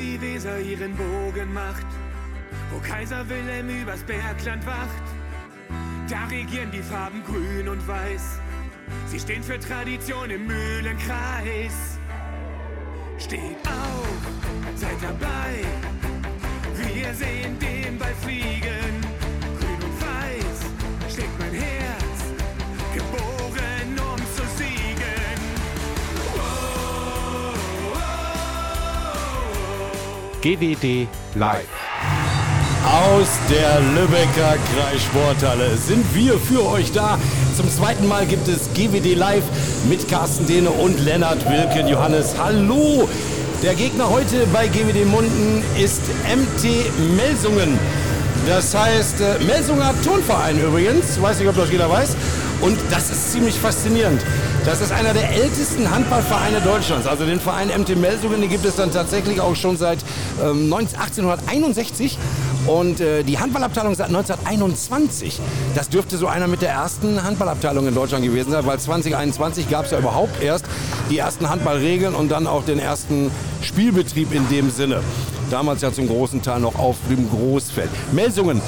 die Weser ihren Bogen macht, wo Kaiser Wilhelm übers Bergland wacht. Da regieren die Farben grün und weiß. Sie stehen für Tradition im Mühlenkreis. Steht auf, seid dabei. Wir sehen den Ball fliegen. GWD Live. Aus der Lübecker Kreissporthalle sind wir für euch da. Zum zweiten Mal gibt es GWD Live mit Carsten Dehne und Lennart Wilken. Johannes, hallo! Der Gegner heute bei GWD Munden ist MT Melsungen. Das heißt, äh, Melsunger Turnverein übrigens, weiß nicht, ob das jeder weiß. Und das ist ziemlich faszinierend. Das ist einer der ältesten Handballvereine Deutschlands. Also den Verein MT Melsungen, den gibt es dann tatsächlich auch schon seit ähm, 1861. Und äh, die Handballabteilung seit 1921. Das dürfte so einer mit der ersten Handballabteilung in Deutschland gewesen sein, weil 2021 gab es ja überhaupt erst die ersten Handballregeln und dann auch den ersten Spielbetrieb in dem Sinne. Damals ja zum großen Teil noch auf dem Großfeld. Melsungen,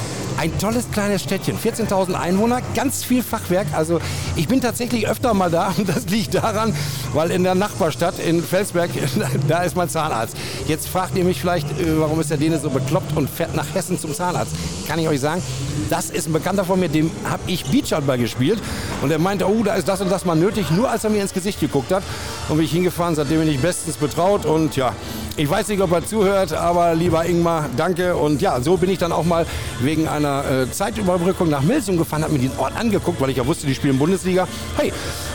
ein tolles kleines Städtchen, 14.000 Einwohner, ganz viel Fachwerk. Also ich bin tatsächlich öfter mal da und das liegt daran, weil in der Nachbarstadt in Felsberg, da ist mein Zahnarzt. Jetzt fragt ihr mich vielleicht, äh, warum ist der Däne so bekloppt und fährt nach Hessen zum Zahnarzt. Kann ich euch sagen, das ist ein Bekannter von mir, dem habe ich Beachhandball gespielt und er meinte, oh, da ist das und das mal nötig, nur als er mir ins Gesicht geguckt hat. Und bin ich hingefahren, seitdem bin ich bestens betraut und ja, ich weiß nicht, ob er zuhört, aber lieber Ingmar, danke. Und ja, so bin ich dann auch mal wegen einer äh, Zeitüberbrückung nach Milsum gefahren, habe mir den Ort angeguckt, weil ich ja wusste, die spielen Bundesliga. Hey,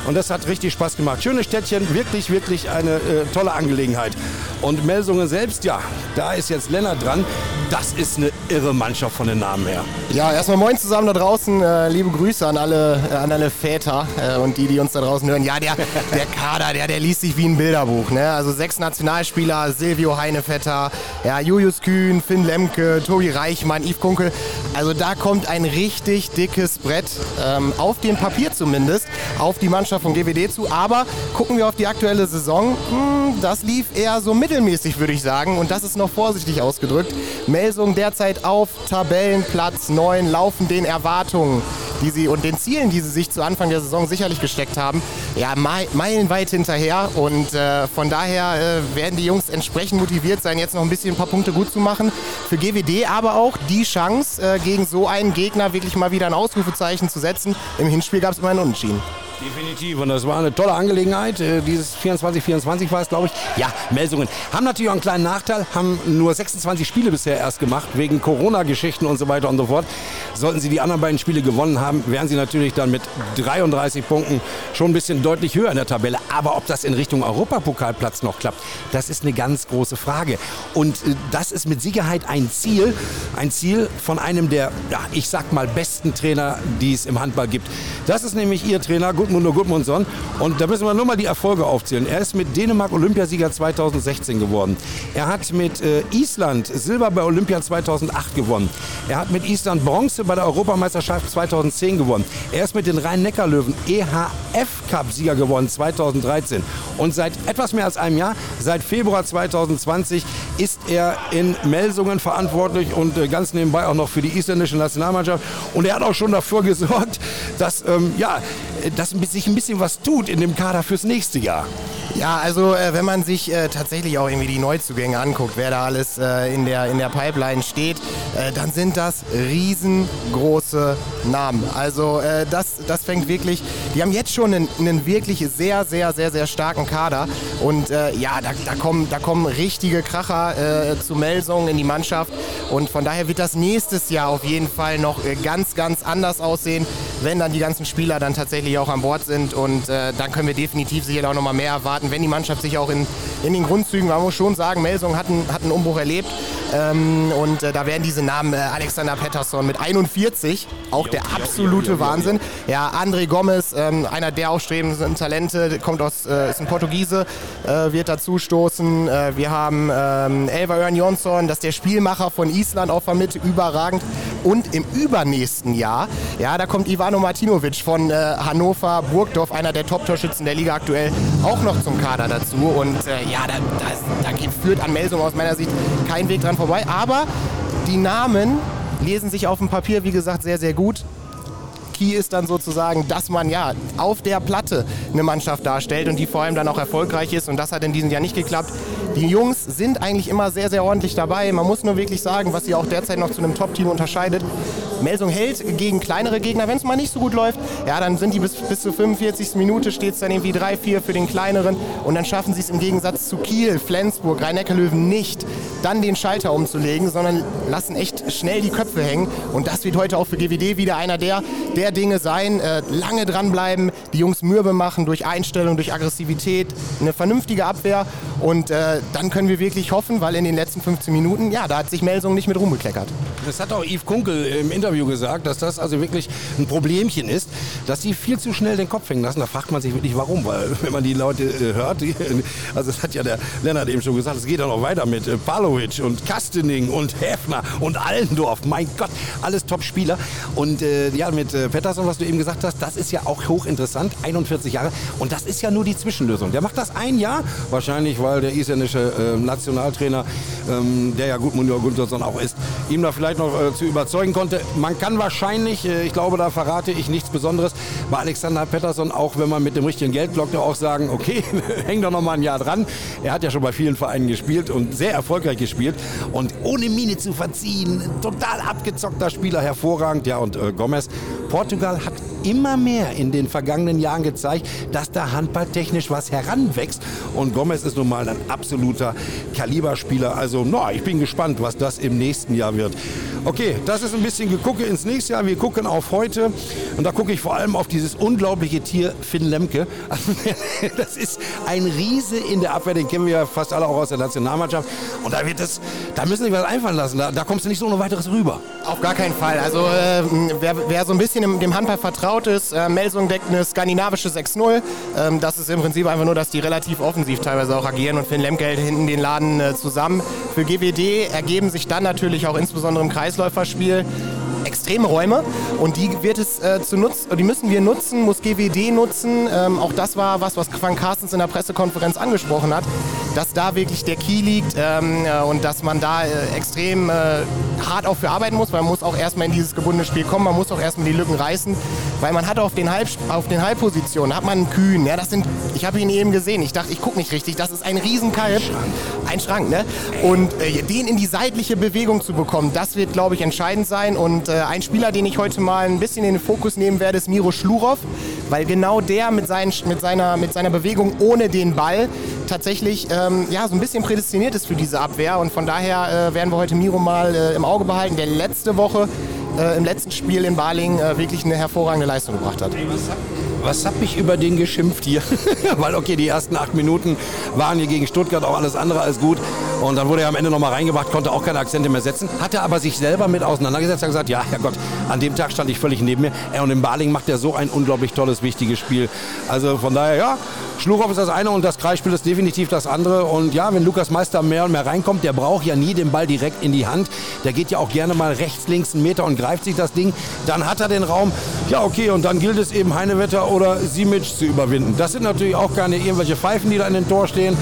und das hat richtig Spaß gemacht. Schönes Städtchen, wirklich, wirklich eine äh, tolle Angelegenheit. Und Melsungen selbst, ja, da ist jetzt Lennart dran. Das ist eine irre Mannschaft von den Namen her. Ja, erstmal moin zusammen da draußen. Äh, liebe Grüße an alle, äh, an alle Väter äh, und die, die uns da draußen hören. Ja, der, der Kader, der, der liest sich wie ein Bilderbuch. Ne? Also sechs Nationalspieler, Silvio Heinevetter, ja, Julius Kühn, Finn Lemke, Tobi Reichmann, Yves Kunkel. Also da kommt ein richtig dickes Brett, ähm, auf dem Papier zumindest, auf die Mannschaft von GWD zu. Aber gucken wir auf die aktuelle Saison, hm, das lief eher so mittelmäßig, würde ich sagen. Und das ist noch vorsichtig ausgedrückt. Melsung derzeit auf Tabellenplatz 9, laufen den Erwartungen die sie und den Zielen, die sie sich zu Anfang der Saison sicherlich gesteckt haben, ja, meilenweit hinterher. Und äh, von daher äh, werden die Jungs entsprechend motiviert sein, jetzt noch ein bisschen ein paar Punkte gut zu machen. Für GWD aber auch die Chance, äh, gegen so einen Gegner wirklich mal wieder ein Ausrufezeichen zu setzen. Im Hinspiel gab es immer einen Unentschieden. Definitiv. Und das war eine tolle Angelegenheit. Äh, dieses 24-24 war es, glaube ich. Ja, Melsungen. Haben natürlich auch einen kleinen Nachteil, haben nur 26 Spiele bisher erst gemacht, wegen Corona-Geschichten und so weiter und so fort. Sollten sie die anderen beiden Spiele gewonnen haben, wären sie natürlich dann mit 33 Punkten schon ein bisschen deutlich höher in der Tabelle. Aber ob das in Richtung Europapokalplatz noch klappt, das ist eine ganz große Frage. Und äh, das ist mit Sicherheit ein Ziel, ein Ziel von einem der, ja, ich sag mal, besten Trainer, die es im Handball gibt. Das ist nämlich ihr Trainer, Gudmundur Gudmundsson. Und da müssen wir nur mal die Erfolge aufzählen. Er ist mit Dänemark Olympiasieger 2016 geworden. Er hat mit äh, Island Silber bei Olympia 2008 gewonnen. Er hat mit Island Bronze bei der Europameisterschaft 2010 gewonnen. Er ist mit den Rhein-Neckar-Löwen EHF-Cup-Sieger geworden 2013. Und seit etwas mehr als einem Jahr, seit Februar 2020, ist er in Melsungen verantwortlich und äh, ganz nebenbei auch noch für die isländische Nationalmannschaft. Und er hat auch schon dafür gesorgt, dass ähm, ja, dass sich ein bisschen was tut in dem Kader fürs nächste Jahr. Ja, also äh, wenn man sich äh, tatsächlich auch irgendwie die Neuzugänge anguckt, wer da alles äh, in, der, in der Pipeline steht, äh, dann sind das riesengroße Namen. Also äh, das, das fängt wirklich, die haben jetzt schon einen, einen wirklich sehr, sehr, sehr, sehr starken Kader. Und äh, ja, da, da, kommen, da kommen richtige Kracher zu Melsungen in die Mannschaft. Und von daher wird das nächstes Jahr auf jeden Fall noch ganz, ganz anders aussehen, wenn dann die ganzen Spieler dann tatsächlich auch an Bord sind. Und dann können wir definitiv sicher auch noch mal mehr erwarten erwarten, wenn die Mannschaft sich auch in, in den Grundzügen, man muss schon sagen, Melsung hat einen, hat einen Umbruch erlebt. Ähm, und äh, da werden diese Namen äh, Alexander Pettersson mit 41, auch der absolute Wahnsinn. Ja, André Gomez, ähm, einer der aufstrebenden Talente, kommt aus, äh, ist ein Portugiese, äh, wird dazu stoßen. Äh, wir haben ähm, Elva Örn Jonsson, das ist der Spielmacher von Island auch vermittelt, überragend. Und im übernächsten Jahr, ja, da kommt Ivano Martinovic von äh, Hannover Burgdorf, einer der Top-Torschützen der Liga aktuell, auch noch zum Kader dazu. Und äh, ja, da, da, da führt an Melsung aus meiner Sicht kein Weg dran vorbei. Aber die Namen lesen sich auf dem Papier, wie gesagt, sehr, sehr gut. Key ist dann sozusagen, dass man ja auf der Platte eine Mannschaft darstellt und die vor allem dann auch erfolgreich ist. Und das hat in diesem Jahr nicht geklappt. Die Jungs sind eigentlich immer sehr, sehr ordentlich dabei. Man muss nur wirklich sagen, was sie auch derzeit noch zu einem Top-Team unterscheidet. Melsung hält gegen kleinere Gegner, wenn es mal nicht so gut läuft, ja, dann sind die bis, bis zur 45. Minute steht es dann irgendwie 3-4 für den kleineren und dann schaffen sie es im Gegensatz zu Kiel, Flensburg, Rhein-Neckar-Löwen nicht, dann den Schalter umzulegen, sondern lassen echt schnell die Köpfe hängen und das wird heute auch für GWD wieder einer der, der Dinge sein. Äh, lange dranbleiben, die Jungs mürbe machen durch Einstellung, durch Aggressivität, eine vernünftige Abwehr und äh, dann können wir wirklich hoffen, weil in den letzten 15 Minuten, ja, da hat sich Melsung nicht mit rumbekleckert. Das hat auch Yves Kunkel im Interview gesagt, dass das also wirklich ein Problemchen ist, dass sie viel zu schnell den Kopf hängen lassen. Da fragt man sich wirklich, warum, weil wenn man die Leute äh, hört, die, also das hat ja der Lennart eben schon gesagt, es geht dann noch weiter mit äh, Palovic und Kastening und Häfner und Allendorf. Mein Gott, alles Top-Spieler. Und äh, ja, mit äh, Pettersson, was du eben gesagt hast, das ist ja auch hochinteressant, 41 Jahre. Und das ist ja nur die Zwischenlösung. Der macht das ein Jahr, wahrscheinlich, weil der isländische äh, Nationaltrainer, ähm, der ja Gudmundur Guntersson auch ist, ihm da vielleicht noch äh, zu überzeugen konnte. Man kann wahrscheinlich, äh, ich glaube, da verrate ich nichts Besonderes, bei Alexander Pettersson, auch wenn man mit dem richtigen Geldblock auch sagen, okay, häng doch noch mal ein Jahr dran. Er hat ja schon bei vielen Vereinen gespielt und sehr erfolgreich gespielt und ohne Miene zu verziehen, total abgezockter Spieler, hervorragend. Ja, und äh, Gomez, Portugal hat immer mehr in den vergangenen Jahren gezeigt, dass da handballtechnisch was heranwächst. Und Gomez ist nun mal ein absoluter Kaliberspieler. Also, na, ich bin gespannt, was das im nächsten Jahr wird. Okay, das ist ein bisschen gegucke ins nächste Jahr. Wir gucken auf heute. Und da gucke ich vor allem auf dieses unglaubliche Tier Finn Lemke. Also, das ist ein Riese in der Abwehr. Den kennen wir ja fast alle auch aus der Nationalmannschaft. Und da wird es, da müssen Sie was einfallen lassen. Da, da kommst du nicht so ohne weiteres rüber. Auf gar keinen Fall. Also, äh, wer, wer, so ein bisschen im, dem Handball vertraut ist, äh, Melsung deckt eine skandinavische 6-0. Ähm, das ist im Prinzip einfach nur, dass die relativ offensiv teilweise auch agieren und Finn Lemke hält hinten den Laden äh, zusammen. Für GWD ergeben sich dann natürlich auch insbesondere im Kreisläuferspiel extreme Räume und die wird es äh, zu nutzen, die müssen wir nutzen, muss GWD nutzen. Ähm, auch das war was, was Frank Carstens in der Pressekonferenz angesprochen hat, dass da wirklich der Key liegt ähm, äh, und dass man da äh, extrem äh, hart auch für arbeiten muss, weil man muss auch erstmal in dieses gebundene Spiel kommen, man muss auch erstmal die Lücken reißen, weil man hat auf den, Halb, auf den Halbpositionen, hat man einen Kühn, ja, das sind, ich habe ihn eben gesehen, ich dachte, ich gucke nicht richtig, das ist ein Riesenkalb, ein Schrank, ne? Und äh, den in die seitliche Bewegung zu bekommen, das wird, glaube ich, entscheidend sein und äh, ein Spieler, den ich heute mal ein bisschen in den Fokus nehmen werde, ist Miro Schlurov, weil genau der mit, seinen, mit, seiner, mit seiner Bewegung ohne den Ball tatsächlich ähm, ja, so ein bisschen prädestiniert ist für diese Abwehr. Und von daher äh, werden wir heute Miro mal äh, im Auge behalten, der letzte Woche äh, im letzten Spiel in Baling äh, wirklich eine hervorragende Leistung gebracht hat was habe ich über den geschimpft hier? Weil, okay, die ersten acht Minuten waren hier gegen Stuttgart auch alles andere als gut. Und dann wurde er am Ende nochmal reingebracht, konnte auch keine Akzente mehr setzen. Hatte aber sich selber mit auseinandergesetzt, hat gesagt, ja, Herrgott, an dem Tag stand ich völlig neben mir. Und in Baling macht er so ein unglaublich tolles, wichtiges Spiel. Also von daher, ja, Schluchow ist das eine und das Kreisspiel ist definitiv das andere. Und ja, wenn Lukas Meister mehr und mehr reinkommt, der braucht ja nie den Ball direkt in die Hand. Der geht ja auch gerne mal rechts, links einen Meter und greift sich das Ding. Dann hat er den Raum. Ja, okay, und dann gilt es eben Heinewetter oder Simic zu überwinden. Das sind natürlich auch keine irgendwelche Pfeifen, die da in den Tor stehen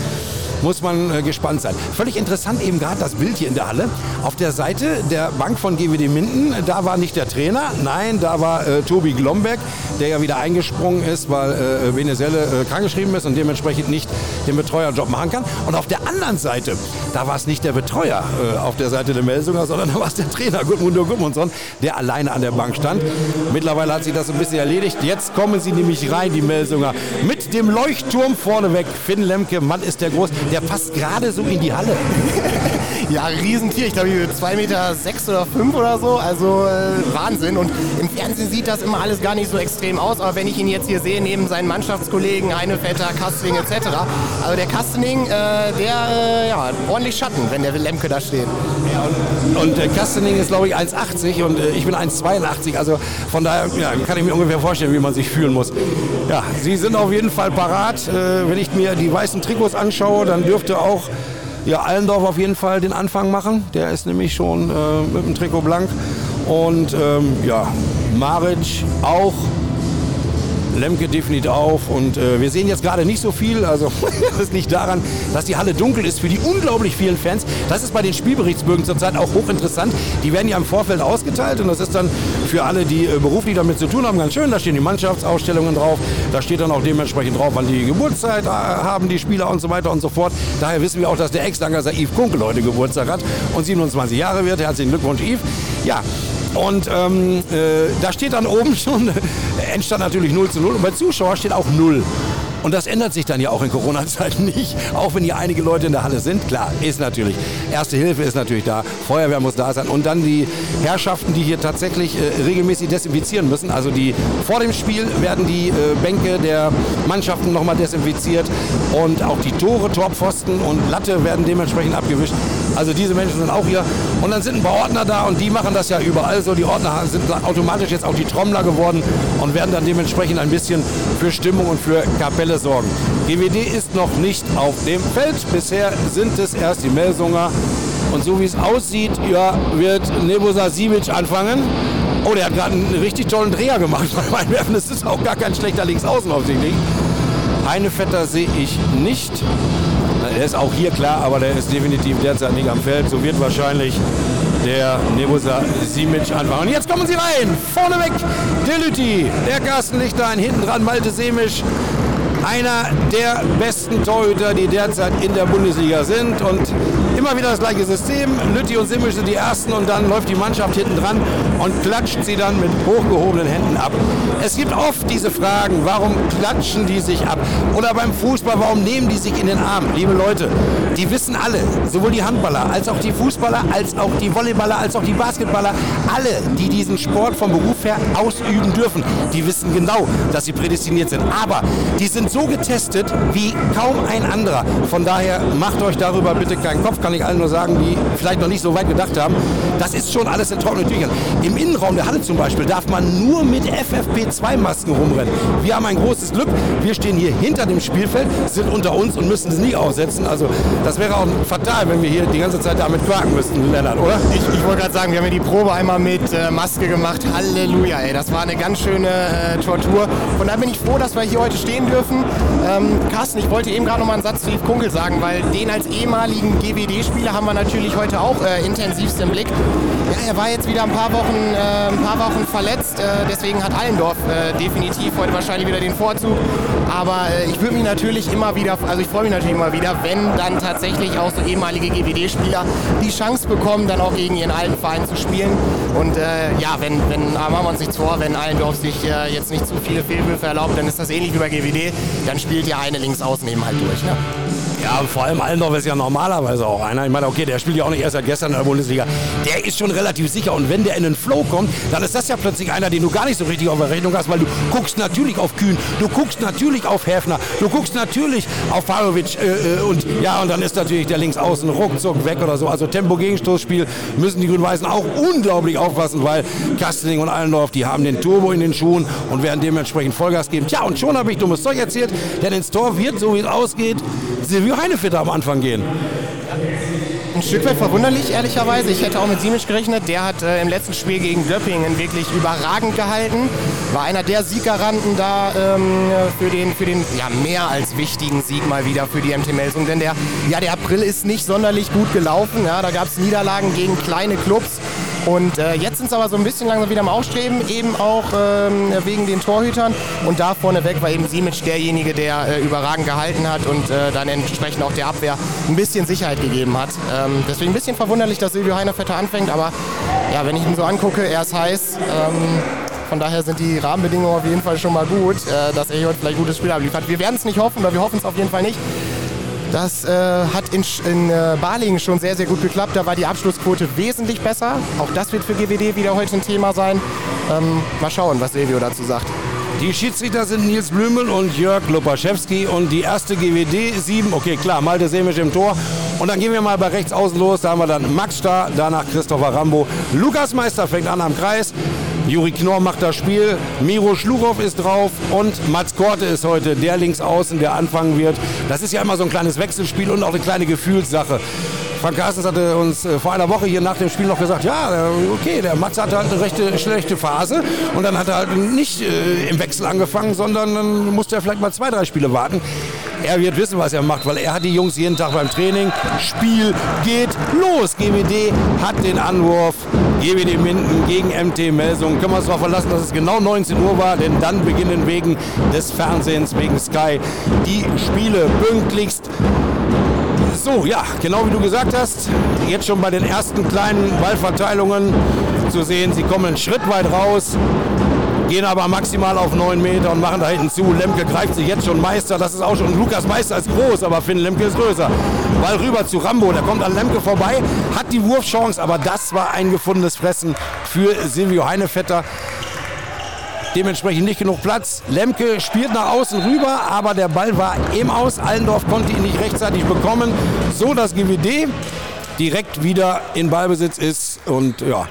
muss man äh, gespannt sein. Völlig interessant eben gerade das Bild hier in der Halle. Auf der Seite der Bank von GWD Minden, da war nicht der Trainer, nein, da war äh, Tobi Glombeck, der ja wieder eingesprungen ist, weil äh, Venezuela äh, krankgeschrieben ist und dementsprechend nicht den Betreuerjob machen kann. Und auf der anderen Seite, da war es nicht der Betreuer äh, auf der Seite der Melsunger, sondern da war es der Trainer Gudmundur Gudmundsson, der alleine an der Bank stand. Mittlerweile hat sich das ein bisschen erledigt. Jetzt kommen sie nämlich rein, die Melsunger, mit dem Leuchtturm vorneweg. Finn Lemke, Mann ist der groß der passt gerade so in die Halle. Ja, Riesentier. Ich glaube, zwei Meter sechs oder fünf oder so. Also äh, Wahnsinn. Und im Fernsehen sieht das immer alles gar nicht so extrem aus. Aber wenn ich ihn jetzt hier sehe, neben seinen Mannschaftskollegen, Heinevetter, Kastening etc. Also der Kastening, äh, der äh, ja, ordentlich Schatten, wenn der Lemke da steht. Ja, und, und äh, Kastening ist, glaube ich, 1,80 und äh, ich bin 1,82. Also von daher ja, kann ich mir ungefähr vorstellen, wie man sich fühlen muss. Ja, sie sind auf jeden Fall parat. Äh, wenn ich mir die weißen Trikots anschaue, dann dürfte auch ja, Allendorf auf jeden Fall den Anfang machen. Der ist nämlich schon äh, mit dem Trikot blank. Und ähm, ja, Maric auch. Lemke definitiv auf und äh, wir sehen jetzt gerade nicht so viel. Also das liegt daran, dass die Halle dunkel ist für die unglaublich vielen Fans. Das ist bei den Spielberichtsbögen zurzeit auch hochinteressant. Die werden ja im Vorfeld ausgeteilt und das ist dann für alle, die äh, beruflich damit zu tun haben, ganz schön. Da stehen die Mannschaftsausstellungen drauf. Da steht dann auch dementsprechend drauf, wann die Geburtszeit äh, haben, die Spieler und so weiter und so fort. Daher wissen wir auch, dass der Ex-Langerser Yves Kunkel heute Geburtstag hat und 27 Jahre wird. Herzlichen Glückwunsch, Yves. Ja, und ähm, äh, da steht dann oben schon, Endstand natürlich 0 zu 0 und bei Zuschauer steht auch 0. Und das ändert sich dann ja auch in Corona-Zeiten nicht. Auch wenn hier einige Leute in der Halle sind. Klar, ist natürlich. Erste Hilfe ist natürlich da. Feuerwehr muss da sein. Und dann die Herrschaften, die hier tatsächlich äh, regelmäßig desinfizieren müssen. Also die vor dem Spiel werden die äh, Bänke der Mannschaften nochmal desinfiziert. Und auch die Tore, Torpfosten und Latte werden dementsprechend abgewischt. Also diese Menschen sind auch hier. Und dann sind ein paar Ordner da und die machen das ja überall so. Die Ordner sind automatisch jetzt auch die Trommler geworden und werden dann dementsprechend ein bisschen für Stimmung und für Kapelle Stelle sorgen. GWD ist noch nicht auf dem Feld. Bisher sind es erst die Melsunger. Und so wie es aussieht, ja, wird Nebosa Sivic anfangen. Oh, der hat gerade einen richtig tollen Dreher gemacht beim Einwerfen. Das ist auch gar kein schlechter Linksaußen offensichtlich. Heinevetter sehe ich nicht. Er ist auch hier klar, aber der ist definitiv derzeit nicht am Feld. So wird wahrscheinlich der Nebosa Simic anfangen. Und jetzt kommen sie rein. Vorneweg Delüti, der Carsten Lichterlein, hinten dran Malte Semisch, einer der besten Torhüter, die derzeit in der Bundesliga sind. Und immer wieder das gleiche System. Lütti und Simmel sind die Ersten und dann läuft die Mannschaft hinten dran und klatscht sie dann mit hochgehobenen Händen ab. Es gibt oft diese Fragen, warum klatschen die sich ab? Oder beim Fußball, warum nehmen die sich in den Arm? Liebe Leute, die wissen alle, sowohl die Handballer als auch die Fußballer, als auch die Volleyballer, als auch die Basketballer, alle, die diesen Sport vom Beruf her ausüben dürfen, die wissen genau, dass sie prädestiniert sind. Aber die sind so getestet wie kaum ein anderer. Von daher macht euch darüber bitte keinen Kopf, kann ich allen nur sagen, die vielleicht noch nicht so weit gedacht haben. Das ist schon alles in trockenen Tüchern. Im Innenraum der Halle zum Beispiel darf man nur mit FFP2-Masken rumrennen. Wir haben ein großes Glück. Wir stehen hier hinter dem Spielfeld, sind unter uns und müssen es nie aufsetzen. Also das wäre auch fatal, wenn wir hier die ganze Zeit damit quaken müssten, Lennart, oder? Ich, ich wollte gerade sagen, wir haben ja die Probe einmal mit äh, Maske gemacht. Halleluja, ey. Das war eine ganz schöne äh, Tortur. Von daher bin ich froh, dass wir hier heute stehen dürfen. Ähm, Carsten, ich wollte eben gerade noch mal einen Satz zu Yves Kunkel sagen, weil den als ehemaligen GWD-Spieler haben wir natürlich heute auch äh, intensivst im Blick. Ja, er war jetzt wieder ein paar Wochen, äh, ein paar Wochen verletzt, äh, deswegen hat Allendorf äh, definitiv heute wahrscheinlich wieder den Vorzug. Aber äh, ich würde mich natürlich immer wieder, also ich freue mich natürlich immer wieder, wenn dann tatsächlich auch so ehemalige GWD-Spieler die Chance bekommen, dann auch gegen ihren alten Verein zu spielen. Und äh, ja, wenn, wenn machen wir uns nichts vor, wenn Allendorf sich jetzt nicht zu viele Fehlwürfe erlaubt, dann ist das ähnlich wie bei GWD. Dann spielt ja eine links außen eben halt durch. Ne? Ja, vor allem Allendorf ist ja normalerweise auch einer. Ich meine, okay, der spielt ja auch nicht erst seit gestern in der Bundesliga. Der ist schon relativ sicher. Und wenn der in den Flow kommt, dann ist das ja plötzlich einer, den du gar nicht so richtig auf der Rechnung hast, weil du guckst natürlich auf Kühn, du guckst natürlich auf Häfner, du guckst natürlich auf Farovic äh, äh, und ja, und dann ist natürlich der Linksaußen ruckzuck weg oder so. Also Tempo-Gegenstoßspiel müssen die Grün-Weißen auch unglaublich aufpassen, weil Kastening und Allendorf, die haben den Turbo in den Schuhen und werden dementsprechend Vollgas geben. Tja, und schon habe ich dummes Zeug erzählt, denn ins Tor wird, so wie es ausgeht, Silvio Heinefitter am Anfang gehen. Ein Stück weit verwunderlich, ehrlicherweise. Ich hätte auch mit Siemisch gerechnet. Der hat äh, im letzten Spiel gegen Döppingen wirklich überragend gehalten. War einer der Sieggaranten da ähm, für den, für den ja, mehr als wichtigen Sieg mal wieder für die MT Melsung. Denn der, ja, der April ist nicht sonderlich gut gelaufen. Ja, da gab es Niederlagen gegen kleine Clubs. Und äh, jetzt sind es aber so ein bisschen langsam wieder am Aufstreben, eben auch ähm, wegen den Torhütern. Und da vorneweg war eben Simic derjenige, der äh, überragend gehalten hat und äh, dann entsprechend auch der Abwehr ein bisschen Sicherheit gegeben hat. Ähm, deswegen ein bisschen verwunderlich, dass Silvio Heinervetter anfängt, aber ja, wenn ich ihn so angucke, er ist heiß. Ähm, von daher sind die Rahmenbedingungen auf jeden Fall schon mal gut, äh, dass er hier heute vielleicht gutes Spiel abliefert. Wir werden es nicht hoffen, oder wir hoffen es auf jeden Fall nicht. Das äh, hat in, in äh, Balingen schon sehr, sehr gut geklappt. Da war die Abschlussquote wesentlich besser. Auch das wird für GWD wieder heute ein Thema sein. Ähm, mal schauen, was Silvio dazu sagt. Die Schiedsrichter sind Nils Blümel und Jörg Lupaschewski und die erste GWD 7. Okay, klar, Malte Semisch im Tor. Und dann gehen wir mal bei rechts außen los. Da haben wir dann Max Starr, danach Christopher Rambo. Lukas Meister fängt an am Kreis. Juri Knorr macht das Spiel, Miro Schluchow ist drauf und Mats Korte ist heute der Linksaußen, der anfangen wird. Das ist ja immer so ein kleines Wechselspiel und auch eine kleine Gefühlssache. Frank Carstens hatte uns äh, vor einer Woche hier nach dem Spiel noch gesagt, ja, äh, okay, der Mats hatte halt eine rechte schlechte Phase und dann hat er halt nicht äh, im Wechsel angefangen, sondern dann musste er vielleicht mal zwei, drei Spiele warten. Er wird wissen, was er macht, weil er hat die Jungs jeden Tag beim Training. Spiel geht los. GWD hat den Anwurf. GWD Minden gegen MT Melsung. Können wir uns darauf verlassen, dass es genau 19 Uhr war, denn dann beginnen wegen des Fernsehens, wegen Sky, die Spiele pünktlichst. So, ja, genau wie du gesagt hast, jetzt schon bei den ersten kleinen Ballverteilungen zu sehen, sie kommen einen Schritt weit raus gehen aber maximal auf 9 Meter und machen da hinten zu. Lemke greift sich jetzt schon Meister. Das ist auch schon, Lukas Meister ist groß, aber Finn Lemke ist größer. Ball rüber zu Rambo, der kommt an Lemke vorbei, hat die Wurfchance, aber das war ein gefundenes Fressen für Silvio Heinevetter. Dementsprechend nicht genug Platz. Lemke spielt nach außen rüber, aber der Ball war im Aus. Allendorf konnte ihn nicht rechtzeitig bekommen, so dass GWD direkt wieder in Ballbesitz ist und ja,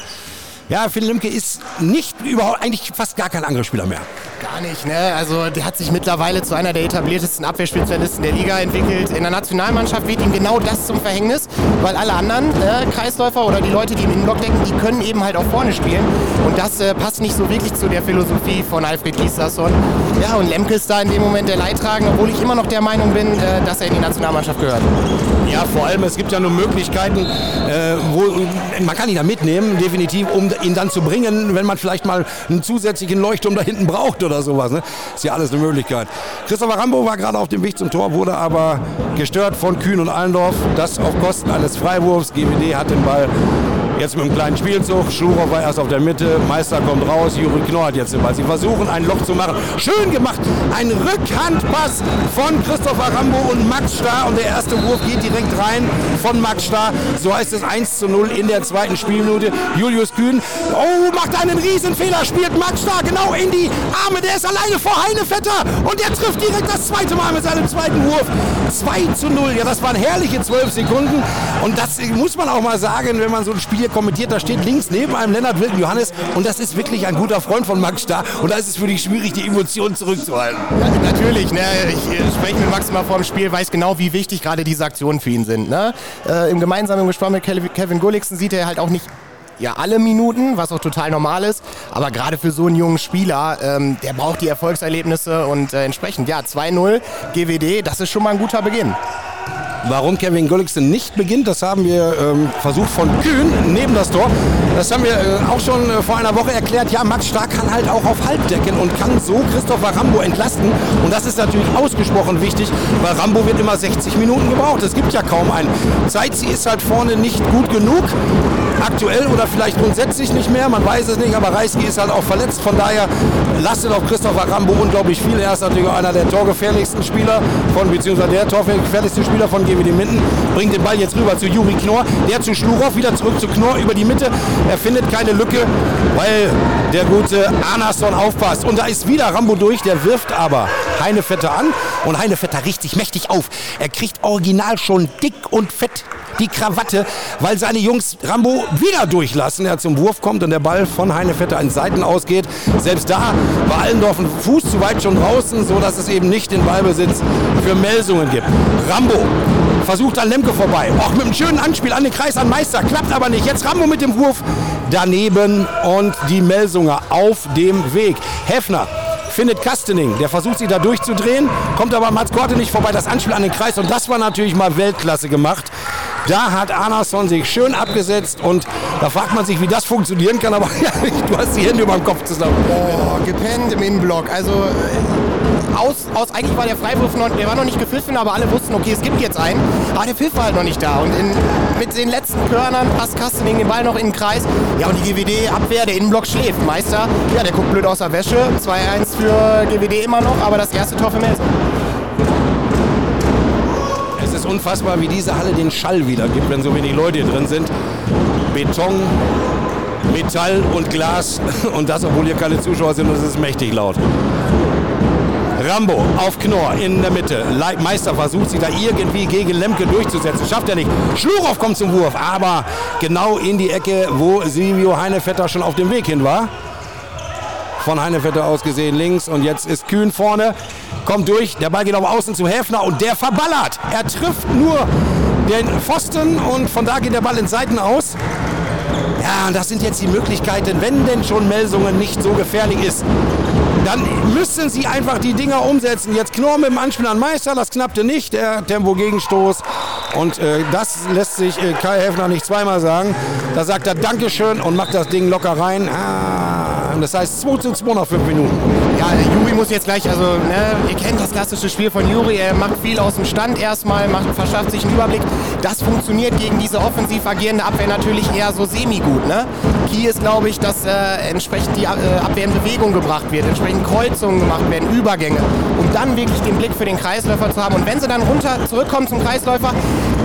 ja, Finn Lemke ist nicht überhaupt, eigentlich fast gar kein Angriffsspieler mehr. Gar nicht, ne? Also der hat sich mittlerweile zu einer der etabliertesten Abwehrspezialisten der Liga entwickelt. In der Nationalmannschaft wird ihm genau das zum Verhängnis, weil alle anderen äh, Kreisläufer oder die Leute, die im Innenblock denken, die können eben halt auch vorne spielen. Und das äh, passt nicht so wirklich zu der Philosophie von Alfred Gislason. Ja, und Lemke ist da in dem Moment der Leidtragende, obwohl ich immer noch der Meinung bin, äh, dass er in die Nationalmannschaft gehört. Ja, vor allem, es gibt ja nur Möglichkeiten, äh, wo man kann ihn da mitnehmen, definitiv, um ihn dann zu bringen, wenn man vielleicht mal einen zusätzlichen Leuchtturm da hinten braucht oder sowas. Ne? Ist ja alles eine Möglichkeit. Christopher Rambo war gerade auf dem Weg zum Tor, wurde aber gestört von Kühn und Allendorf. Das auf Kosten eines Freiwurfs. GWD hat den Ball Jetzt mit einem kleinen Spielzug. Schlurow war erst auf der Mitte. Meister kommt raus. Juri Knorr hat jetzt den Ball. Sie versuchen ein Loch zu machen. Schön gemacht. Ein Rückhandpass von Christopher Rambo und Max Starr. Und der erste Wurf geht direkt rein von Max Starr. So heißt es 1 zu 0 in der zweiten Spielminute. Julius Kühn. Oh, macht einen Riesenfehler. Spielt Max Starr genau in die Arme. Der ist alleine vor Heinevetter. Und der trifft direkt das zweite Mal mit seinem zweiten Wurf. 2 zu 0. Ja, das waren herrliche 12 Sekunden. Und das muss man auch mal sagen, wenn man so ein Spiel hier kommentiert, da steht links neben einem Lennart Wilken Johannes und das ist wirklich ein guter Freund von Max Starr und da ist es für dich schwierig, die Emotionen zurückzuhalten. Ja, natürlich, ne? ich spreche mit Max immer vor dem Spiel, weiß genau, wie wichtig gerade diese Aktionen für ihn sind. Ne? Äh, Im gemeinsamen Gespräch mit Kevin Gulliksen sieht er halt auch nicht ja alle Minuten, was auch total normal ist. Aber gerade für so einen jungen Spieler, ähm, der braucht die Erfolgserlebnisse und äh, entsprechend, ja, 2-0 GWD, das ist schon mal ein guter Beginn. Warum Kevin Gulliksen nicht beginnt, das haben wir ähm, versucht von Kühn neben das Tor. Das haben wir äh, auch schon äh, vor einer Woche erklärt. Ja, Max Stark kann halt auch auf Halt decken und kann so Christopher Rambo entlasten. Und das ist natürlich ausgesprochen wichtig, weil Rambo wird immer 60 Minuten gebraucht. Es gibt ja kaum einen. Zeitzi ist halt vorne nicht gut genug. Aktuell oder vielleicht grundsätzlich nicht mehr, man weiß es nicht, aber Reisky ist halt auch verletzt. Von daher lastet auf Christopher Rambo unglaublich viel. Er ist natürlich einer der torgefährlichsten Spieler von, beziehungsweise der torgefährlichste Spieler von GWD Minden. Bringt den Ball jetzt rüber zu Juri Knorr, der zu Schlurow, wieder zurück zu Knorr über die Mitte. Er findet keine Lücke, weil der gute Anasson aufpasst. Und da ist wieder Rambo durch, der wirft aber Heinevetter an. Und Heinevetter riecht sich mächtig auf. Er kriegt original schon dick und fett die Krawatte, weil seine Jungs Rambo wieder durchlassen. Er zum Wurf kommt und der Ball von Heinevetter an Seiten ausgeht. Selbst da war Allendorf ein Fuß zu weit schon draußen, sodass es eben nicht den Ballbesitz für Melsungen gibt. Rambo versucht an Lemke vorbei. Auch mit einem schönen Anspiel an den Kreis an Meister. Klappt aber nicht. Jetzt Rambo mit dem Wurf daneben und die Melsunger auf dem Weg. Hefner findet Kastening. Der versucht sich da durchzudrehen, kommt aber Mats Korte nicht vorbei. Das Anspiel an den Kreis und das war natürlich mal Weltklasse gemacht. Da hat Anason sich schön abgesetzt und da fragt man sich, wie das funktionieren kann, aber du hast die Hände über dem Kopf zusammen. Oh, gepennt im Innenblock. Also äh, aus, aus, eigentlich war der Freiwurf noch, der war noch nicht gepfiffen, aber alle wussten, okay, es gibt jetzt einen. Aber der Pfiff war halt noch nicht da. Und in, mit den letzten Körnern passt Kastening den Ball noch in den Kreis. Ja, und die GWD-Abwehr, der Innenblock schläft. Meister, ja, der guckt blöd aus der Wäsche. 2-1 für GWD immer noch, aber das erste Tor für Melsung ist unfassbar, wie diese Halle den Schall wiedergibt, wenn so wenig Leute hier drin sind. Beton, Metall und Glas und das, obwohl hier keine Zuschauer sind, das ist mächtig laut. Rambo auf Knorr in der Mitte. Meister versucht sich da irgendwie gegen Lemke durchzusetzen. Schafft er nicht. Schlurow kommt zum Wurf, aber genau in die Ecke, wo Silvio Heinevetter schon auf dem Weg hin war von Heinevetter aus gesehen links und jetzt ist Kühn vorne, kommt durch, der Ball geht auf Außen zu Häfner und der verballert. Er trifft nur den Pfosten und von da geht der Ball in Seiten aus. Ja, das sind jetzt die Möglichkeiten, wenn denn schon Melsungen nicht so gefährlich ist. Dann müssen sie einfach die Dinger umsetzen. Jetzt Knorr mit dem Anspiel an Meister, das knappte nicht, der Tempo-Gegenstoß. Und äh, das lässt sich äh, Kai Häfner nicht zweimal sagen. Da sagt er Dankeschön und macht das Ding locker rein. Ah, das heißt 2 zu 2 nach 5 Minuten. Ja, Juri muss jetzt gleich, also ne, ihr kennt das klassische Spiel von Juri, er macht viel aus dem Stand erstmal, macht, verschafft sich einen Überblick. Das funktioniert gegen diese offensiv agierende Abwehr natürlich eher so semi-gut. Ne? Key ist, glaube ich, dass äh, entsprechend die äh, Abwehr in Bewegung gebracht wird, entsprechend Kreuzungen gemacht werden, Übergänge, um dann wirklich den Blick für den Kreisläufer zu haben. Und wenn sie dann runter zurückkommen zum Kreisläufer,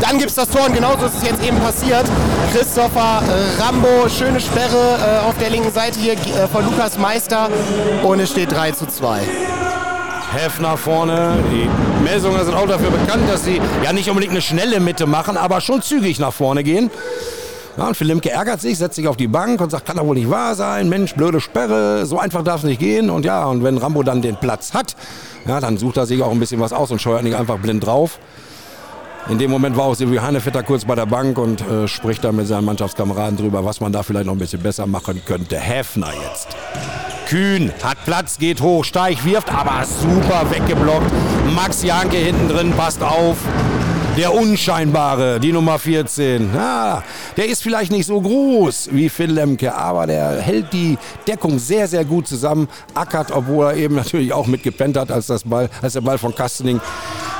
dann gibt es das Tor und genauso ist es jetzt eben passiert. Christopher äh, Rambo, schöne Sperre äh, auf der linken Seite hier äh, von Lukas Meister und es steht 3 zu 2. Hefner vorne. Die Melsunger sind auch dafür bekannt, dass sie ja nicht unbedingt eine schnelle Mitte machen, aber schon zügig nach vorne gehen. Ja, und Philipp ärgert sich, setzt sich auf die Bank und sagt, kann doch wohl nicht wahr sein, Mensch, blöde Sperre, so einfach darf es nicht gehen. Und ja, und wenn Rambo dann den Platz hat, ja, dann sucht er sich auch ein bisschen was aus und scheuert nicht einfach blind drauf. In dem Moment war auch Silvio Hanefetter kurz bei der Bank und äh, spricht da mit seinen Mannschaftskameraden drüber, was man da vielleicht noch ein bisschen besser machen könnte. Häfner jetzt. Kühn hat Platz, geht hoch, Steich wirft, aber super weggeblockt. Max Janke hinten drin, passt auf. Der Unscheinbare, die Nummer 14. Ja, der ist vielleicht nicht so groß wie Phil Lemke, aber der hält die Deckung sehr, sehr gut zusammen. Ackert, obwohl er eben natürlich auch mitgepennt hat, als, das Ball, als der Ball von Kastening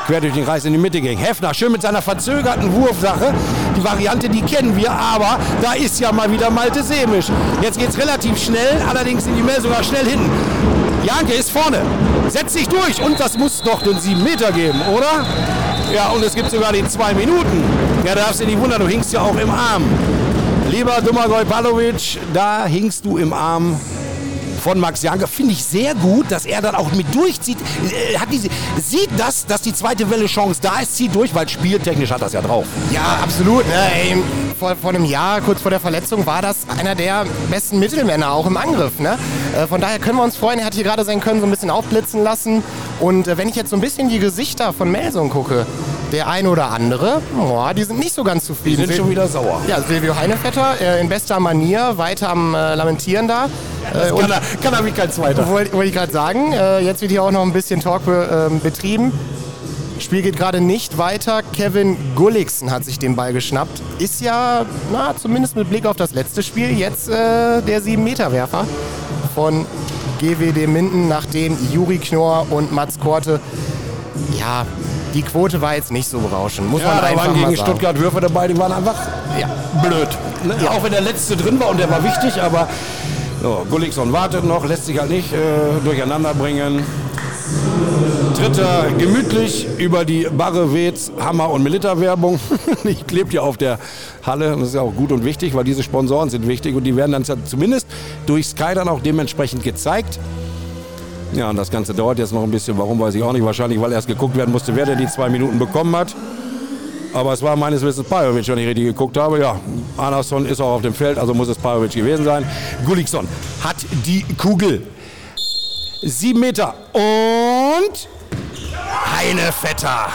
quer durch den Kreis in die Mitte ging. Hefner schön mit seiner verzögerten Wurfsache. Die Variante, die kennen wir, aber da ist ja mal wieder Malte Semisch. Jetzt geht es relativ schnell, allerdings sind die sogar schnell hinten. Janke ist vorne, setzt sich durch und das muss doch den 7 Meter geben, oder? Ja, und es gibt sogar die 2 Minuten. Ja, da darfst du nicht wundern, du hingst ja auch im Arm. Lieber Domagoj Palovic, da hingst du im Arm von Max Janke. Finde ich sehr gut, dass er dann auch mit durchzieht. Äh, hat diese, sieht das, dass die zweite Welle Chance da ist, zieht durch, weil spieltechnisch hat das ja drauf. Ja, absolut. Ne? Vor, vor einem Jahr, kurz vor der Verletzung, war das einer der besten Mittelmänner auch im Angriff. Ne? Äh, von daher können wir uns freuen. Er hat hier gerade sein Können so ein bisschen aufblitzen lassen. Und äh, wenn ich jetzt so ein bisschen die Gesichter von Melson gucke, der eine oder andere, oh, die sind nicht so ganz zufrieden. Die sind schon wieder sauer. Ja, Silvio Heinefetter äh, in bester Manier, weiter am äh, Lamentieren da. Äh, kann, er, kann er wie kein Zweiter. Wollte wollt ich gerade sagen. Äh, jetzt wird hier auch noch ein bisschen Talk be, ähm, betrieben. Spiel geht gerade nicht weiter. Kevin Gulliksen hat sich den Ball geschnappt. Ist ja, na, zumindest mit Blick auf das letzte Spiel, jetzt äh, der 7-Meter-Werfer von GWD Minden, nachdem Juri Knorr und Mats Korte ja, die Quote war jetzt nicht so berauschend, muss ja, man einfach waren gegen sagen. Stuttgart Würfe dabei, die waren einfach ja. blöd. Ne? Ja. Auch wenn der letzte drin war und der war wichtig, aber so, Gullikson wartet noch, lässt sich halt nicht äh, durcheinander bringen. Dritter gemütlich über die Barre Wetz, Hammer und Milita-Werbung. ich klebt ja auf der Halle. Das ist ja auch gut und wichtig, weil diese Sponsoren sind wichtig und die werden dann zumindest durch Sky dann auch dementsprechend gezeigt. Ja, und das Ganze dauert jetzt noch ein bisschen. Warum, weiß ich auch nicht. Wahrscheinlich, weil erst geguckt werden musste, wer denn die zwei Minuten bekommen hat. Aber es war meines Wissens Pajovic, wenn ich richtig geguckt habe. Ja, Anderson ist auch auf dem Feld, also muss es Pajovic gewesen sein. Gulikson hat die Kugel. Sieben Meter. Und Heinevetter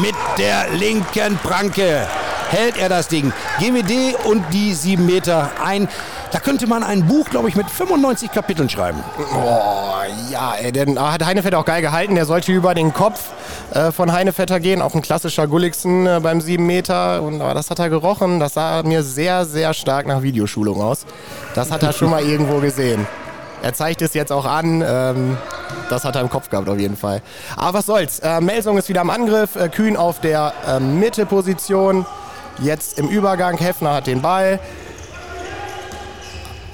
mit der linken Pranke hält er das Ding. GWD und die sieben Meter ein. Da könnte man ein Buch, glaube ich, mit 95 Kapiteln schreiben. Oh, ja, ey, denn hat Heinevetter auch geil gehalten. Der sollte über den Kopf äh, von Heinevetter gehen. Auch ein klassischer Gulliksen äh, beim 7 Meter. Und aber das hat er gerochen. Das sah mir sehr, sehr stark nach Videoschulung aus. Das hat er schon mal irgendwo gesehen. Er zeigt es jetzt auch an. Ähm, das hat er im Kopf gehabt auf jeden Fall. Aber was soll's. Äh, Melsung ist wieder am Angriff. Äh, Kühn auf der äh, Mitteposition. Jetzt im Übergang. Heffner hat den Ball.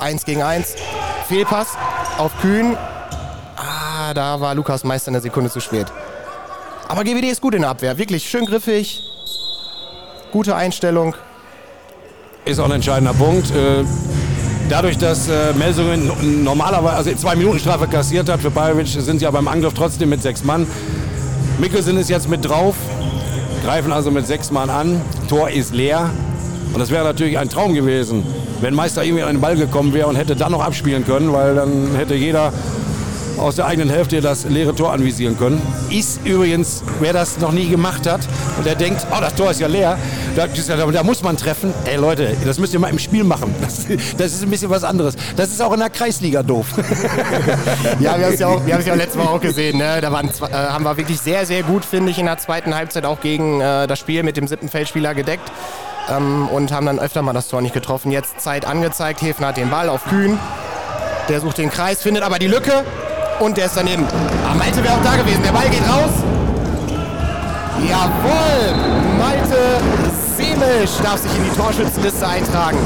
1 gegen 1. Fehlpass auf Kühn. Ah, da war Lukas Meister eine Sekunde zu spät. Aber GWD ist gut in der Abwehr. Wirklich schön griffig. Gute Einstellung. Ist auch ein entscheidender Punkt. Äh, dadurch, dass äh, Melsungen normalerweise also zwei Minuten Strafe kassiert hat für Bajovic, sind sie ja beim Angriff trotzdem mit sechs Mann. Mikkelsen ist jetzt mit drauf, greifen also mit sechs Mann an. Tor ist leer. Und das wäre natürlich ein Traum gewesen, wenn Meister irgendwie an den Ball gekommen wäre und hätte dann noch abspielen können, weil dann hätte jeder aus der eigenen Hälfte das leere Tor anvisieren können. Ist übrigens, wer das noch nie gemacht hat und der denkt, oh, das Tor ist ja leer, Da, da, muss man treffen. Ey Leute, das müsst ihr mal im Spiel machen. Das, das ist ein bisschen was anderes. Das ist auch in der Kreisliga doof. ja, wir haben es ja, auch, ja auch letztes Mal auch gesehen. Ne? Da waren, äh, haben wir wirklich sehr, sehr gut, finde ich, in der zweiten Halbzeit auch gegen äh, das Spiel mit dem siebten Feldspieler gedeckt. Ähm, und haben dann öfter mal das Tor nicht getroffen. Jetzt Zeit angezeigt. Häfen hat den Ball auf Kühn. Der sucht den Kreis, findet aber die Lücke und der ist daneben. Ah, Malte wäre auch da gewesen. Der Ball geht raus. Jawohl! Malte Semisch darf sich in die Torschützenliste eintragen.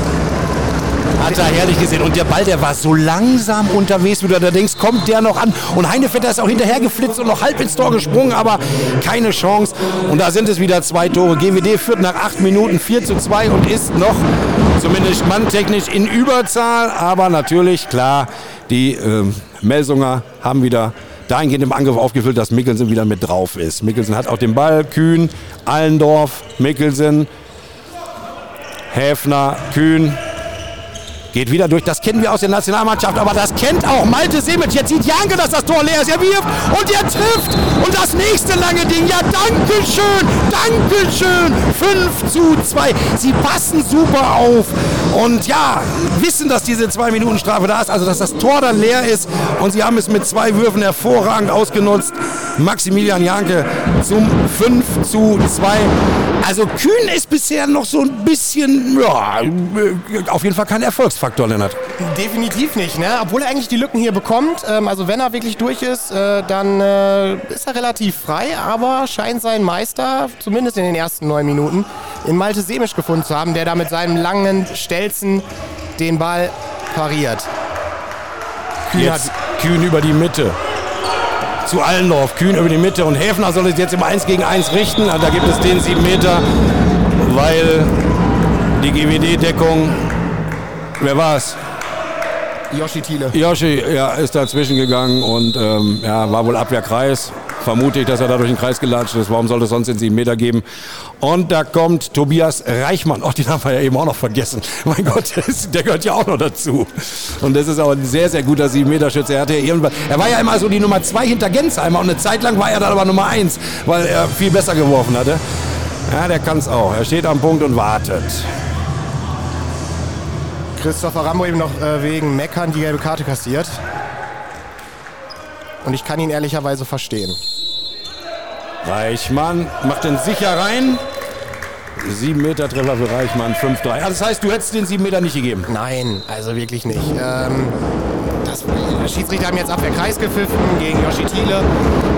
Hat er herrlich gesehen. Und der Ball, der war so langsam unterwegs, wie du da denkst, kommt der noch an. Und Heinevetter ist auch hinterher geflitzt und noch halb ins Tor gesprungen, aber keine Chance. Und da sind es wieder zwei Tore. GWD führt nach acht Minuten 4 zu 2 und ist noch, zumindest manntechnisch, in Überzahl. Aber natürlich, klar, die äh, Melsunger haben wieder dahingehend im Angriff aufgefüllt, dass Mikkelsen wieder mit drauf ist. Mikkelsen hat auch den Ball, Kühn, Allendorf, Mikkelsen, Häfner, Kühn, Geht wieder durch. Das kennen wir aus der Nationalmannschaft, aber das kennt auch Malte Semic. Jetzt sieht Janke, dass das Tor leer ist. Er wirft und er trifft. Und das nächste lange Ding. Ja, danke schön. Danke schön. 5 zu 2. Sie passen super auf. Und ja, wissen, dass diese 2-Minuten-Strafe da ist. Also, dass das Tor dann leer ist. Und sie haben es mit zwei Würfen hervorragend ausgenutzt. Maximilian Janke zum 5 zu 2. Also Kühn ist bisher noch so ein bisschen, ja, auf jeden Fall kein Erfolgsfaktor, Lennart. Definitiv nicht, ne? obwohl er eigentlich die Lücken hier bekommt. Ähm, also wenn er wirklich durch ist, äh, dann äh, ist er relativ frei, aber scheint seinen Meister, zumindest in den ersten neun Minuten, in Malte Semisch gefunden zu haben, der da mit seinem langen Stelzen den Ball pariert. Kühn, Jetzt Kühn über die Mitte zu Allendorf. Kühn über die Mitte und Häfner soll es jetzt im 1 gegen 1 richten. Da gibt es den 7 Meter, weil die GWD-Deckung, wer war es? Yoshi Thiele. Yoshi ja, ist dazwischen gegangen und ähm, ja, war wohl Abwehrkreis vermute ich, dass er da durch den Kreis gelatscht ist. Warum sollte es sonst in sieben Meter geben? Und da kommt Tobias Reichmann. Ach, den haben wir ja eben auch noch vergessen. Mein Gott, der gehört ja auch noch dazu. Und das ist auch ein sehr, sehr guter sieben Meter Schütze. Er, hatte ja irgendwann, er war ja immer so die Nummer zwei hinter Gensheimer und eine Zeit lang war er dann aber Nummer eins, weil er viel besser geworfen hatte. Ja, der kann es auch. Er steht am Punkt und wartet. Christopher Rambo eben noch äh, wegen Meckern die gelbe Karte kassiert. Und ich kann ihn ehrlicherweise verstehen. Reichmann macht den sicher rein. 7 Meter Treffer für Reichmann, 5-3. Also das heißt, du hättest den 7 Meter nicht gegeben? Nein, also wirklich nicht. Ähm, das, der Schiedsrichter haben jetzt Abwehrkreis gepfiffen gegen Yoshi Thiele.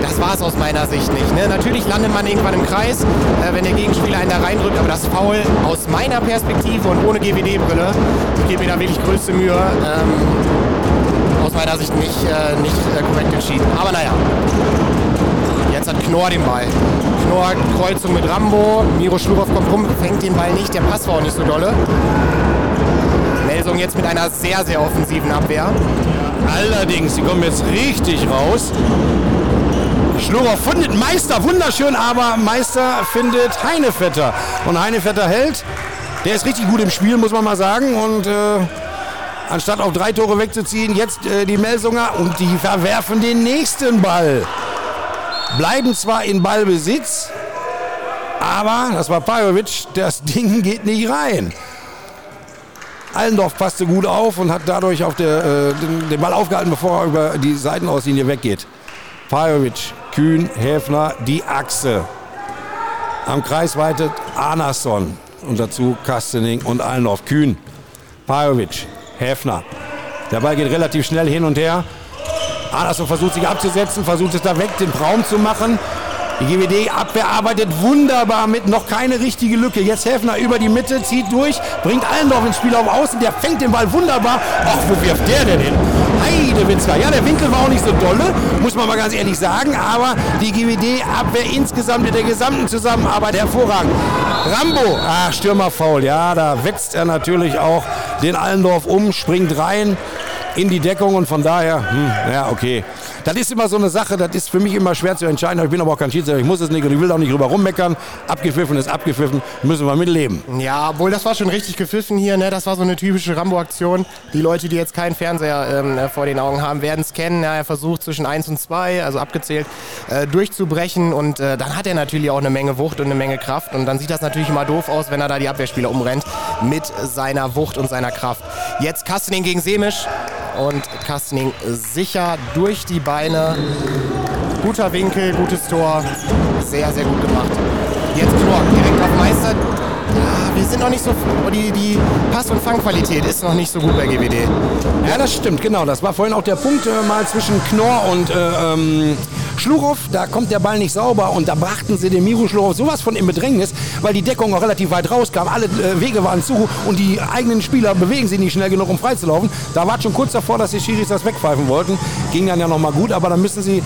Das war es aus meiner Sicht nicht. Ne? Natürlich landet man irgendwann im Kreis, äh, wenn der Gegenspieler einen da reindrückt, aber das Foul aus meiner Perspektive und ohne GWD-Brille, ich gebe mir da wirklich größte Mühe, ähm, aus meiner Sicht nicht, äh, nicht äh, korrekt entschieden. Aber naja. Jetzt hat Knorr den Ball. Knorr Kreuzung mit Rambo. Miro Schlurow kommt rum, fängt den Ball nicht. Der Pass war auch nicht so dolle. Melsung jetzt mit einer sehr, sehr offensiven Abwehr. Allerdings, sie kommen jetzt richtig raus. Schlurow findet Meister, wunderschön, aber Meister findet Heinevetter. Und Heinevetter hält. Der ist richtig gut im Spiel, muss man mal sagen. Und äh, anstatt auf drei Tore wegzuziehen, jetzt äh, die Melsunger und die verwerfen den nächsten Ball bleiben zwar in Ballbesitz, aber das war Pajovic, das Ding geht nicht rein. Allendorf passte gut auf und hat dadurch auf der, äh, den, den, Ball aufgehalten, bevor er über die Seitenauslinie weggeht. Pajovic, Kühn, Häfner, die Achse. Am Kreis weitet Arnason und dazu Kastening und Allendorf. Kühn, Pajovic, Häfner. Der Ball geht relativ schnell hin und her. Anderson versucht sich abzusetzen, versucht es da weg, den Raum zu machen. Die GWD-Abwehr arbeitet wunderbar mit, noch keine richtige Lücke. Jetzt Häfner über die Mitte, zieht durch, bringt Allendorf ins Spiel auf Außen, der fängt den Ball wunderbar. Ach, wo wirft der denn hin? Heidewitzka. Ja, der Winkel war auch nicht so dolle, muss man mal ganz ehrlich sagen, aber die GWD-Abwehr insgesamt in der gesamten Zusammenarbeit hervorragend. Rambo, ach, Stürmerfaul, ja, da wetzt er natürlich auch den Allendorf um, springt rein. In die Deckung und von daher, hm, ja, okay. Das ist immer so eine Sache, das ist für mich immer schwer zu entscheiden. Ich bin aber auch kein Schiedsrichter, ich muss es nicht und ich will auch nicht drüber rummeckern. Abgepfiffen ist abgepfiffen, müssen wir mit leben. Ja, obwohl das war schon richtig gepfiffen hier, ne? das war so eine typische Rambo-Aktion. Die Leute, die jetzt keinen Fernseher ähm, äh, vor den Augen haben, werden es kennen. Ja, er versucht zwischen 1 und 2, also abgezählt, äh, durchzubrechen und äh, dann hat er natürlich auch eine Menge Wucht und eine Menge Kraft und dann sieht das natürlich immer doof aus, wenn er da die Abwehrspieler umrennt mit seiner Wucht und seiner Kraft. Jetzt Kastening gegen Semisch und Kastening sicher durch die Beine. Guter Winkel, gutes Tor. Sehr, sehr gut gemacht. Jetzt Knorr direkt auf Meister. Ja, wir sind noch nicht so. Die, die Pass- und Fangqualität ist noch nicht so gut bei GWD. Ja, das stimmt, genau. Das war vorhin auch der Punkt äh, mal zwischen Knorr und äh, ähm, Schluchow. Da kommt der Ball nicht sauber und da brachten sie den Miro Schluchow sowas von im Bedrängnis, weil die Deckung auch relativ weit rauskam. Alle äh, Wege waren zu und die eigenen Spieler bewegen sich nicht schnell genug, um freizulaufen. Da war schon kurz davor, dass die Schiris das wegpfeifen wollten. Ging dann ja nochmal gut, aber dann müssen sie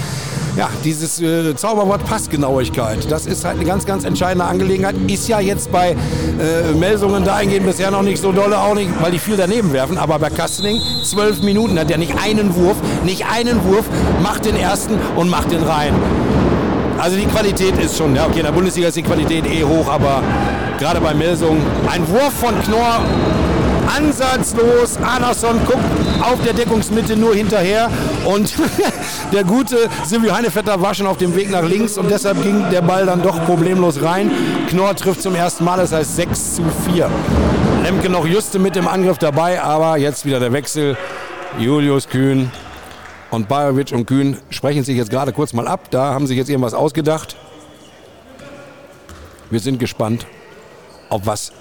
ja, dieses äh, Zauberwort Passgenauigkeit, das ist halt eine ganz, ganz entscheidende Angelegenheit. Ist ja jetzt bei äh, Melsungen dahingehend bisher noch nicht so dolle, auch nicht, weil die viel daneben werfen. Aber bei Kastening, zwölf Minuten, hat er nicht einen Wurf, nicht einen Wurf, macht den ersten und macht den rein. Also die Qualität ist schon, ja okay, in der Bundesliga ist die Qualität eh hoch, aber gerade bei Melsungen, ein Wurf von Knorr ansatzlos. Anderson guckt auf der Deckungsmitte nur hinterher und der gute Silvio Heinevetter war schon auf dem Weg nach links und deshalb ging der Ball dann doch problemlos rein. Knorr trifft zum ersten Mal, das heißt 6 zu 4. Lemke noch juste mit im Angriff dabei, aber jetzt wieder der Wechsel. Julius Kühn und Bajovic und Kühn sprechen sich jetzt gerade kurz mal ab. Da haben sich jetzt irgendwas ausgedacht. Wir sind gespannt, ob was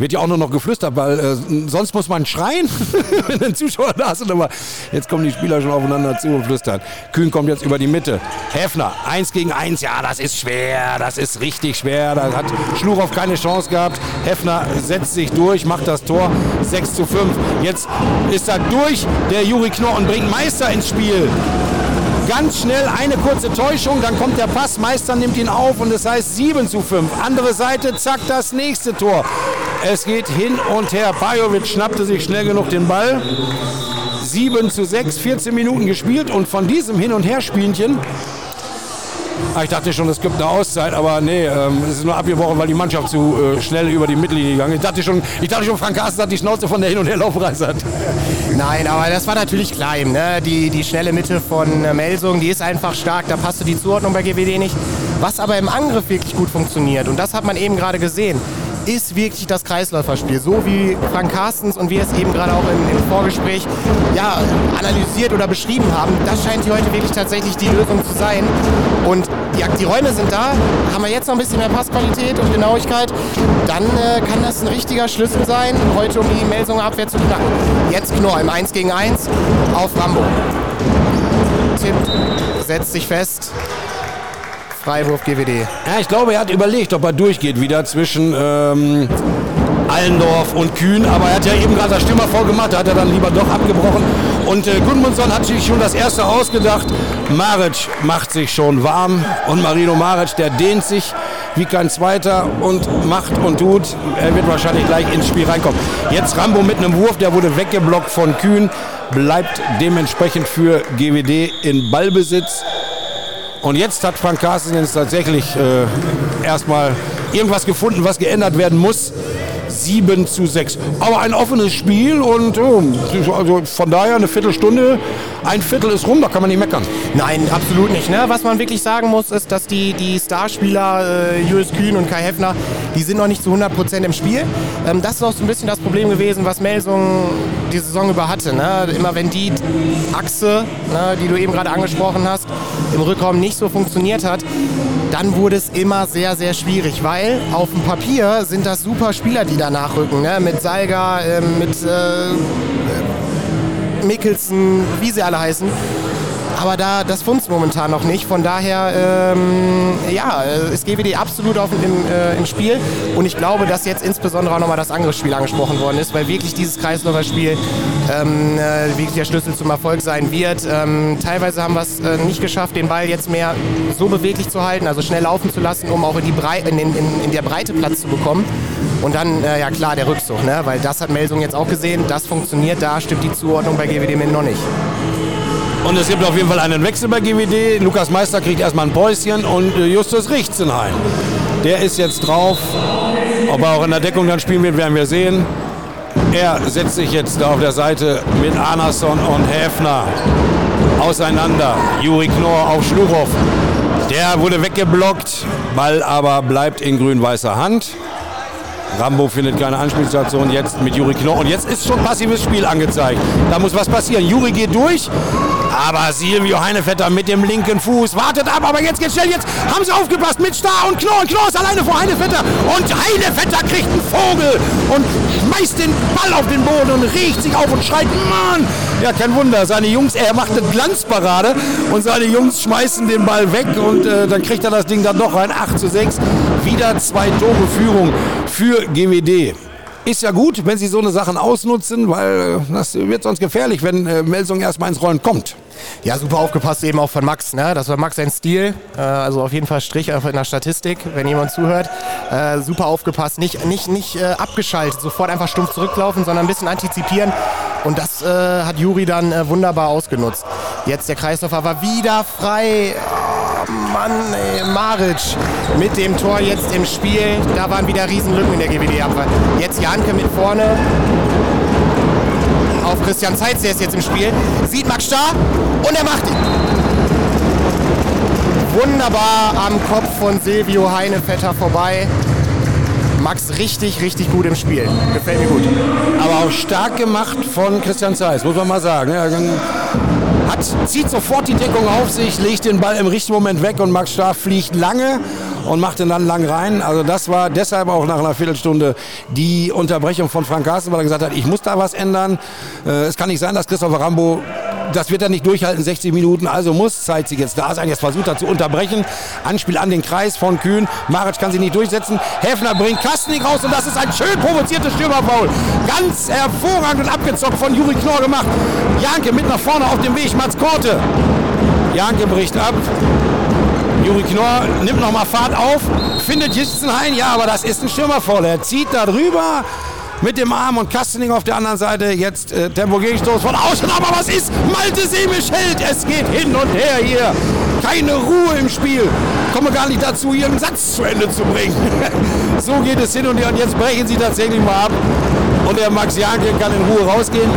wird ja auch nur noch geflüstert, weil äh, sonst muss man schreien, wenn ein Zuschauer da ist. Aber jetzt kommen die Spieler schon aufeinander zu und flüstern. Kühn kommt jetzt über die Mitte. Häfner, eins gegen eins, ja, das ist schwer, das ist richtig schwer. Da hat Schluchow keine Chance gehabt. Häfner setzt sich durch, macht das Tor 6 zu 5. Jetzt ist er durch, der Juri Knorr, und bringt Meister ins Spiel ganz schnell eine kurze Täuschung, dann kommt der Pass, Meister nimmt ihn auf und es heißt 7 zu 5. Andere Seite, zack, das nächste Tor. Es geht hin und her. Bajovic schnappte sich schnell genug den Ball. 7 zu 6, 14 Minuten gespielt und von diesem Hin- und Herspielchen ich dachte schon, es gibt eine Auszeit, aber nee, ähm, es ist nur abgebrochen, weil die Mannschaft zu äh, schnell über die Mittellinie gegangen ist. Ich dachte schon, ich dachte schon Frank Carsten hat die Schnauze von der Hin- und Herlaufreise hat. Nein, aber das war natürlich klein. Ne? Die, die schnelle Mitte von äh, Melsung, die ist einfach stark. Da passte die Zuordnung bei GWD nicht. Was aber im Angriff wirklich gut funktioniert, und das hat man eben gerade gesehen, ist wirklich das Kreisläuferspiel. So wie Frank Carstens und wir es eben gerade auch im, im, Vorgespräch ja, analysiert oder beschrieben haben. Das scheint hier heute wirklich tatsächlich die Lösung zu sein. Und die, die Räume sind da. Haben wir jetzt noch ein bisschen mehr Passqualität und Genauigkeit, dann äh, kann das ein richtiger Schlüssel sein, heute um die Melsunger Abwehr zu knacken. Jetzt Knorr im 1 gegen 1 auf Rambo. Tippt, setzt sich fest, Freiwurf GWD. Ja, ich glaube, er hat überlegt, ob er durchgeht wieder zwischen ähm, Allendorf und Kühn. Aber er hat ja eben gerade das Stürmer vorgemacht, da hat er dann lieber doch abgebrochen. Und äh, Gudmundsson hat sich schon das erste ausgedacht. Maric macht sich schon warm und Marino Maric, der dehnt sich wie kein Zweiter und macht und tut. Er wird wahrscheinlich gleich ins Spiel reinkommen. Jetzt Rambo mit einem Wurf, der wurde weggeblockt von Kühn, bleibt dementsprechend für GWD in Ballbesitz. Und jetzt hat Frank Carsten jetzt tatsächlich äh, erstmal irgendwas gefunden, was geändert werden muss. 7 zu 6. Aber ein offenes Spiel und oh, also von daher eine Viertelstunde, ein Viertel ist rum, da kann man nicht meckern. Nein, absolut nicht. Ne? Was man wirklich sagen muss, ist, dass die, die Starspieler äh, Julius Kühn und Kai Heffner, die sind noch nicht zu 100% im Spiel. Ähm, das ist auch so ein bisschen das Problem gewesen, was Melsung die Saison über hatte. Ne? Immer wenn die Achse, ne, die du eben gerade angesprochen hast, im Rückraum nicht so funktioniert hat, dann wurde es immer sehr, sehr schwierig, weil auf dem Papier sind das super Spieler, die da nachrücken. Ne? Mit Salga, äh, mit äh, Mikkelsen, wie sie alle heißen. Aber da, das funzt momentan noch nicht. Von daher, ähm, ja, ist GWD absolut auf, im, äh, im Spiel. Und ich glaube, dass jetzt insbesondere auch nochmal das Angriffsspiel angesprochen worden ist, weil wirklich dieses Kreisläuferspiel ähm, äh, wirklich der Schlüssel zum Erfolg sein wird. Ähm, teilweise haben wir es äh, nicht geschafft, den Ball jetzt mehr so beweglich zu halten, also schnell laufen zu lassen, um auch in, die Brei in, in, in der Breite Platz zu bekommen. Und dann, äh, ja klar, der Rückzug, ne? weil das hat Melsung jetzt auch gesehen, das funktioniert, da stimmt die Zuordnung bei GWD mit noch nicht. Und es gibt auf jeden Fall einen Wechsel bei GWD. Lukas Meister kriegt erstmal ein Päuschen und äh, Justus Richtzenhain. Der ist jetzt drauf. Ob er auch in der Deckung dann spielen wird, werden wir sehen. Er setzt sich jetzt da auf der Seite mit Anason und Häfner auseinander. Juri Knorr auf Schluchow. Der wurde weggeblockt. Ball aber bleibt in grün-weißer Hand. Rambo findet keine Anspielstation jetzt mit Juri Knorr. Und jetzt ist schon passives Spiel angezeigt. Da muss was passieren. Juri geht durch. Aber Silvio Heinevetter mit dem linken Fuß wartet ab. Aber jetzt geht's schnell. Jetzt haben sie aufgepasst mit Star und Knorr. Und Knorr ist alleine vor Heinevetter. Und Heinevetter kriegt einen Vogel und schmeißt den Ball auf den Boden und riecht sich auf und schreit, Mann! Ja, kein Wunder. Seine Jungs, er macht eine Glanzparade und seine Jungs schmeißen den Ball weg und äh, dann kriegt er das Ding dann doch rein. 8 zu 6. Wieder zwei Tore Führung für GWD. Ist ja gut, wenn sie so eine Sachen ausnutzen, weil äh, das wird sonst gefährlich, wenn äh, Melsung erstmal ins Rollen kommt. Ja, super aufgepasst eben auch von Max. Ne? Das war Max sein Stil. Äh, also auf jeden Fall Strich in der Statistik, wenn jemand zuhört. Äh, super aufgepasst. Nicht, nicht, nicht äh, abgeschaltet, sofort einfach stumpf zurücklaufen, sondern ein bisschen antizipieren. Und das äh, hat Juri dann äh, wunderbar ausgenutzt. Jetzt der Kreislauf war wieder frei. Oh Mann, ey, Maric mit dem Tor jetzt im Spiel. Da waren wieder Riesenlücken in der GWD-Abwehr. Jetzt Janke mit vorne auf Christian Zeitz, der ist jetzt im Spiel. Sieht Max Starr und er macht ihn. Wunderbar am Kopf von Silvio Heinevetter vorbei. Max richtig, richtig gut im Spiel. Gefällt mir gut. Aber auch stark gemacht von Christian Zeiss, muss man mal sagen. Er hat, zieht sofort die Deckung auf sich, legt den Ball im richtigen Moment weg und Max Starr fliegt lange und macht den dann lang rein. Also das war deshalb auch nach einer Viertelstunde die Unterbrechung von Frank Carsten, weil er gesagt hat, ich muss da was ändern. Äh, es kann nicht sein, dass Christopher Rambo das wird er nicht durchhalten, 60 Minuten, also muss Zeit sich jetzt da sein. Jetzt versucht er zu unterbrechen. Anspiel an den Kreis von Kühn. Maric kann sich nicht durchsetzen. Häfner bringt Kastening raus und das ist ein schön provoziertes Stürmerfoul. Ganz hervorragend und abgezockt von Juri Knorr gemacht. Janke mit nach vorne auf dem Weg, Mats Korte. Janke bricht ab. Juri Knorr nimmt nochmal Fahrt auf, findet Jistenhain, ja, aber das ist ein Stürmerfoul. Er zieht da drüber mit dem Arm und Kastening auf der anderen Seite. Jetzt äh, Tempo-Gegenstoß von außen. Aber was ist? Malte Semisch hält. Es geht hin und her hier. Keine Ruhe im Spiel. Komme gar nicht dazu, einen Satz zu Ende zu bringen. so geht es hin und her. Und jetzt brechen sie tatsächlich mal ab. Und der Max Janke kann in Ruhe rausgehen.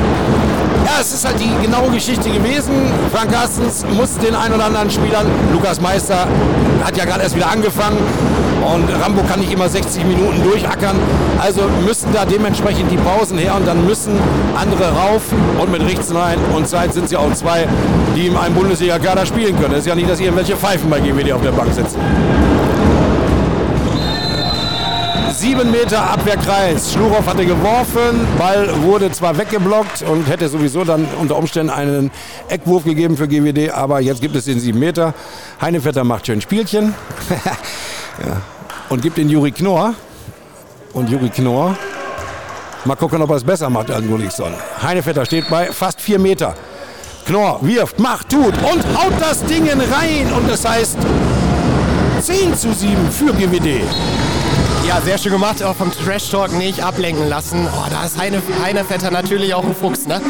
Ja, es ist halt die genaue Geschichte gewesen. Frank Carstens muss den ein oder anderen Spielern, Lukas Meister hat ja gerade erst wieder angefangen und Rambo kann nicht immer 60 Minuten durchackern. Also müssen da dementsprechend die Pausen her und dann müssen andere rauf und mit Richtsnein und Zeit sind sie auch zwei, die in einem Bundesliga-Kader spielen können. Es ist ja nicht, dass irgendwelche Pfeifen bei GWD auf der Bank sitzen. 7 Meter Abwehrkreis. Schlurow hatte geworfen, Ball wurde zwar weggeblockt und hätte sowieso dann unter Umständen einen Eckwurf gegeben für GWD, aber jetzt gibt es den 7 Meter. Heinevetter macht schön Spielchen ja. und gibt den Juri Knorr. Und Juri Knorr, mal gucken, ob er es besser macht als Gullichson. Heinevetter steht bei fast 4 Meter. Knorr wirft, macht, tut und haut das Ding rein. Und das heißt 10 zu 7 für GWD. Ja, sehr schön gemacht. Auch vom Trash Talk nicht ablenken lassen. Oh, da ist Heine, Heinevetter natürlich auch ein Fuchs. Ne?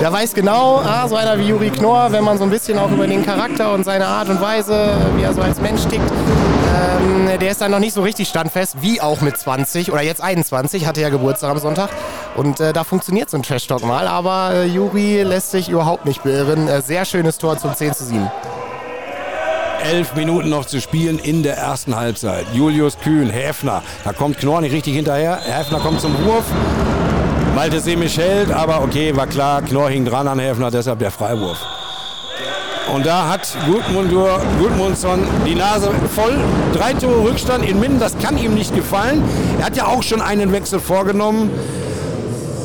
Der weiß genau, ah, so einer wie Juri Knorr, wenn man so ein bisschen auch über den Charakter und seine Art und Weise, wie er so als Mensch tickt, ähm, der ist dann noch nicht so richtig standfest, wie auch mit 20 oder jetzt 21, hatte ja Geburtstag am Sonntag. Und äh, da funktioniert so ein Trash Talk mal. Aber äh, Juri lässt sich überhaupt nicht beirren. Äh, sehr schönes Tor zum 10 zu 7. Elf Minuten noch zu spielen in der ersten Halbzeit. Julius Kühn, Häfner. Da kommt Knorr nicht richtig hinterher. Häfner kommt zum Wurf. Malte Semisch hält, aber okay, war klar, Knorr hing dran an Häfner, deshalb der Freiwurf. Und da hat Gudmundur, Gudmundsson die Nase voll. Drei Tore Rückstand in Minden, das kann ihm nicht gefallen. Er hat ja auch schon einen Wechsel vorgenommen.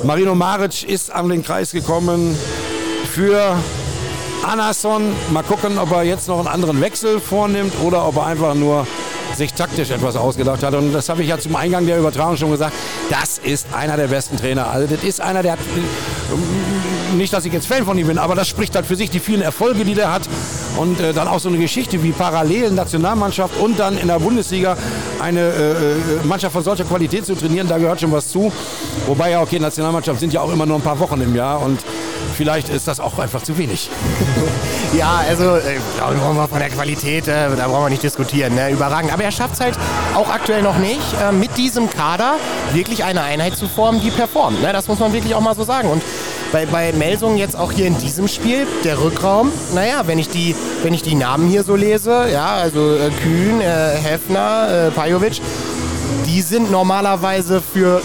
Marino Maric ist an den Kreis gekommen für Anason. Mal gucken, ob er jetzt noch einen anderen Wechsel vornimmt oder ob er einfach nur sich taktisch etwas ausgedacht hat. Und das habe ich ja zum Eingang der Übertragung schon gesagt. das ist einer der besten Trainer. Also das ist einer, der hat, nicht, dass ich jetzt Fan von ihm bin, aber das spricht halt für sich, die vielen Erfolge, die der hat. Und äh, dann auch so eine Geschichte wie parallel Nationalmannschaft und dann in der Bundesliga eine äh, äh, Mannschaft von solcher Qualität zu trainieren, da gehört schon was zu. Wobei ja, okay, Nationalmannschaft sind ja auch immer nur ein paar Wochen im Jahr und vielleicht ist das auch einfach zu wenig. ja, also äh, von der Qualität, äh, da brauchen wir nicht diskutieren. Ne? Überragend. Aber er schafft es halt auch aktuell noch nicht, äh, mit diesem Kader wirklich eine Einheit zu formen, die performt. Ne? Das muss man wirklich auch mal so sagen. Und bei, bei Melsungen jetzt auch hier in diesem Spiel, der Rückraum, naja, wenn ich die, wenn ich die Namen hier so lese, ja, also äh, Kühn, äh, Hefner, äh, Pajovic, die sind normalerweise für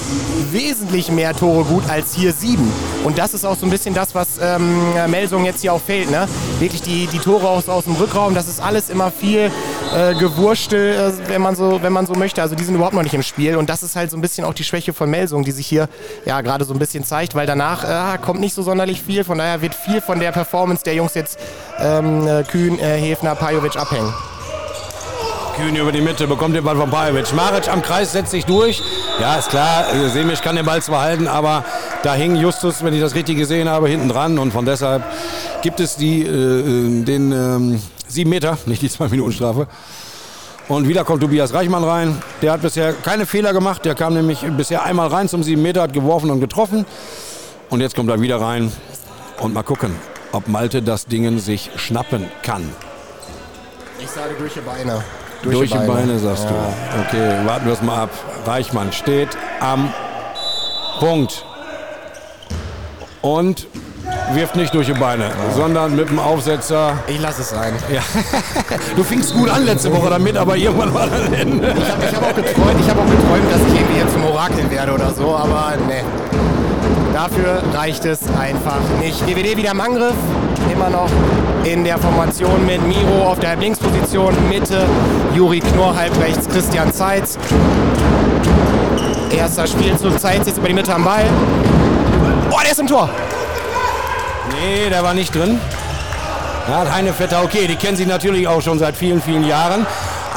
wesentlich mehr Tore gut als hier sieben. Und das ist auch so ein bisschen das, was ähm, Melsung jetzt hier auch fehlt. Ne? Wirklich die, die Tore aus, aus dem Rückraum, das ist alles immer viel äh, Gewurstel, äh, wenn, man so, wenn man so möchte. Also die sind überhaupt noch nicht im Spiel. Und das ist halt so ein bisschen auch die Schwäche von Melsung, die sich hier ja gerade so ein bisschen zeigt, weil danach äh, kommt nicht so sonderlich viel. Von daher wird viel von der Performance der Jungs jetzt ähm, äh, Kühn, äh, Hefner, Pajovic abhängen. Kühn über die Mitte, bekommt den Ball von Bajovic. Maric am Kreis setzt sich durch. Ja, ist klar, Semisch kann den Ball zwar halten, aber da hing Justus, wenn ich das richtig gesehen habe, hinten dran. Und von deshalb gibt es die, äh, äh den ähm, sieben Meter, nicht die zwei Minuten Strafe. Und wieder kommt Tobias Reichmann rein. Der hat bisher keine Fehler gemacht. Der kam nämlich bisher einmal rein zum sieben Meter, hat geworfen und getroffen. Und jetzt kommt er wieder rein. Und mal gucken, ob Malte das Ding sich schnappen kann. Ich sage durch die Beine. Durch, durch die Beine, Beine sagst ja. du. Okay, warten wir es mal ab. Reichmann steht am Punkt. Und wirft nicht durch die Beine, ja. sondern mit dem Aufsetzer. Ich lasse es sein. Ja. Du fingst gut an letzte Woche damit, aber irgendwann war dann Ende. Ich habe hab auch, geträumt, hab auch geträumt, dass ich irgendwie jetzt zum Orakel werde oder so, aber ne. Dafür reicht es einfach nicht. DWD wieder im Angriff, immer noch in der Formation mit Miro auf der Linksposition, Mitte, Juri Knorr halb rechts, Christian Zeitz. Erster Spielzug, Zeitz jetzt über die Mitte am Ball. Oh, der ist im Tor. Nee, der war nicht drin. Ja, Heinevetter, okay, die kennen sich natürlich auch schon seit vielen, vielen Jahren.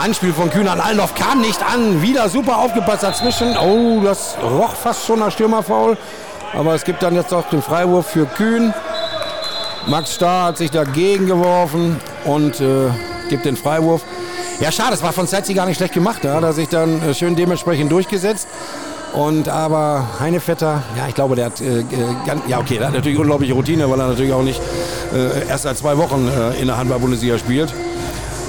Anspiel von Kühn an Allenhoff kam nicht an. Wieder super aufgepasst dazwischen. Oh, das roch fast schon nach Stürmerfaul. Aber es gibt dann jetzt auch den Freiwurf für Kühn. Max Starr hat sich dagegen geworfen und äh, gibt den Freiwurf. Ja, schade, es war von Zeitzi gar nicht schlecht gemacht. Da hat er sich dann äh, schön dementsprechend durchgesetzt. Und aber Heinevetter, ja, ich glaube, der hat, äh, ganz, ja, okay, der hat natürlich unglaubliche Routine, weil er natürlich auch nicht äh, erst seit zwei Wochen äh, in der Handball-Bundesliga spielt.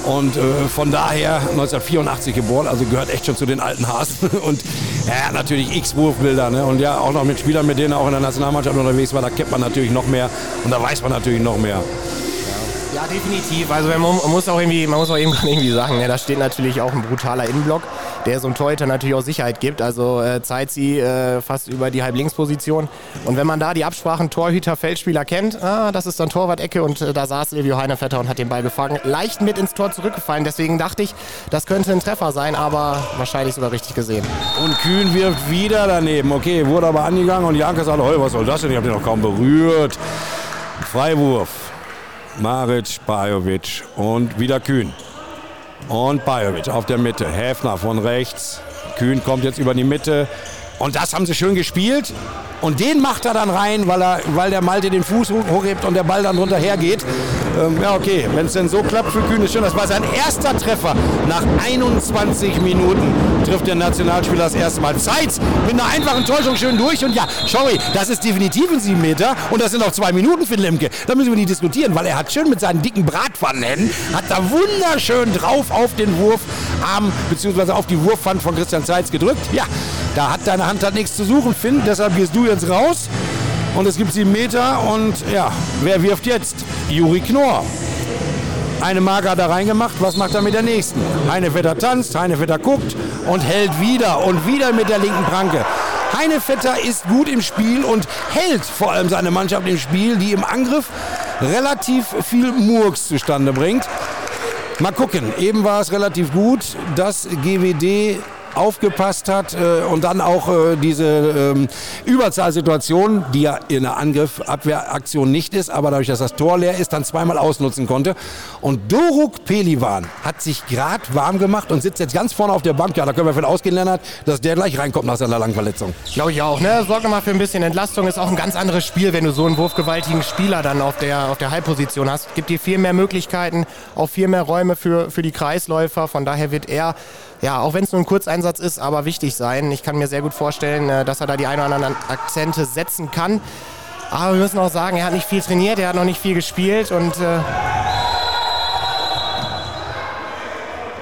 Und äh, von daher 1984 geboren, also gehört echt schon zu den alten Hasen. Und ja, natürlich X-Wurfbilder. Ne? Und ja, auch noch mit Spielern, mit denen er auch in der Nationalmannschaft unterwegs war, da kennt man natürlich noch mehr. Und da weiß man natürlich noch mehr. Ja, definitiv. Also man muss auch irgendwie, man muss auch eben irgendwie sagen, ne, da steht natürlich auch ein brutaler Innenblock, der so einem Torhüter natürlich auch Sicherheit gibt. Also äh, zeigt sie äh, fast über die Halblinksposition. Und wenn man da die Absprachen Torhüter, Feldspieler kennt, ah, das ist dann Torwart-Ecke und äh, da saß Silvio Heinevetter und hat den Ball gefangen. Leicht mit ins Tor zurückgefallen. Deswegen dachte ich, das könnte ein Treffer sein, aber wahrscheinlich sogar richtig gesehen. Und Kühn wirft wieder daneben. Okay, wurde aber angegangen und Janke sagte, hey, was soll das denn? Ich habe den noch kaum berührt. Freiwurf. Maric, Bajovic und wieder Kühn. Und Bajovic auf der Mitte. Häfner von rechts. Kühn kommt jetzt über die Mitte. Und das haben sie schön gespielt. Und den macht er dann rein, weil, er, weil der Malte den Fuß hochhebt und der Ball dann runter hergeht. Ähm, ja, okay, wenn es denn so klappt für Kühn, ist schön. Das war sein erster Treffer. Nach 21 Minuten trifft der Nationalspieler das erste Mal. Zeit mit einer einfachen Täuschung schön durch. Und ja, sorry, das ist definitiv ein 7 Meter. Und das sind auch zwei Minuten für Lemke. Da müssen wir nicht diskutieren, weil er hat schön mit seinen dicken Bratpfannenhänden, hat da wunderschön drauf auf den Wurfarm, beziehungsweise auf die Wurfwand von Christian Zeitz gedrückt. Ja, da hat deine Hand hat nichts zu suchen, Finn. Deshalb gehst du jetzt raus. Und es gibt sieben Meter. Und ja, wer wirft jetzt? Juri Knorr. Eine Marke hat er reingemacht. Was macht er mit der nächsten? Heinevetter tanzt, Heinevetter guckt und hält wieder und wieder mit der linken Pranke. Heinevetter ist gut im Spiel und hält vor allem seine Mannschaft im Spiel, die im Angriff relativ viel Murks zustande bringt. Mal gucken, eben war es relativ gut, dass GWD aufgepasst hat äh, und dann auch äh, diese ähm, Überzahlsituation, die ja in der Angriff-Abwehraktion nicht ist, aber dadurch, dass das Tor leer ist, dann zweimal ausnutzen konnte. Und Doruk Pelivan hat sich gerade warm gemacht und sitzt jetzt ganz vorne auf der Bank. Ja, da können wir von ausgehen, Lennart, dass der gleich reinkommt nach seiner langen Verletzung. Glaube ich auch. Ne? Sorgt nochmal für ein bisschen Entlastung. Ist auch ein ganz anderes Spiel, wenn du so einen wurfgewaltigen Spieler dann auf der, auf der Halbposition hast. Gibt dir viel mehr Möglichkeiten, auch viel mehr Räume für, für die Kreisläufer. Von daher wird er ja, auch wenn es nur ein Kurzeinsatz ist, aber wichtig sein. Ich kann mir sehr gut vorstellen, äh, dass er da die ein oder anderen Akzente setzen kann. Aber wir müssen auch sagen, er hat nicht viel trainiert, er hat noch nicht viel gespielt und äh,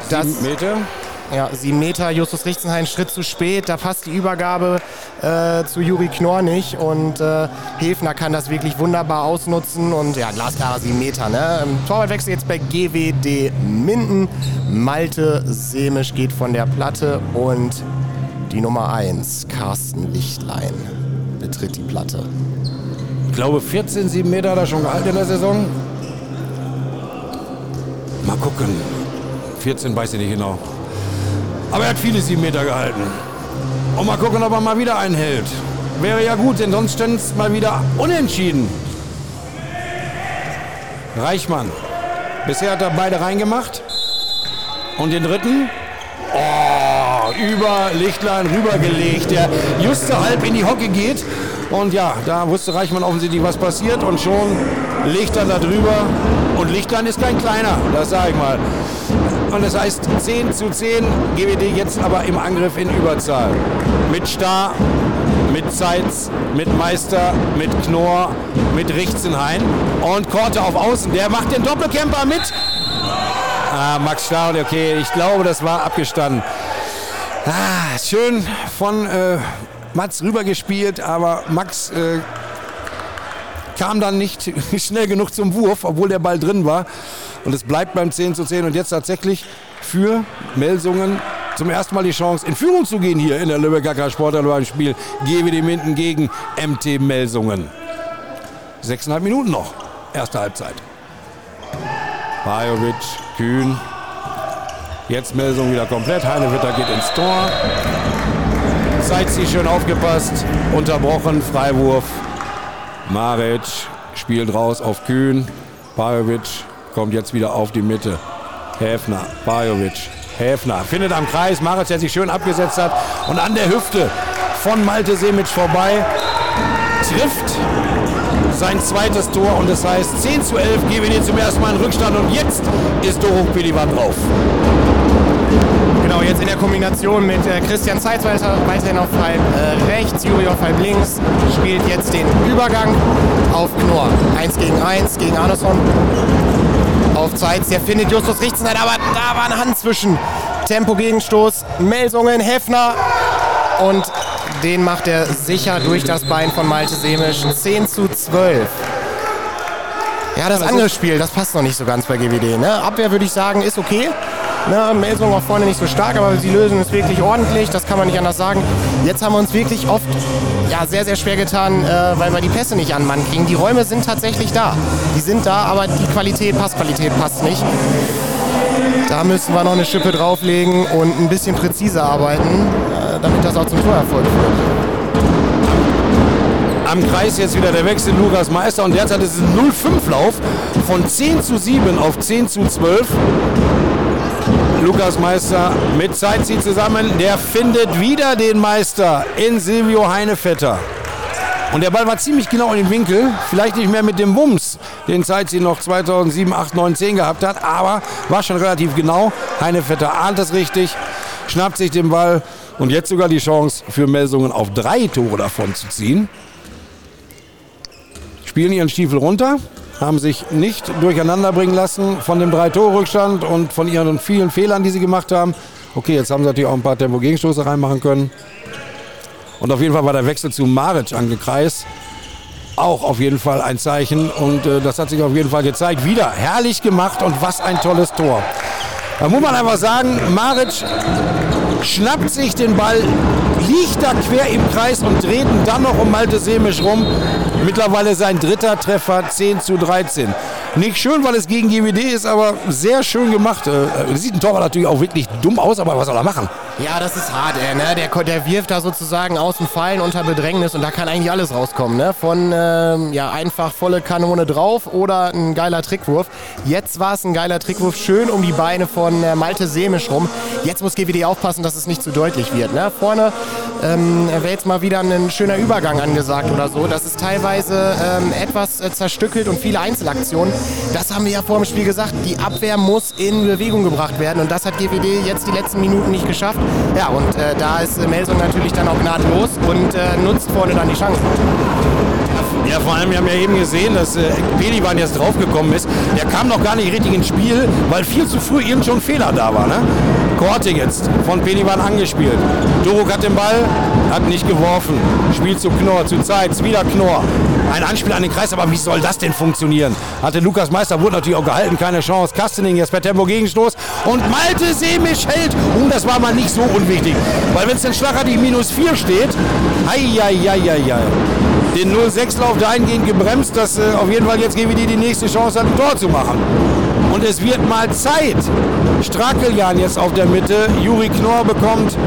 das Meter. Ja, sieben Meter, Justus Richtenhain, Schritt zu spät. Da passt die Übergabe äh, zu Juri Knorr nicht. Und äh, Hefner kann das wirklich wunderbar ausnutzen. Und ja, glasklare sieben Meter. Ne? Torwartwechsel jetzt bei GWD Minden. Malte Semisch geht von der Platte. Und die Nummer 1, Carsten Lichtlein, betritt die Platte. Ich glaube, 14, 7 Meter hat er schon gehalten in der Saison. Mal gucken. 14 weiß ich nicht genau. Aber er hat viele sieben Meter gehalten. Und mal gucken, ob er mal wieder einen hält. Wäre ja gut, denn sonst stände es mal wieder unentschieden. Reichmann. Bisher hat er beide reingemacht. Und den dritten? Oh, über Lichtlein rübergelegt, der just so halb in die Hocke geht. Und ja, da wusste Reichmann offensichtlich, was passiert. Und schon legt er da drüber. Und Lichtlein ist kein kleiner, das sage ich mal. Und das heißt 10 zu 10, GWD jetzt aber im Angriff in Überzahl. Mit Star, mit Zeitz, mit Meister, mit Knorr, mit Richzenhain und Korte auf Außen. Der macht den Doppelcamper mit. Ah, Max Starr, okay, ich glaube, das war abgestanden. Ah, schön von äh, Mats rübergespielt, aber Max äh, kam dann nicht schnell genug zum Wurf, obwohl der Ball drin war. Und es bleibt beim 10 zu 10 und jetzt tatsächlich für Melsungen zum ersten Mal die Chance, in Führung zu gehen hier in der Lübecker Sporthalle beim Spiel GWD Minden gegen MT Melsungen. Sechseinhalb Minuten noch, erste Halbzeit. Bajovic, Kühn. Jetzt Melsung wieder komplett. Heinewitter geht ins Tor. Zeit sie schön aufgepasst. Unterbrochen, Freiwurf. Maric spielt raus auf Kühn. Bajovic kommt jetzt wieder auf die Mitte. Häfner, Bajovic, Häfner findet am Kreis Maric, der sich schön abgesetzt hat und an der Hüfte von Malte Semic vorbei trifft sein zweites Tor und das heißt 10 zu 11 geben wir zum ersten Mal in Rückstand und jetzt ist Doruk Pelivan drauf. Genau, jetzt in der Kombination mit äh, Christian Zeitz weiter, weiterhin auf halb äh, rechts, Juri auf halb links, spielt jetzt den Übergang auf Knorr. 1 gegen 1 gegen Andersson auf Zeitz. Der findet Justus Richtenheit, aber da war eine Hand zwischen. Tempo-Gegenstoß, Melsungen, Heffner und den macht er sicher durch das Bein von Malte Semisch. 10 zu 12. Ja, das Angriffsspiel, das passt noch nicht so ganz bei GWD. Ne? Abwehr würde ich sagen, ist okay. Ne, Melsung auch vorne nicht so stark, aber sie lösen es wirklich ordentlich, das kann man nicht anders sagen. Jetzt haben wir uns wirklich oft ja, sehr, sehr schwer getan, äh, weil wir die Pässe nicht an Mann kriegen. Die Räume sind tatsächlich da. Die sind da, aber die Qualität, Passqualität passt nicht. Da müssen wir noch eine Schippe drauflegen und ein bisschen präziser arbeiten, äh, damit das auch zum Torerfolg führt. Am Kreis jetzt wieder der Wechsel Lukas Meister und derzeit ist es ein 0-5-Lauf von 10 zu 7 auf 10 zu 12. Lukas Meister mit Zeitzieh zusammen. Der findet wieder den Meister in Silvio Heinevetter. Und der Ball war ziemlich genau in den Winkel. Vielleicht nicht mehr mit dem Wumms, den Zeitzieh noch 2007, 8, 9, 10 gehabt hat. Aber war schon relativ genau. Heinevetter ahnt es richtig, schnappt sich den Ball. Und jetzt sogar die Chance für Melsungen auf drei Tore davon zu ziehen. Spielen ihren Stiefel runter haben sich nicht durcheinander bringen lassen von dem Drei-Tore-Rückstand und von ihren vielen Fehlern, die sie gemacht haben. Okay, jetzt haben sie natürlich auch ein paar Tempo-Gegenstoße reinmachen können. Und auf jeden Fall war der Wechsel zu Maric angekreist. Auch auf jeden Fall ein Zeichen und äh, das hat sich auf jeden Fall gezeigt. Wieder herrlich gemacht und was ein tolles Tor. Da muss man einfach sagen, Maric schnappt sich den Ball, liegt da quer im Kreis und dreht ihn dann noch um Malte Semisch rum. Mittlerweile sein dritter Treffer, 10 zu 13. Nicht schön, weil es gegen GWD ist, aber sehr schön gemacht. Äh, sieht ein Tor natürlich auch wirklich dumm aus, aber was soll er machen? Ja, das ist hart, ey, ne? Der, der wirft da sozusagen aus dem Fallen unter Bedrängnis und da kann eigentlich alles rauskommen, ne? Von ähm, ja, einfach volle Kanone drauf oder ein geiler Trickwurf. Jetzt war es ein geiler Trickwurf, schön um die Beine von äh, Malte Semisch rum. Jetzt muss GWD aufpassen, dass es nicht zu deutlich wird. Ne? Vorne ähm, wäre jetzt mal wieder ein schöner Übergang angesagt oder so. Das ist teilweise ähm, etwas äh, zerstückelt und viele Einzelaktionen. Das haben wir ja vor dem Spiel gesagt. Die Abwehr muss in Bewegung gebracht werden und das hat GWD jetzt die letzten Minuten nicht geschafft. Ja, und äh, da ist äh, Melsung natürlich dann auch gnadlos und äh, nutzt vorne dann die Chancen. Ja, vor allem, wir haben ja eben gesehen, dass äh, Pelivan jetzt draufgekommen ist. Der kam noch gar nicht richtig ins Spiel, weil viel zu früh irgend schon Fehler da war. Ne? Korte jetzt von Pelivan angespielt. Duruk hat den Ball, hat nicht geworfen. Spielt zu Knorr, zu Zeit, wieder Knorr. Ein Anspiel an den Kreis, aber wie soll das denn funktionieren? Hatte Lukas Meister, wurde natürlich auch gehalten, keine Chance. Kastening jetzt per Tempo Gegenstoß und Malte Semisch hält. Und das war mal nicht so unwichtig, weil wenn es dann schlagartig minus 4 steht, hei, den 06-Lauf dahingehend gebremst, dass äh, auf jeden Fall jetzt GWD die nächste Chance hat, ein Tor zu machen. Und es wird mal Zeit. Strakeljan jetzt auf der Mitte. Juri Knorr bekommt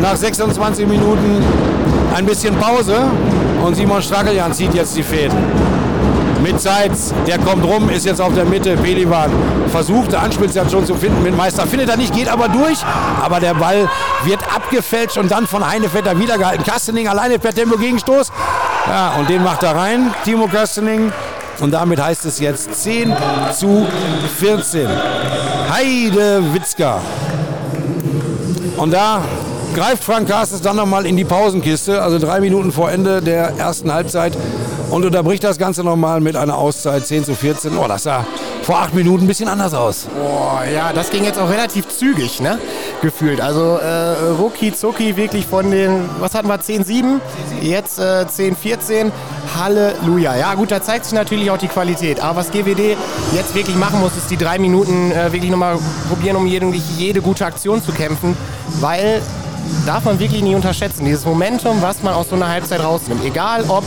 nach 26 Minuten ein bisschen Pause. Und Simon Strakeljan zieht jetzt die Fäden. Mit Seitz, der kommt rum, ist jetzt auf der Mitte. Pelivan versucht, der Anspielstation zu finden mit Meister. Findet er nicht, geht aber durch. Aber der Ball wird abgefälscht und dann von Heinevetter wiedergehalten. Kastening alleine per Tempo Gegenstoß. Ja, und den macht er rein, Timo Kastening. Und damit heißt es jetzt 10 zu 14. Heide Witzka. Und da greift Frank Carstens dann nochmal in die Pausenkiste, also drei Minuten vor Ende der ersten Halbzeit und unterbricht das Ganze nochmal mit einer Auszeit 10 zu 14. Oh, das sah vor acht Minuten ein bisschen anders aus. Boah, ja, das ging jetzt auch relativ zügig, ne? Gefühlt. Also äh, Ruki Zucki wirklich von den, was hatten wir, 10-7, jetzt äh, 10-14. Halleluja. Ja gut, da zeigt sich natürlich auch die Qualität. Aber was GWD jetzt wirklich machen muss, ist die drei Minuten äh, wirklich nochmal probieren, um jede, jede gute Aktion zu kämpfen. Weil darf man wirklich nie unterschätzen. Dieses Momentum, was man aus so einer Halbzeit rausnimmt. Egal ob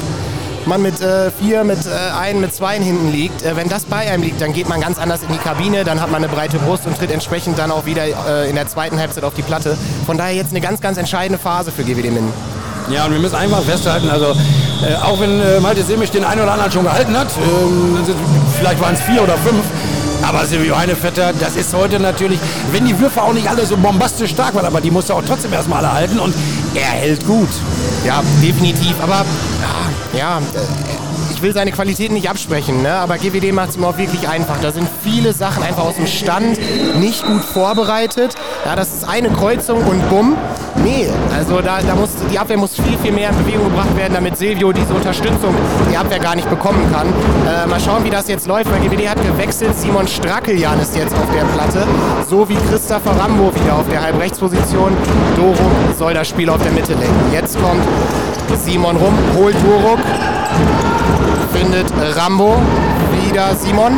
man mit äh, vier, mit äh, ein, mit zwei hinten liegt. Äh, wenn das bei einem liegt, dann geht man ganz anders in die Kabine, dann hat man eine breite Brust und tritt entsprechend dann auch wieder äh, in der zweiten Halbzeit auf die Platte. Von daher jetzt eine ganz, ganz entscheidende Phase für GWD Minden. Ja, und wir müssen einfach festhalten, also äh, auch wenn äh, Malte Semisch den einen oder anderen schon gehalten hat, ähm, vielleicht waren es vier oder fünf, aber Silvio Heinevetter, das ist heute natürlich, wenn die Würfe auch nicht alle so bombastisch stark waren, aber die musste auch trotzdem erstmal alle halten und er hält gut. Ja, definitiv. Aber ja, ich will seine Qualität nicht absprechen, ne? aber GWD macht es ihm auch wirklich einfach. Da sind viele Sachen einfach aus dem Stand nicht gut vorbereitet. Ja, das ist eine Kreuzung und bumm. Nee, also da, da muss, die Abwehr muss viel, viel mehr in Bewegung gebracht werden, damit Silvio diese Unterstützung die Abwehr gar nicht bekommen kann. Äh, mal schauen, wie das jetzt läuft, weil GWD hat gewechselt. Simon Strackeljan ist jetzt auf der Platte, so wie Christopher Rambo wieder auf der Halbrechtsposition. Doro soll das Spiel auf der Mitte lenken. Jetzt kommt Simon rum, holt Duruk, findet Rambo, wieder Simon.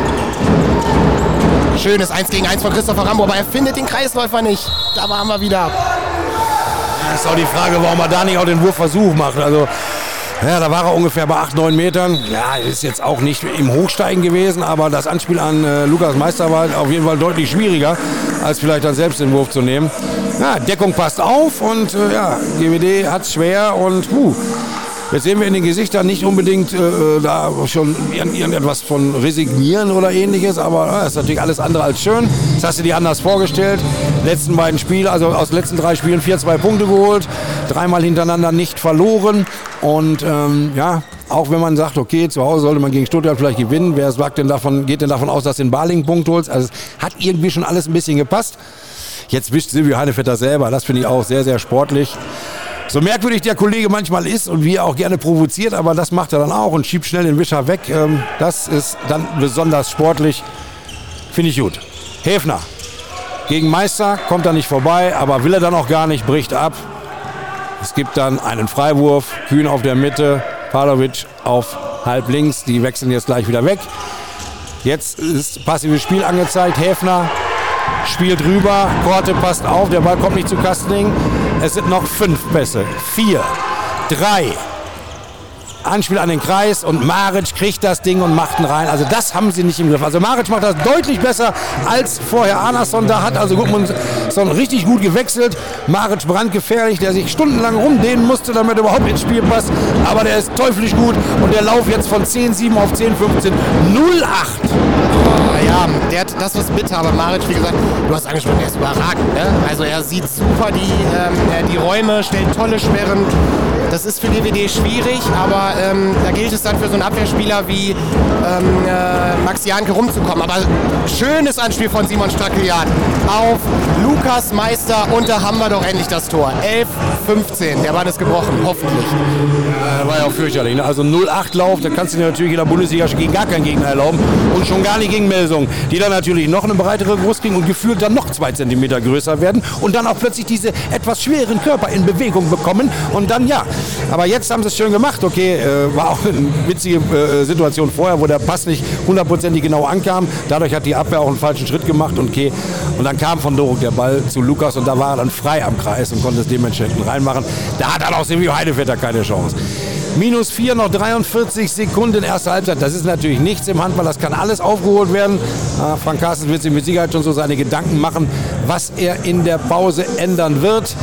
Schönes 1 gegen 1 von Christopher Rambo, aber er findet den Kreisläufer nicht. Da waren wir wieder. Das ist auch die Frage, warum er da nicht auch den Wurfversuch macht. Also ja, da war er ungefähr bei 8, 9 Metern. Ja, ist jetzt auch nicht im Hochsteigen gewesen, aber das Anspiel an äh, Lukas Meister war auf jeden Fall deutlich schwieriger, als vielleicht dann selbst den Wurf zu nehmen. Ja, Deckung passt auf und äh, ja, GWD hat schwer und puh, Jetzt sehen wir in den Gesichtern nicht unbedingt äh, äh da schon irgendetwas von resignieren oder ähnliches, aber das äh, ist natürlich alles andere als schön. Das hast du dir anders vorgestellt. Letzten beiden Spiele, also aus den letzten drei Spielen vier, zwei Punkte geholt, dreimal hintereinander nicht verloren und ähm, ja, auch wenn man sagt, okay, zu Hause sollte man gegen Stuttgart vielleicht gewinnen, wer sagt denn davon, geht denn davon aus, dass du den Baling Punkt holst? Also es hat irgendwie schon alles ein bisschen gepasst. Jetzt wischt Silvio Heinevetter selber, das finde ich auch sehr, sehr sportlich. So merkwürdig der Kollege manchmal ist und wie er auch gerne provoziert, aber das macht er dann auch und schiebt schnell den Wischer weg. Ähm, das ist dann besonders sportlich. Finde ich gut. Häfner. Gegen Meister kommt er nicht vorbei, aber will er dann auch gar nicht, bricht ab. Es gibt dann einen Freiwurf, Kühn auf der Mitte, Pavlovic auf halb links. Die wechseln jetzt gleich wieder weg. Jetzt ist passives Spiel angezeigt. Häfner spielt rüber, Korte passt auf, der Ball kommt nicht zu Kastening. Es sind noch fünf Pässe. Vier, drei, Anspiel an den Kreis und Maric kriegt das Ding und macht ihn rein. Also das haben sie nicht im Griff. Also Maric macht das deutlich besser als vorher Anderson. Da hat also Gudmundsson richtig gut gewechselt. Maric brandgefährlich, der sich stundenlang rumdehnen musste, damit er überhaupt ins Spiel passt. Aber der ist teuflisch gut und der Lauf jetzt von 10-7 auf 10-15, 0-8. Ja, der hat das was bitter, aber Maric, wie gesagt, du hast angesprochen, er ist überragend. Ne? Also er sieht super die, ähm, die Räume, stellt tolle Sperren. Das ist für DVD schwierig, aber ähm, da gilt es dann für so einen Abwehrspieler wie ähm, äh, Max Janke rumzukommen. Aber schönes Anspiel von Simon Strackelian auf Lukas Meister und da haben wir doch endlich das Tor. 11, 15, der Mann ist gebrochen, hoffentlich. Ja, war ja auch fürchterlich. Ne? Also 0-8 Lauf, da kannst du dir natürlich in der Bundesliga gegen gar keinen Gegner erlauben und schon gar nicht gegen Melsung, die dann natürlich noch eine breitere Brust kriegen und gefühlt dann noch zwei Zentimeter größer werden und dann auch plötzlich diese etwas schweren Körper in Bewegung bekommen und dann ja, aber jetzt haben sie es schön gemacht. Okay, äh, war auch eine witzige äh, Situation vorher, wo der Pass nicht hundertprozentig genau ankam. Dadurch hat die Abwehr auch einen falschen Schritt gemacht. Und, okay. und dann kam von Doruk der Ball zu Lukas und da war er dann frei am Kreis und konnte es dementsprechend reinmachen. Da hat dann auch Silvio Heidevetter keine Chance. Minus 4, noch 43 Sekunden erste Halbzeit. Das ist natürlich nichts im Handball. Das kann alles aufgeholt werden. Äh, Frank Carstens wird sich mit Sicherheit schon so seine Gedanken machen, was er in der Pause ändern wird.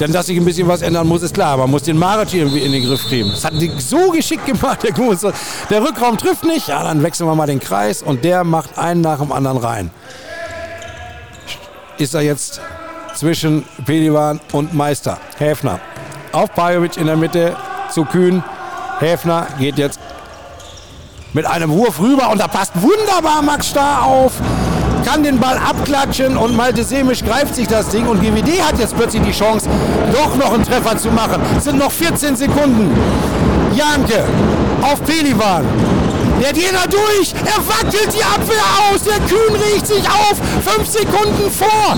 Denn dass sich ein bisschen was ändern muss, ist klar. Man muss den Maric irgendwie in den Griff kriegen. Das hat die so geschickt gemacht, der Große. Der Rückraum trifft nicht. Ja, dann wechseln wir mal den Kreis und der macht einen nach dem anderen rein. Ist er jetzt zwischen Pelivan und Meister. Häfner. Auf Pajovic in der Mitte zu Kühn. Häfner geht jetzt mit einem Wurf rüber und da passt wunderbar Max Starr auf kann den Ball abklatschen und Malte Semisch greift sich das Ding und GWD hat jetzt plötzlich die Chance, doch noch einen Treffer zu machen. Es sind noch 14 Sekunden. Janke auf Pelivan. Der Diener durch, er wackelt die Abwehr aus, der Kühn riecht sich auf, fünf Sekunden vor.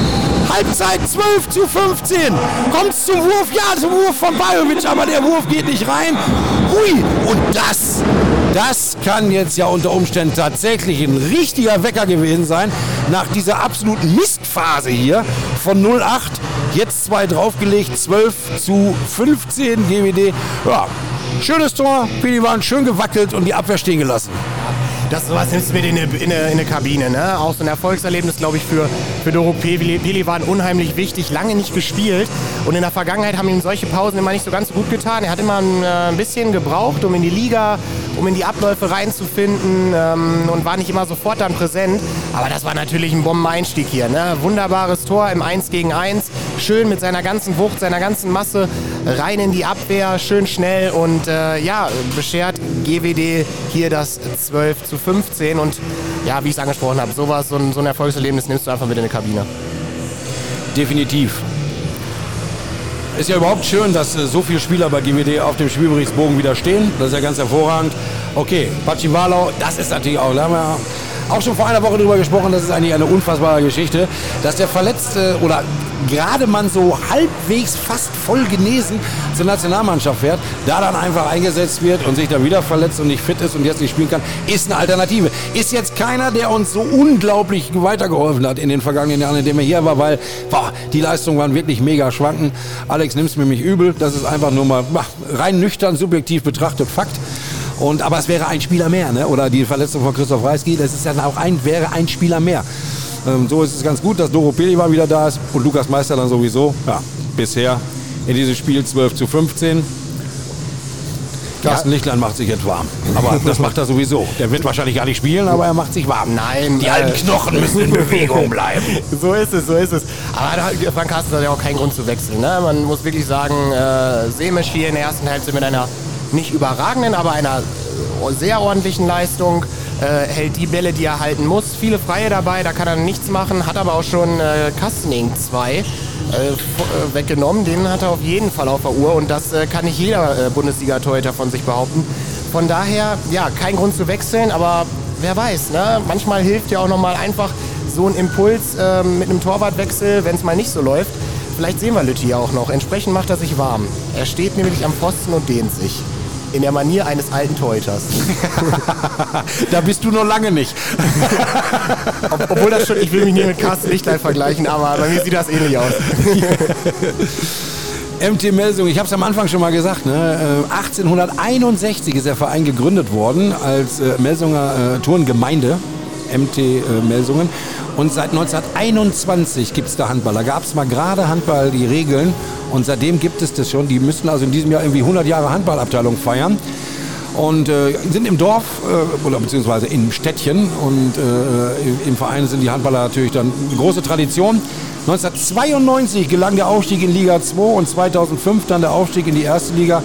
Halbzeit 12 zu 15. Kommt zum Wurf, ja, zum Wurf von Bajovic, aber der Wurf geht nicht rein. Hui, und das, das kann jetzt ja unter Umständen tatsächlich ein richtiger Wecker gewesen sein. Nach dieser absoluten Mistphase hier von 08. Jetzt zwei draufgelegt, 12 zu 15 GWD. Ja, Schönes Tor, Pili waren schön gewackelt und die Abwehr stehen gelassen. Das sowas nimmst du mit in eine, in eine, in eine Kabine. Ne? Auch so ein Erfolgserlebnis, glaube ich, für, für Doro. Pili waren unheimlich wichtig, lange nicht gespielt. Und in der Vergangenheit haben ihm solche Pausen immer nicht so ganz gut getan. Er hat immer ein, äh, ein bisschen gebraucht, um in die Liga, um in die Abläufe reinzufinden ähm, und war nicht immer sofort dann präsent. Aber das war natürlich ein Bombeneinstieg hier. Ne? Wunderbares Tor im 1 gegen 1. Schön mit seiner ganzen Wucht, seiner ganzen Masse rein in die Abwehr, schön schnell und äh, ja, beschert GWD hier das 12 zu 15. Und ja, wie ich es angesprochen habe, sowas, so ein, so ein Erfolgserlebnis nimmst du einfach mit in die Kabine. Definitiv. Ist ja überhaupt schön, dass äh, so viele Spieler bei GWD auf dem Spielberichtsbogen wieder stehen. Das ist ja ganz hervorragend. Okay, Pachi Walau, das ist natürlich auch, da haben wir auch schon vor einer Woche darüber gesprochen, das ist eigentlich eine unfassbare Geschichte, dass der Verletzte oder gerade man so halbwegs fast voll genesen zur Nationalmannschaft fährt, da dann einfach eingesetzt wird und sich dann wieder verletzt und nicht fit ist und jetzt nicht spielen kann, ist eine Alternative. Ist jetzt keiner, der uns so unglaublich weitergeholfen hat in den vergangenen Jahren, in dem er hier war, weil boah, die Leistungen waren wirklich mega schwanken. Alex, nimmst mir mich übel. Das ist einfach nur mal rein nüchtern, subjektiv betrachtet Fakt. Und, aber es wäre ein Spieler mehr, ne? oder die Verletzung von Christoph Reisky, das ist dann auch ein, wäre ein Spieler mehr. Ähm, so ist es ganz gut, dass Doro Pelivan wieder da ist und Lukas Meister dann sowieso. Ja, bisher in diesem Spiel 12 zu 15. Carsten ja. Lichtlein macht sich jetzt warm. Aber das macht er sowieso. Der wird wahrscheinlich gar nicht spielen, aber er macht sich warm. Nein. Die äh, alten Knochen müssen in Bewegung bleiben. So ist es, so ist es. Aber Frank Carsten hat ja auch keinen Grund zu wechseln. Ne? Man muss wirklich sagen, äh, Semisch hier in der ersten Hälfte mit einer nicht überragenden, aber einer sehr ordentlichen Leistung. Äh, hält die Bälle, die er halten muss. Viele Freie dabei, da kann er nichts machen. Hat aber auch schon äh, Kastening 2 äh, äh, weggenommen. Den hat er auf jeden Fall auf der Uhr und das äh, kann nicht jeder äh, Bundesliga-Torhüter von sich behaupten. Von daher, ja, kein Grund zu wechseln, aber wer weiß, ne? manchmal hilft ja auch nochmal einfach so ein Impuls äh, mit einem Torwartwechsel, wenn es mal nicht so läuft. Vielleicht sehen wir Lütti ja auch noch. Entsprechend macht er sich warm. Er steht nämlich am Pfosten und dehnt sich in der Manier eines alten Torhüters. da bist du noch lange nicht. Ob, obwohl das schon, ich will mich nie mit Carsten Lichtlein vergleichen, aber bei mir sieht das ähnlich aus. MT Melsung, ich habe es am Anfang schon mal gesagt, ne? 1861 äh, ist der Verein gegründet worden als äh, Melsunger äh, Turngemeinde, MT äh, Melsungen. Und seit 1921 gibt es da Handball. Da gab es mal gerade Handball, die Regeln. Und seitdem gibt es das schon. Die müssten also in diesem Jahr irgendwie 100 Jahre Handballabteilung feiern und äh, sind im Dorf äh, oder beziehungsweise im Städtchen und äh, im Verein sind die Handballer natürlich dann eine große Tradition. 1992 gelang der Aufstieg in Liga 2 und 2005 dann der Aufstieg in die erste Liga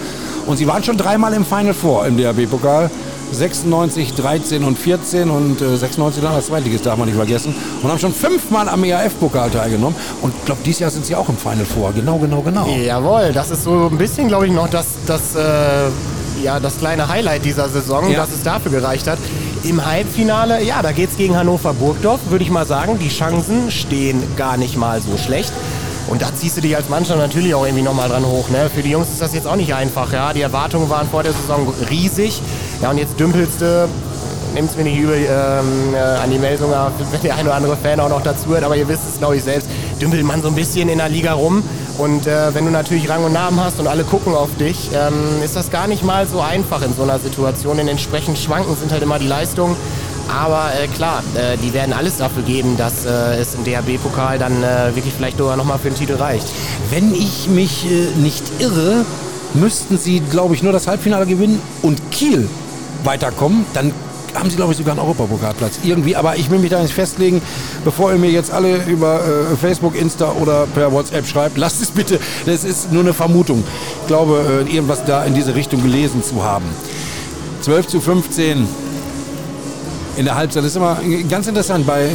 und sie waren schon dreimal im Final Four im DHB-Pokal. 96, 13 und 14 und äh, 96 dann als Zweitligist, darf man nicht vergessen. Und haben schon fünfmal am ERF-Pokal teilgenommen. Und ich glaube, dieses Jahr sind sie auch im Final Four. Genau, genau, genau. Jawohl, das ist so ein bisschen, glaube ich, noch das, das äh ja, das kleine Highlight dieser Saison, ja. dass es dafür gereicht hat. Im Halbfinale, ja, da geht es gegen Hannover Burgdorf, würde ich mal sagen. Die Chancen stehen gar nicht mal so schlecht. Und da ziehst du dich als Mannschaft natürlich auch irgendwie nochmal dran hoch. Ne? Für die Jungs ist das jetzt auch nicht einfach. Ja? Die Erwartungen waren vor der Saison riesig. Ja, und jetzt dümpelst du, nimm es mir nicht übel ähm, äh, an die Melsunger, wenn der ein oder andere Fan auch noch dazu hört, aber ihr wisst es, glaube ich, selbst, dümpelt man so ein bisschen in der Liga rum. Und äh, wenn du natürlich Rang und Namen hast und alle gucken auf dich, ähm, ist das gar nicht mal so einfach in so einer Situation. Denn entsprechend schwanken sind halt immer die Leistungen. Aber äh, klar, äh, die werden alles dafür geben, dass äh, es im DHB-Pokal dann äh, wirklich vielleicht sogar nochmal für den Titel reicht. Wenn ich mich äh, nicht irre, müssten sie, glaube ich, nur das Halbfinale gewinnen und Kiel weiterkommen. Dann haben sie, glaube ich, sogar einen Europapokalplatz. Irgendwie, aber ich will mich da nicht festlegen, bevor ihr mir jetzt alle über äh, Facebook, Insta oder per WhatsApp schreibt. Lasst es bitte. Das ist nur eine Vermutung. Ich glaube, äh, irgendwas da in diese Richtung gelesen zu haben. 12 zu 15 in der Halbzeit. Das ist immer ganz interessant. Bei äh,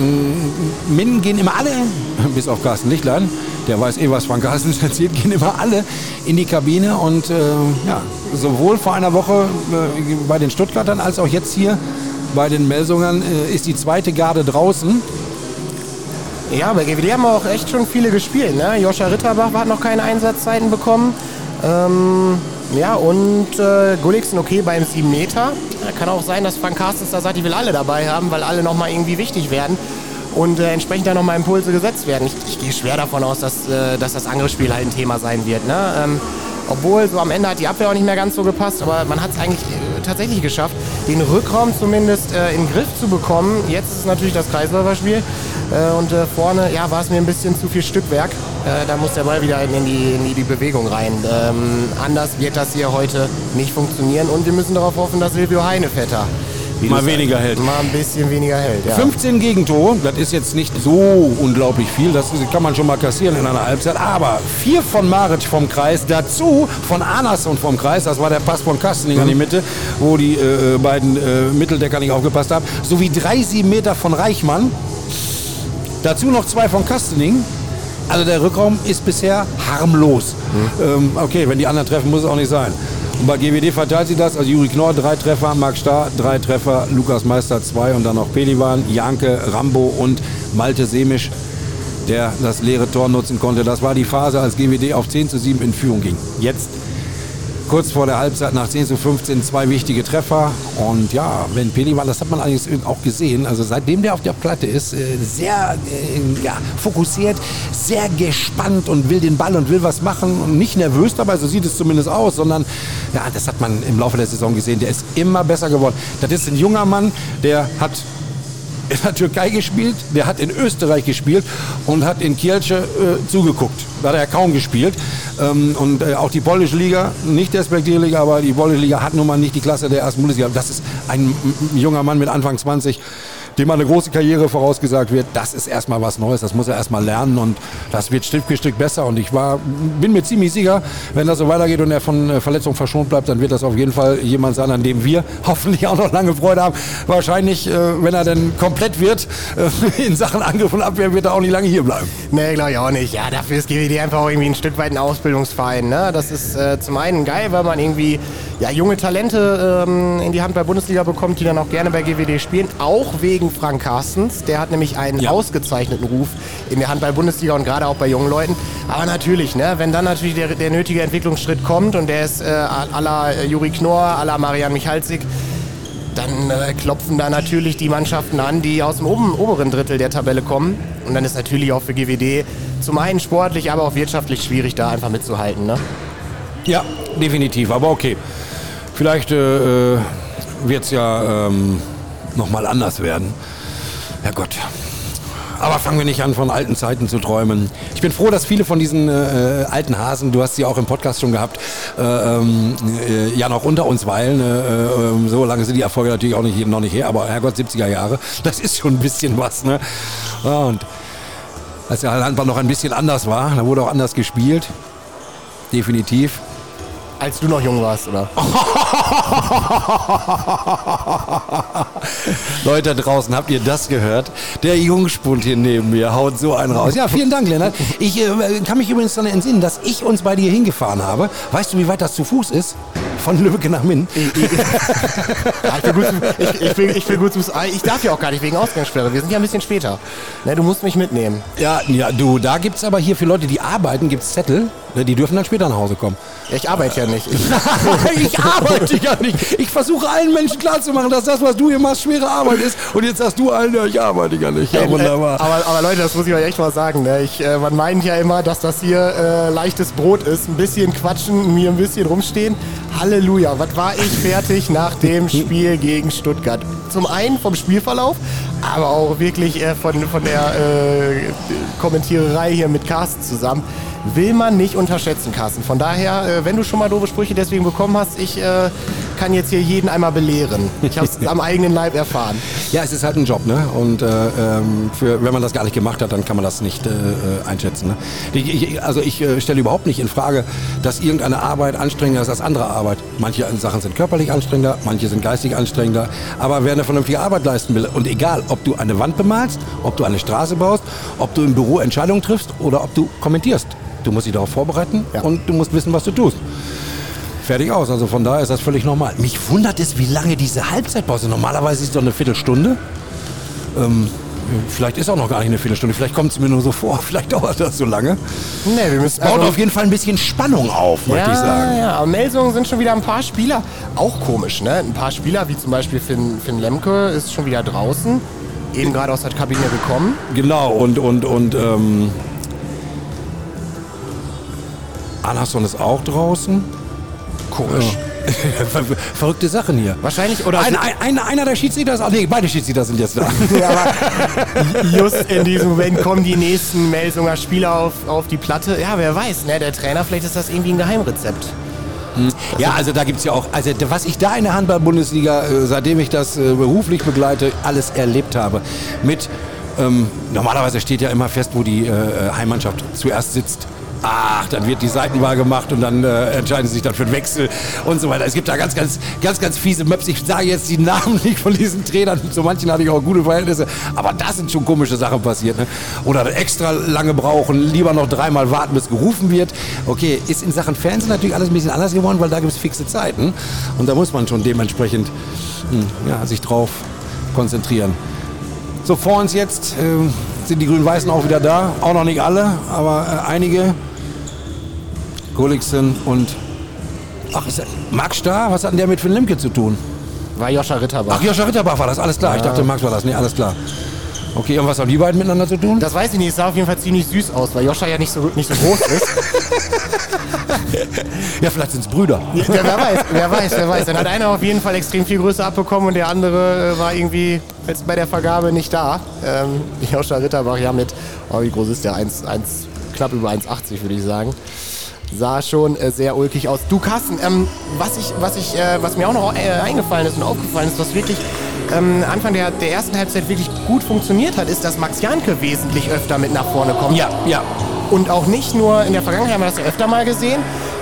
Minden gehen immer alle, bis auf Carsten Lichtlein, der weiß eh, was Frank Carsten erzählt, gehen immer alle in die Kabine und äh, ja, sowohl vor einer Woche äh, bei den Stuttgartern als auch jetzt hier bei den Melsungern äh, ist die zweite Garde draußen. Ja, bei GWD haben auch echt schon viele gespielt. Ne? Joscha Ritterbach hat noch keine Einsatzzeiten bekommen. Ähm, ja, und äh, Gullixen okay beim 7 Meter. Kann auch sein, dass Frank Carstens da sagt, ich will alle dabei haben, weil alle nochmal irgendwie wichtig werden und äh, entsprechend dann nochmal Impulse gesetzt werden. Ich, ich gehe schwer davon aus, dass, äh, dass das Angriffsspiel halt ein Thema sein wird. Ne? Ähm, obwohl, so am Ende hat die Abwehr auch nicht mehr ganz so gepasst, aber man hat es eigentlich äh, tatsächlich geschafft, den Rückraum zumindest äh, in den Griff zu bekommen. Jetzt ist es natürlich das Kreisläuferspiel äh, und äh, vorne ja, war es mir ein bisschen zu viel Stückwerk. Äh, da muss der Ball wieder in die, in die Bewegung rein. Ähm, anders wird das hier heute nicht funktionieren und wir müssen darauf hoffen, dass Silvio Heinevetter mal weniger hält. Mal ein bisschen weniger hält, ja. 15 Gegentore, das ist jetzt nicht so unglaublich viel, das kann man schon mal kassieren in einer Halbzeit, aber vier von Maric vom Kreis, dazu von Andersson vom Kreis, das war der Pass von Kastening mhm. an die mhm. Mitte, wo die äh, beiden äh, Mitteldecker nicht aufgepasst haben, sowie drei, sieben Meter von Reichmann, dazu noch zwei von Kastening, also der Rückraum ist bisher harmlos. Mhm. Ähm, okay, wenn die anderen treffen, muss es auch nicht sein. Und bei GWD verteilt sie das. Also Juri Knorr drei Treffer, Marc Starr drei Treffer, Lukas Meister zwei und dann noch Pelivan, Janke, Rambo und Malte Semisch, der das leere Tor nutzen konnte. Das war die Phase, als GWD auf 10 zu 7 in Führung ging. Jetzt kurz vor der Halbzeit nach 10 zu 15 zwei wichtige Treffer. Und ja, wenn Pelivan, das hat man eigentlich auch gesehen, also seitdem der auf der Platte ist, äh, sehr äh, ja, fokussiert, sehr gespannt und will den Ball und will was machen und nicht nervös dabei, so sieht es zumindest aus, sondern ja, das hat man im Laufe der Saison gesehen, der ist immer besser geworden. Das ist ein junger Mann, der hat in der Türkei gespielt, der hat in Österreich gespielt und hat in Kielce äh, zugeguckt. Hat er kaum gespielt. Ähm, und äh, auch die polnische Liga, nicht despektierlich, aber die polnische Liga hat nun mal nicht die Klasse der ersten Bundesliga. Das ist ein junger Mann mit Anfang 20, dem eine große Karriere vorausgesagt wird, das ist erstmal was Neues, das muss er erstmal lernen und das wird Stück für Stück besser. Und ich war, bin mir ziemlich sicher, wenn das so weitergeht und er von äh, Verletzung verschont bleibt, dann wird das auf jeden Fall jemand sein, an dem wir hoffentlich auch noch lange Freude haben. Wahrscheinlich, äh, wenn er dann komplett wird äh, in Sachen Angriff und Abwehr, wird er auch nicht lange hier bleiben. Nee, glaube ich auch nicht. Ja, dafür ist GWD einfach auch irgendwie ein Stück weit ein Ausbildungsverein. Ne? Das ist äh, zum einen geil, weil man irgendwie ja, junge Talente ähm, in die Handball-Bundesliga bekommt, die dann auch gerne bei GWD spielen, auch wegen Frank Carstens. Der hat nämlich einen ja. ausgezeichneten Ruf in der Handball-Bundesliga und gerade auch bei jungen Leuten. Aber natürlich, ne, wenn dann natürlich der, der nötige Entwicklungsschritt kommt und der ist äh, la äh, Juri Knorr, la Marian Michalzik, dann äh, klopfen da natürlich die Mannschaften an, die aus dem oben, oberen Drittel der Tabelle kommen. Und dann ist natürlich auch für GWD zum einen sportlich, aber auch wirtschaftlich schwierig, da einfach mitzuhalten. Ne? Ja, definitiv. Aber okay. Vielleicht äh, wird es ja ähm, nochmal anders werden. Herrgott. Aber fangen wir nicht an, von alten Zeiten zu träumen. Ich bin froh, dass viele von diesen äh, alten Hasen, du hast sie auch im Podcast schon gehabt, äh, ähm, äh, ja noch unter uns weilen. Äh, ähm, so lange sind die Erfolge natürlich auch nicht, noch nicht her, aber Herrgott, 70er Jahre, das ist schon ein bisschen was. Ne? und als der Handball noch ein bisschen anders war, da wurde auch anders gespielt. Definitiv. Als du noch jung warst, oder? Leute da draußen, habt ihr das gehört? Der Jungspund hier neben mir haut so einen raus. Ja, vielen Dank, Lennart. Ich äh, kann mich übrigens daran entsinnen, dass ich uns bei dir hingefahren habe. Weißt du, wie weit das zu Fuß ist? Von Lübeck nach Minden. Ich, will, ich will gut zu Ich darf ja auch gar nicht wegen Ausgangssperre. Wir sind ja ein bisschen später. Ne, du musst mich mitnehmen. Ja, ja du, da gibt es aber hier für Leute, die arbeiten, gibt es Zettel. Ne, die dürfen dann später nach Hause kommen. Ich arbeite ja nicht. Ich, ich arbeite ja nicht. Ich versuche allen Menschen klarzumachen, dass das, was du hier machst, schwere Arbeit ist. Und jetzt sagst du allen, ja, ich arbeite ja nicht. Ja, wunderbar. Aber, aber Leute, das muss ich euch echt mal sagen. Ne? Ich, äh, man meint ja immer, dass das hier äh, leichtes Brot ist. Ein bisschen quatschen, mir ein bisschen rumstehen. Halleluja. Was war ich fertig nach dem Spiel gegen Stuttgart? Zum einen vom Spielverlauf, aber auch wirklich äh, von, von der äh, Kommentiererei hier mit Carsten zusammen will man nicht unterschätzen, Carsten. Von daher, äh, wenn du schon mal doofe Sprüche deswegen bekommen hast, ich äh, kann jetzt hier jeden einmal belehren. Ich habe es am eigenen Leib erfahren. Ja, es ist halt ein Job, ne? Und äh, ähm, für, wenn man das gar nicht gemacht hat, dann kann man das nicht äh, äh einschätzen. Ne? Ich, also ich äh, stelle überhaupt nicht in Frage, dass irgendeine Arbeit anstrengender ist als andere Arbeit. Manche Sachen sind körperlich anstrengender, manche sind geistig anstrengender. Aber wer eine vernünftige Arbeit leisten will, und egal, ob du eine Wand bemalst, ob du eine Straße baust, ob du im Büro Entscheidungen triffst oder ob du kommentierst, Du musst dich darauf vorbereiten ja. und du musst wissen, was du tust. Fertig aus. Also von daher ist das völlig normal. Mich wundert es, wie lange diese Halbzeitpause. Normalerweise ist es doch eine Viertelstunde. Ähm, vielleicht ist auch noch gar nicht eine Viertelstunde. Vielleicht kommt es mir nur so vor. Vielleicht dauert das so lange. Nee, wir müssen. Es baut also auf jeden Fall ein bisschen Spannung auf, ja, möchte ich sagen. Ja, aber Melsungen sind schon wieder ein paar Spieler. Auch komisch, ne? Ein paar Spieler, wie zum Beispiel Finn, Finn Lemke, ist schon wieder draußen. Eben gerade aus der Kabine gekommen. Genau, und, und, und ähm, Anderson ist auch draußen. Komisch. Ja. Verrückte Sachen hier. Wahrscheinlich, oder? Ein, ein, einer der Schiedsrichter ist, nee, beide Schiedsrichter sind jetzt da. ja, just in diesem Moment kommen die nächsten Melsunger Spieler auf, auf die Platte. Ja, wer weiß, ne? Der Trainer, vielleicht ist das irgendwie ein Geheimrezept. Hm. Ja, also da gibt es ja auch, also was ich da in der Handball-Bundesliga, äh, seitdem ich das äh, beruflich begleite, alles erlebt habe. Mit, ähm, normalerweise steht ja immer fest, wo die äh, Heimmannschaft zuerst sitzt. Ach, dann wird die Seitenwahl gemacht und dann äh, entscheiden sie sich dann für den Wechsel und so weiter. Es gibt da ganz, ganz, ganz, ganz fiese Maps. Ich sage jetzt die Namen nicht von diesen Trainern. Zu manchen hatte ich auch gute Verhältnisse. Aber da sind schon komische Sachen passiert. Ne? Oder extra lange brauchen, lieber noch dreimal warten, bis gerufen wird. Okay, ist in Sachen Fernsehen natürlich alles ein bisschen anders geworden, weil da gibt es fixe Zeiten. Und da muss man schon dementsprechend hm, ja, sich drauf konzentrieren. So, vor uns jetzt äh, sind die Grün-Weißen auch wieder da. Auch noch nicht alle, aber äh, einige. Gulliksen und ach, ist Max da? Was hat denn der mit Finn Lemke zu tun? War Joscha Ritterbach. Ach, Joscha Ritterbach war das, alles klar. Ja. Ich dachte, Max war das. Nee, alles klar. Okay, und was haben die beiden miteinander zu tun? Das weiß ich nicht. Es sah auf jeden Fall ziemlich süß aus, weil Joscha ja nicht so, nicht so groß ist. ja, vielleicht sind es Brüder. Ja, wer weiß, wer weiß, wer weiß. Dann hat einer auf jeden Fall extrem viel Größe abbekommen und der andere äh, war irgendwie jetzt bei der Vergabe nicht da. Ähm, Joscha Ritterbach ja mit, oh, wie groß ist der? 1, 1, knapp über 1,80 würde ich sagen sah schon äh, sehr ulkig aus. Du Carsten, ähm, was, ich, was, ich, äh, was mir auch noch äh, eingefallen ist und aufgefallen ist, was wirklich ähm, Anfang der, der ersten Halbzeit wirklich gut funktioniert hat, ist, dass Max Janke wesentlich öfter mit nach vorne kommt. Ja, ja. Und auch nicht nur in der Vergangenheit haben wir das ja öfter mal gesehen.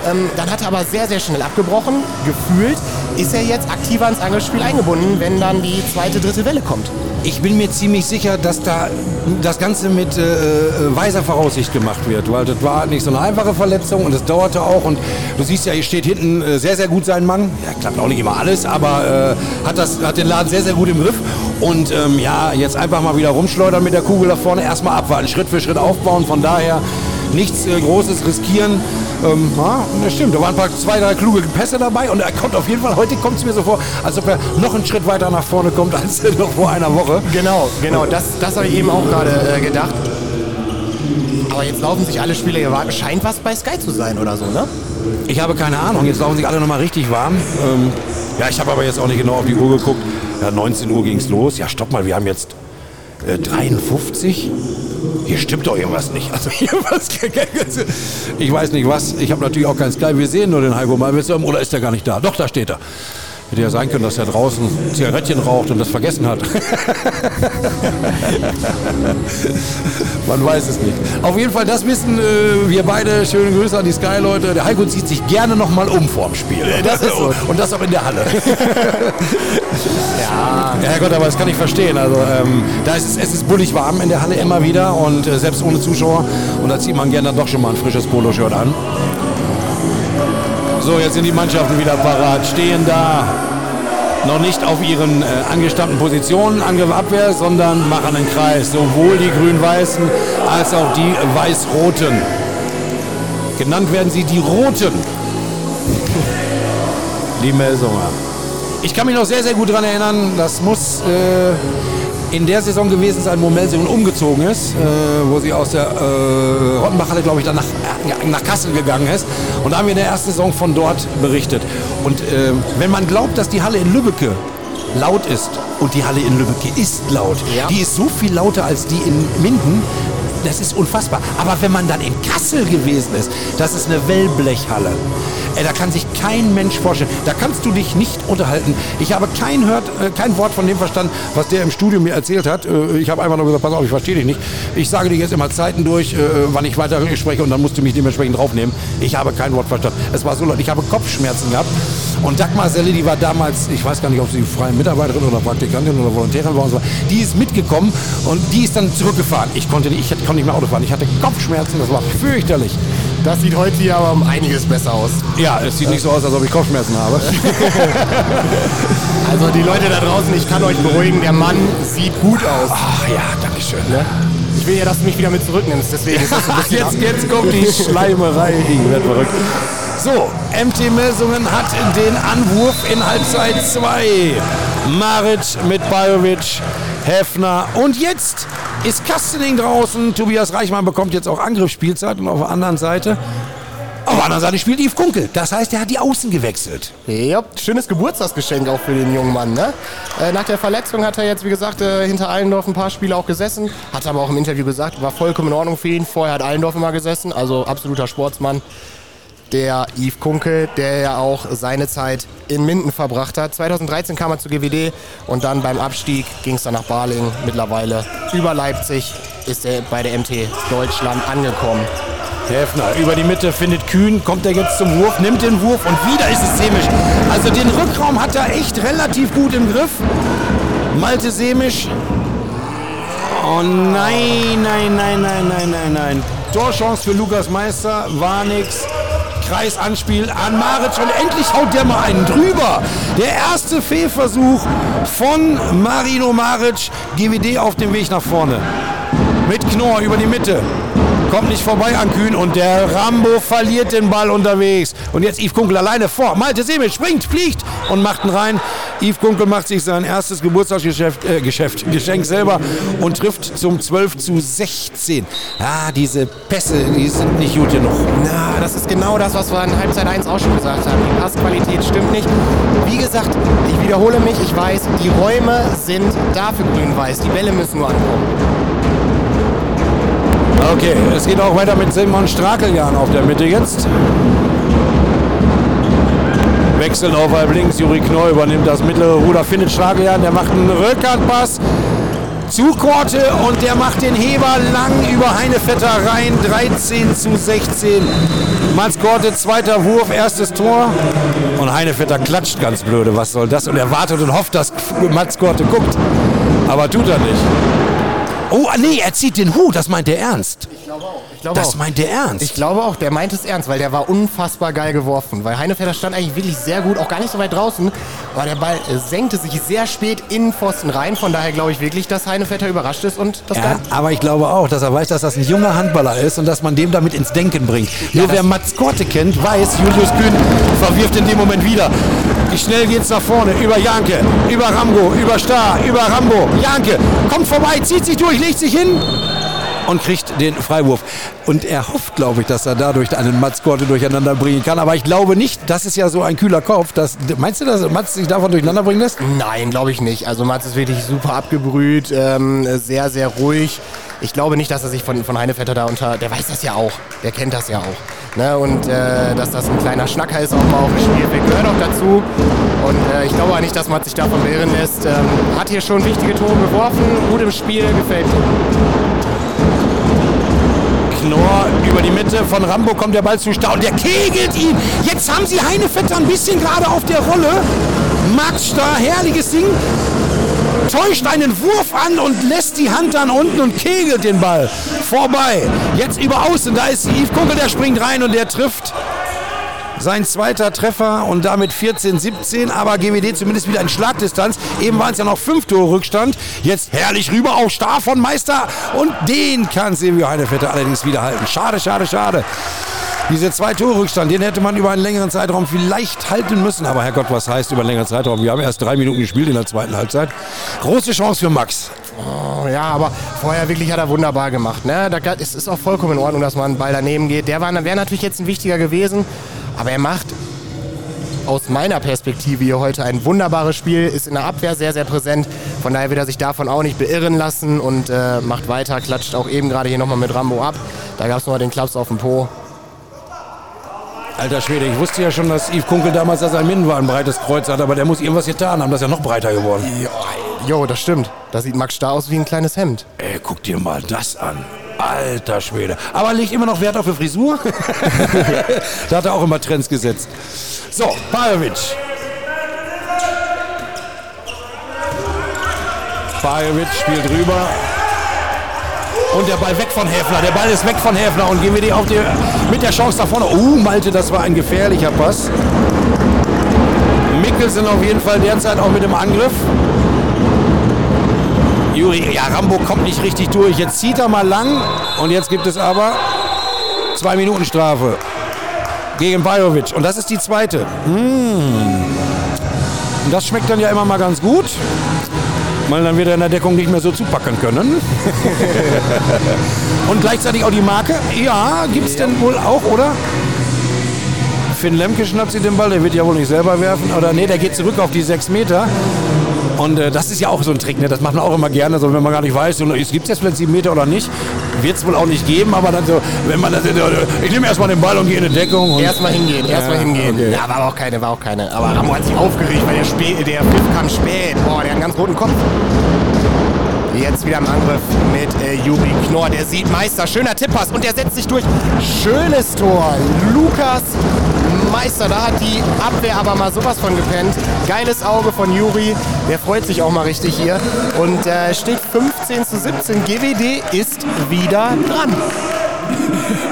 Ähm, dann hat er aber sehr, sehr schnell abgebrochen. Gefühlt ist er jetzt aktiver ins Angriffsspiel eingebunden, wenn dann die zweite, dritte Welle kommt. Ich bin mir ziemlich sicher, dass da das Ganze mit äh, äh, weiser Voraussicht gemacht wird, weil das war nicht so eine einfache Verletzung und es dauerte auch und du siehst ja, hier steht hinten äh, sehr, sehr gut sein Mann. Ja, klappt auch nicht immer alles, aber äh, hat, das, hat den Laden sehr, sehr gut im Griff und ähm, ja, jetzt einfach mal wieder rumschleudern mit der Kugel da vorne, erstmal abwarten, Schritt für Schritt aufbauen, von daher nichts äh, Großes riskieren. Ähm, ja, das stimmt, da waren ein paar, zwei, drei kluge Pässe dabei und er kommt auf jeden Fall, heute kommt es mir so vor, als ob er noch einen Schritt weiter nach vorne kommt als noch vor einer Woche. Genau, genau, das, das habe ich eben auch gerade äh, gedacht. Aber jetzt laufen sich alle Spieler hier warm. Scheint was bei Sky zu sein oder so, ne? Ich habe keine Ahnung, jetzt laufen sich alle nochmal richtig warm. Ähm, ja, ich habe aber jetzt auch nicht genau auf die Uhr geguckt. Ja, 19 Uhr ging es los. Ja, stopp mal, wir haben jetzt äh, 53. Hier stimmt doch irgendwas nicht. Also irgendwas, ich weiß nicht was. Ich habe natürlich auch kein Sky. Wir sehen nur den Heiko Malwitzer. Oder ist der gar nicht da? Doch, da steht er. Hätte ja sein können, dass er draußen Zigarettchen raucht und das vergessen hat. Man weiß es nicht. Auf jeden Fall, das wissen äh, wir beide. Schöne Grüße an die Sky-Leute. Der Heiko zieht sich gerne nochmal um vorm Spiel. Das ist so. Und das auch in der Halle. Ja. Ja Gott, aber das kann ich verstehen. Also ähm, da ist es, es ist bullig warm in der Halle immer wieder und äh, selbst ohne Zuschauer. Und da zieht man gerne dann doch schon mal ein frisches Poloshirt an. So, jetzt sind die Mannschaften wieder parat, stehen da. Noch nicht auf ihren äh, angestammten Positionen an der Abwehr, sondern machen einen Kreis. Sowohl die Grün-Weißen als auch die Weiß-Roten. Genannt werden sie die Roten. Die Melsunger. Ich kann mich noch sehr, sehr gut daran erinnern, das muss äh, in der Saison gewesen sein, wo Melsungen umgezogen ist, äh, wo sie aus der äh, Rottenbachhalle, glaube ich, dann nach, äh, nach Kassel gegangen ist. Und da haben wir in der ersten Saison von dort berichtet. Und äh, wenn man glaubt, dass die Halle in Lübbecke laut ist, und die Halle in Lübbecke ist laut, Ja. die ist so viel lauter als die in Minden, das ist unfassbar. Aber wenn man dann in Kassel gewesen ist, das ist eine Wellblechhalle. Ey, da kann sich kein Mensch vorstellen. Da kannst du dich nicht unterhalten. Ich habe kein, hört, äh, kein Wort von dem verstanden, was der im Studio mir erzählt hat. Äh, ich habe einfach nur gesagt, pass auf, ich verstehe dich nicht. Ich sage dir jetzt immer Zeiten durch, äh, wann ich weiter spreche und dann musst du mich dementsprechend draufnehmen. Ich habe kein Wort verstanden. Es war so laut. Ich habe Kopfschmerzen gehabt. Und Dagmar Selle, die war damals, ich weiß gar nicht, ob sie freie Mitarbeiterin oder Praktikantin oder Volontärin war, die ist mitgekommen und die ist dann zurückgefahren. Ich konnte nicht, ich konnte nicht mehr Auto fahren. Ich hatte Kopfschmerzen, das war fürchterlich. Das sieht heute hier aber um einiges besser aus. Ja, es sieht nicht so aus, als ob ich Kopfschmerzen habe. Also die Leute da draußen, ich kann euch beruhigen, der Mann sieht gut aus. Ach ja, danke schön. Ich will ja, dass du mich wieder mit zurücknimmst, deswegen ist das ein bisschen... jetzt, jetzt kommt die Schleimerei. Ich werde verrückt. So, MT Melsungen hat den Anwurf in Halbzeit 2. Maric mit Bajovic, Hefner und jetzt ist Kastening draußen. Tobias Reichmann bekommt jetzt auch Angriffsspielzeit und auf der anderen Seite, auf der anderen Seite spielt Yves Kunkel. Das heißt, er hat die Außen gewechselt. Ja, schönes Geburtstagsgeschenk auch für den jungen Mann. Ne? Äh, nach der Verletzung hat er jetzt, wie gesagt, äh, hinter Allendorf ein paar Spiele auch gesessen. Hat aber auch im Interview gesagt, war vollkommen in Ordnung für ihn. Vorher hat Allendorf immer gesessen, also absoluter Sportsmann. Der Yves Kunkel, der ja auch seine Zeit in Minden verbracht hat. 2013 kam er zu GWD und dann beim Abstieg ging es dann nach Baling. Mittlerweile über Leipzig ist er bei der MT Deutschland angekommen. Häfner über die Mitte findet Kühn, kommt er jetzt zum Wurf, nimmt den Wurf und wieder ist es Semisch. Also den Rückraum hat er echt relativ gut im Griff. Malte Semisch. Oh nein, nein, nein, nein, nein, nein, nein. Torchance für Lukas Meister, war nix. Kreisanspiel an Maric und endlich haut der mal einen drüber. Der erste Fehlversuch von Marino Maric. GWD auf dem Weg nach vorne. Mit Knorr über die Mitte. Kommt nicht vorbei an Kühn und der Rambo verliert den Ball unterwegs. Und jetzt Yves Kunkel alleine vor. Malte Semel springt, fliegt und macht ihn rein. Yves Kunkel macht sich sein erstes Geburtstagsgeschäft, äh, Geschäft, Geschenk selber und trifft zum 12 zu 16. Ah, diese Pässe, die sind nicht gut genug. Na, das ist genau das, was wir in Halbzeit 1 auch schon gesagt haben. Die Passqualität stimmt nicht. Wie gesagt, ich wiederhole mich, ich weiß, die Räume sind da für Grün-Weiß. Die Bälle müssen nur ankommen. Okay, es geht auch weiter mit Simon Strakeljan auf der Mitte jetzt. Wechselt auf halb links, Juri Knoll übernimmt das mittlere Ruder, findet Strakeljan, der macht einen Rückhandpass zu Korte und der macht den Heber lang über Heinevetter rein, 13 zu 16. Mats Korte, zweiter Wurf, erstes Tor und Heinevetter klatscht ganz blöde, was soll das? Und er wartet und hofft, dass Mats Korte guckt, aber tut er nicht. Oh, ah, nee, er zieht den Hut, das meint er ernst. Ich glaube auch. Ich glaube Das auch. meint er ernst. Ich glaube auch, der meint es ernst, weil der war unfassbar geil geworfen. Weil Heinefelder stand eigentlich wirklich sehr gut, auch gar nicht so weit draußen. Aber der Ball äh, senkte sich sehr spät in Pfosten rein. Von daher glaube ich wirklich, dass Heinefelder überrascht ist und das Ja, aber ich glaube auch, dass er weiß, dass das ein junger Handballer ist und dass man dem damit ins Denken bringt. Nur das- wer Mats Korte kennt, weiß, Julius Kühn verwirft in dem Moment wieder. Wie schnell geht's nach vorne? Über Janke, über Rambo, über Star, über Rambo. Janke kommt vorbei, zieht sich durch, legt sich hin und kriegt den Freiwurf. Und er hofft, glaube ich, dass er dadurch einen Mats Korte durcheinander bringen kann. Aber ich glaube nicht, das ist ja so ein kühler Kopf. Dass, meinst du, dass Mats sich davon durcheinander bringen lässt? Nein, glaube ich nicht. Also Mats ist wirklich super abgebrüht, ähm, sehr, sehr ruhig. Ich glaube nicht, dass er sich von, von Heinevetter da unter... Der weiß das ja auch. Der kennt das ja auch. Ne? Und äh, dass das ein kleiner Schnacker ist, auch mal auf dem Spielfeld, gehört auch dazu. Und äh, ich glaube nicht, dass Mats sich davon beirren lässt. Ähm, hat hier schon wichtige Tore geworfen, gut im Spiel, gefällt. Knorr über die Mitte von Rambo kommt der Ball zu Stau und der kegelt ihn. Jetzt haben sie Heinevetter ein bisschen gerade auf der Rolle. Max Starr, herrliches Ding. Täuscht einen Wurf an und lässt die Hand dann unten und kegelt den Ball. Vorbei. Jetzt über Außen. Da ist Yves Kunkel, der springt rein und der trifft. Sein zweiter Treffer und damit 14-17, aber GWD zumindest wieder in Schlagdistanz. Eben waren es ja noch fünf Tore Rückstand. Jetzt herrlich rüber auf Star von Meister und den kann Silvio Heinevetter allerdings wieder halten. Schade, schade, schade. Diese zwei Tore Rückstand, den hätte man über einen längeren Zeitraum vielleicht halten müssen. Aber Herrgott, was heißt über einen längeren Zeitraum? Wir haben erst drei Minuten gespielt in der zweiten Halbzeit. Große Chance für Max. Oh, ja, aber vorher wirklich hat er wunderbar gemacht. Ne? Da, es ist auch vollkommen in Ordnung, dass man einen Ball daneben geht. Der wäre natürlich jetzt ein wichtiger gewesen, aber er macht aus meiner Perspektive hier heute ein wunderbares Spiel, ist in der Abwehr sehr, sehr präsent. Von daher wird er sich davon auch nicht beirren lassen und äh, macht weiter, klatscht auch eben gerade hier nochmal mit Rambo ab. Da gab es nochmal den Klaps auf dem Po. Alter Schwede, ich wusste ja schon, dass Yves Kunkel damals, dass er Minden war, ein breites Kreuz hat, aber der muss irgendwas getan haben, das ist ja noch breiter geworden. Jo, das stimmt. Da sieht Max Starr aus wie ein kleines Hemd. Ey, guck dir mal das an. Alter Schwede. Aber legt immer noch Wert auf die Frisur. da hat er auch immer Trends gesetzt. So, Bajovic. Bajovic spielt rüber. Und der Ball weg von Häfler. Der Ball ist weg von Häfler und gehen wir die auf die, mit der Chance nach vorne. Uh, Malte, das war ein gefährlicher Pass. Mikkelsen auf jeden Fall derzeit auch mit dem Angriff. Juri, ja, Rambo kommt nicht richtig durch. Jetzt zieht er mal lang und jetzt gibt es aber zwei Minuten Strafe gegen Bajovic. Und das ist die zweite. Hm. Und das schmeckt dann ja immer mal ganz gut. Weil dann wird er in der Deckung nicht mehr so zupacken können. und gleichzeitig auch die Marke. Ja, gibt es denn wohl auch, oder? Finn Lemke schnappt sich den Ball, der wird ja wohl nicht selber werfen. Oder nee, der geht zurück auf die sechs Meter. Und äh, das ist ja auch so ein Trick, ne? das macht man auch immer gerne, so, wenn man gar nicht weiß, so, gibt es jetzt vielleicht sieben Meter oder nicht. Wird es wohl auch nicht geben, aber dann so, wenn man das, äh, ich nehme erstmal den Ball und gehe in die Deckung. Erstmal hingehen, erstmal Ja, hingehen. okay. Ja, war auch keine, war auch keine. Aber Rambo hat sich aufgeregt, weil der, Spä der Pfiff kam spät. Boah, der hat einen ganz roten Kopf. Jetzt wieder im Angriff mit äh, Juri Knorr. Der sieht Meister. Schöner Tipppass und der setzt sich durch. Schönes Tor. Lukas Meister. Da hat die Abwehr aber mal sowas von gepennt. Geiles Auge von Juri. Der freut sich auch mal richtig hier. Und äh, steht 15 zu 17. GWD ist wieder dran.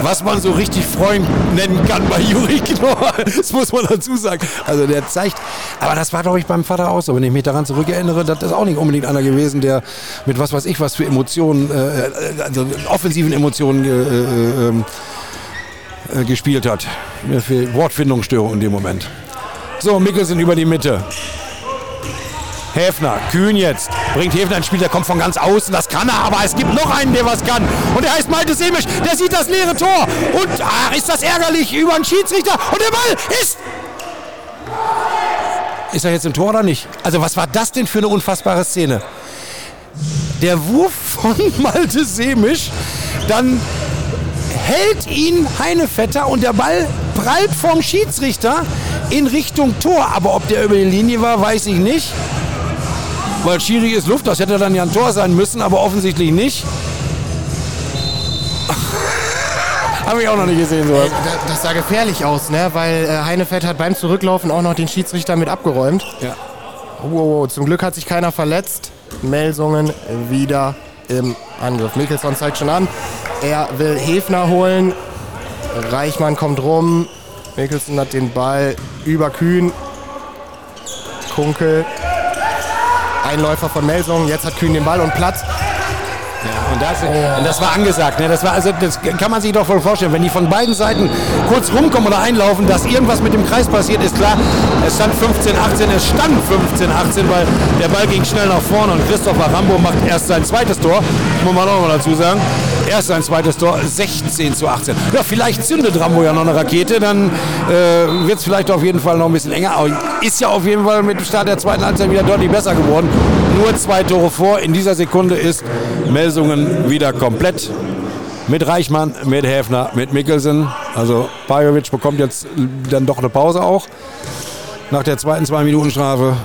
was man so richtig Freund nennen kann bei Juri Knorr. Das muss man dazu sagen. Also der zeigt, aber das war glaube ich beim Vater auch so, wenn ich mich daran zurückerinnere, das ist auch nicht unbedingt einer gewesen, der mit was weiß ich was für Emotionen, äh, also offensiven Emotionen äh, äh, ähm, äh, gespielt hat. Fehlt Wortfindungsstörung in dem Moment. So, Mikkelsen über die Mitte. Häfner, Kühn jetzt, bringt Häfner ins Spiel, der kommt von ganz außen, das kann er, aber es gibt noch einen, der was kann. Und der heißt Malte Semisch, der sieht das leere Tor. Und ach, ist das ärgerlich über einen Schiedsrichter. Und der Ball ist... Ist er jetzt im Tor oder nicht? Also was war das denn für eine unfassbare Szene? Der Wurf von Malte Semisch, dann hält ihn Heinevetter und der Ball prallt vom Schiedsrichter in Richtung Tor. Aber ob der über die Linie war, weiß ich nicht. Weil Schiri ist Luft, das hätte dann ja ein Tor sein müssen, aber offensichtlich nicht. Habe ich auch noch nicht gesehen, sowas. Da- Das sah gefährlich aus, ne? weil äh, Heinefett hat beim Zurücklaufen auch noch den Schiedsrichter mit abgeräumt. Ja. Wow, wow, zum Glück hat sich keiner verletzt. Melsungen wieder im Angriff. Mikkelson zeigt schon an. Er will Hefner holen. Reichmann kommt rum. Mikkelsen hat den Ball über Kühn. Kunkel. Einläufer von Melsung. Jetzt hat Kühn den Ball und Platz. Und das, und das war angesagt. Ne? Das, war, also, das kann man sich doch voll vorstellen. Wenn die von beiden Seiten kurz rumkommen oder einlaufen, dass irgendwas mit dem Kreis passiert, ist klar. Es stand 15, 18, es stand 15, 18, weil der Ball ging schnell nach vorne und Christopher Rambo macht erst sein zweites Tor. Muss man auch mal dazu sagen. Erst sein zweites Tor, 16 zu 18. Ja, vielleicht zündet Rambo ja noch eine Rakete, dann äh, wird es vielleicht auf jeden Fall noch ein bisschen enger. Aber ist ja auf jeden Fall mit dem Start der zweiten Halbzeit wieder deutlich besser geworden. Nur zwei Tore vor. In dieser Sekunde ist Melsungen wieder komplett. Mit Reichmann, mit Häfner, mit Mikkelsen. Also Bajovic bekommt jetzt dann doch eine Pause auch. Nach der zweiten Zwei-Minuten-Strafe.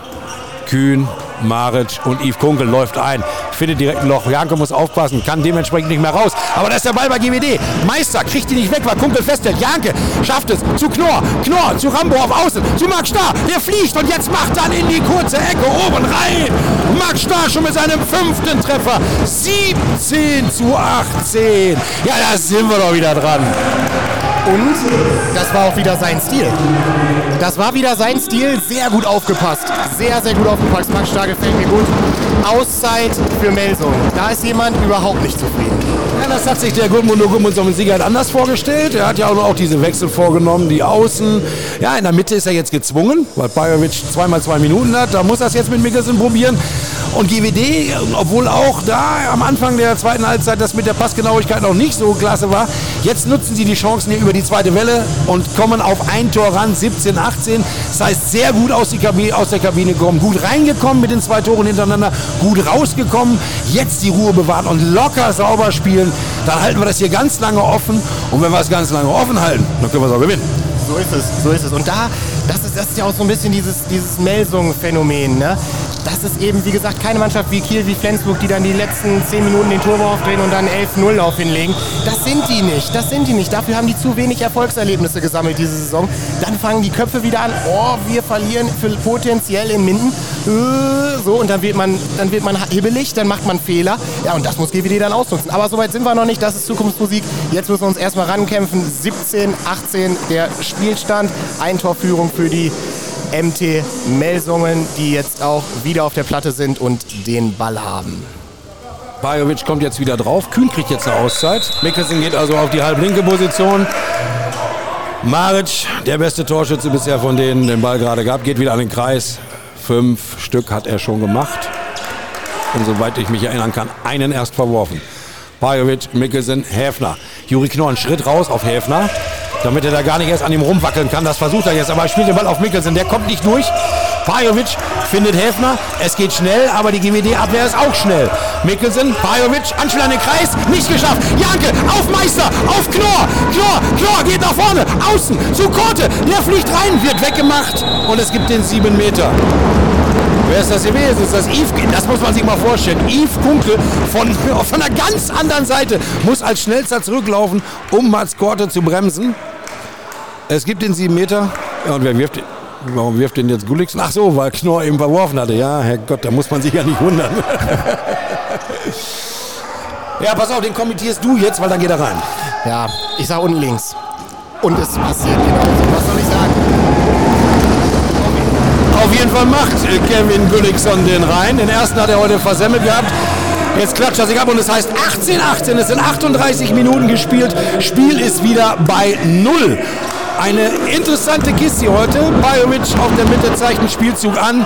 Kühn, Maric und Yves Kunkel läuft ein. Findet direkt ein Loch. Janke muss aufpassen, kann dementsprechend nicht mehr raus. Aber da ist der Ball bei GWD. Meister kriegt ihn nicht weg, weil Kunkel festhält. Janke schafft es zu Knorr. Knorr zu Rambo auf Außen. Zu Marc Starr. Der fliegt und jetzt macht dann in die kurze Ecke oben rein. Marc Starr schon mit seinem fünften Treffer. 17 zu 18. Ja, da sind wir doch wieder dran. Und das war auch wieder sein Stil. Das war wieder sein Stil. Sehr gut aufgepasst. Sehr, sehr gut aufgepasst. Max Starr gefällt mir gut. Auszeit für Melsung. Da ist jemand überhaupt nicht zufrieden. Ja, das hat sich der Gudmundur Gudmundsson Sieger halt anders vorgestellt. Er hat ja auch diese Wechsel vorgenommen, die Außen. Ja, in der Mitte ist er jetzt gezwungen, weil Bajovic zweimal zwei Minuten hat. Da muss er es jetzt mit Mikkelsen probieren. Und GWD, obwohl auch da am Anfang der zweiten Halbzeit das mit der Passgenauigkeit noch nicht so klasse war, jetzt nutzen sie die Chancen hier über die zweite Welle und kommen auf ein Tor ran, 17, 18. Das heißt, sehr gut aus, Kabine, aus der Kabine gekommen, gut reingekommen mit den zwei Toren hintereinander, gut rausgekommen, jetzt die Ruhe bewahren und locker sauber spielen. Dann halten wir das hier ganz lange offen und wenn wir es ganz lange offen halten, dann können wir es auch gewinnen. So ist es, so ist es. Und da, das ist, das ist ja auch so ein bisschen dieses, dieses Melsung-Phänomen. Ne? Das ist eben, wie gesagt, keine Mannschaft wie Kiel, wie Flensburg, die dann die letzten 10 Minuten den Turbo aufdrehen und dann 11-0 Lauf hinlegen. Das sind die nicht, das sind die nicht. Dafür haben die zu wenig Erfolgserlebnisse gesammelt diese Saison. Dann fangen die Köpfe wieder an, oh, wir verlieren für potenziell in Minden. Äh, so, und dann wird man, dann wird man hibbelig, dann macht man Fehler. Ja, und das muss GWD dann ausnutzen. Aber soweit sind wir noch nicht, das ist Zukunftsmusik. Jetzt müssen wir uns erstmal rankämpfen. 17, 18 der Spielstand. Eintorführung für die MT Melsungen, die jetzt auch wieder auf der Platte sind und den Ball haben. Bajovic kommt jetzt wieder drauf. Kühn kriegt jetzt eine Auszeit. Mikkelsen geht also auf die halblinke Position. Maric, der beste Torschütze bisher von denen, den Ball gerade gab, geht wieder an den Kreis. Fünf Stück hat er schon gemacht. Und soweit ich mich erinnern kann, einen erst verworfen. Bajovic, Mikkelsen, Häfner. Juri Knorr Schritt raus auf Häfner damit er da gar nicht erst an ihm rumwackeln kann. Das versucht er jetzt, aber er spielt den Ball auf Mikkelsen. Der kommt nicht durch. Pajovic findet Häfner. Es geht schnell, aber die GWD-Abwehr ist auch schnell. Mikkelsen, Pajovic, Anspiel an den Kreis, nicht geschafft. Janke, auf Meister, auf Knorr. Knorr, Knorr geht nach vorne, außen, zu Korte. Der fliegt rein, wird weggemacht und es gibt den 7 Meter. Wer ist das gewesen? Ist das Yves? Das muss man sich mal vorstellen. Yves Kunkel von, von einer ganz anderen Seite muss als schnellster zurücklaufen, um Mats Korte zu bremsen. Es gibt den 7 Meter. Ja, und wer wirft den? Warum wirft den jetzt Gulix? Ach so, weil Knorr eben verworfen hatte. Ja, Herrgott, da muss man sich ja nicht wundern. ja, pass auf, den kommentierst du jetzt, weil dann geht er rein. Ja, ich sag unten links. Und es passiert genauso. Was soll ich sagen? Auf jeden Fall macht Kevin Gullickson den rein. Den ersten hat er heute versemmelt gehabt. Jetzt klatscht er sich ab und es heißt 18-18. Es sind 38 Minuten gespielt. Spiel ist wieder bei Null. Eine interessante Kiste heute. Bajovic auf der Mitte zeigt einen Spielzug an.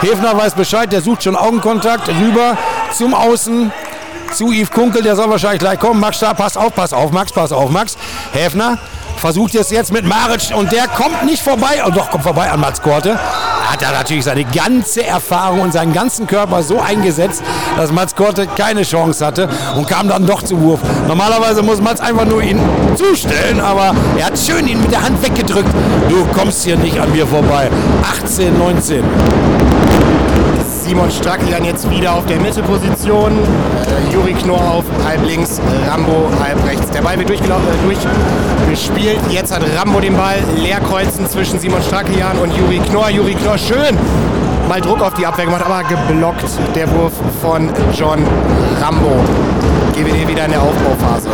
Hefner weiß Bescheid, der sucht schon Augenkontakt rüber zum Außen. Zu Yves Kunkel, der soll wahrscheinlich gleich kommen. Max da, pass auf, pass auf, Max, pass auf, Max. Häfner versucht es jetzt mit Maric und der kommt nicht vorbei. Oh, doch, kommt vorbei an Mats Korte. Hat er natürlich seine ganze Erfahrung und seinen ganzen Körper so eingesetzt, dass Mats Korte keine Chance hatte und kam dann doch zu Wurf. Normalerweise muss Mats einfach nur ihn zustellen, aber er hat schön ihn mit der Hand weggedrückt. Du kommst hier nicht an mir vorbei. 18, 19. Simon Strackian jetzt wieder auf der Mittelposition. Äh, Juri Knorr auf halb links, Rambo halb rechts. Der Ball wird äh, durchgespielt. Jetzt hat Rambo den Ball. Leerkreuzen zwischen Simon Strackian und Juri Knorr. Juri Knorr schön mal Druck auf die Abwehr gemacht, aber geblockt der Wurf von John Rambo. GWD wieder in der Aufbauphase.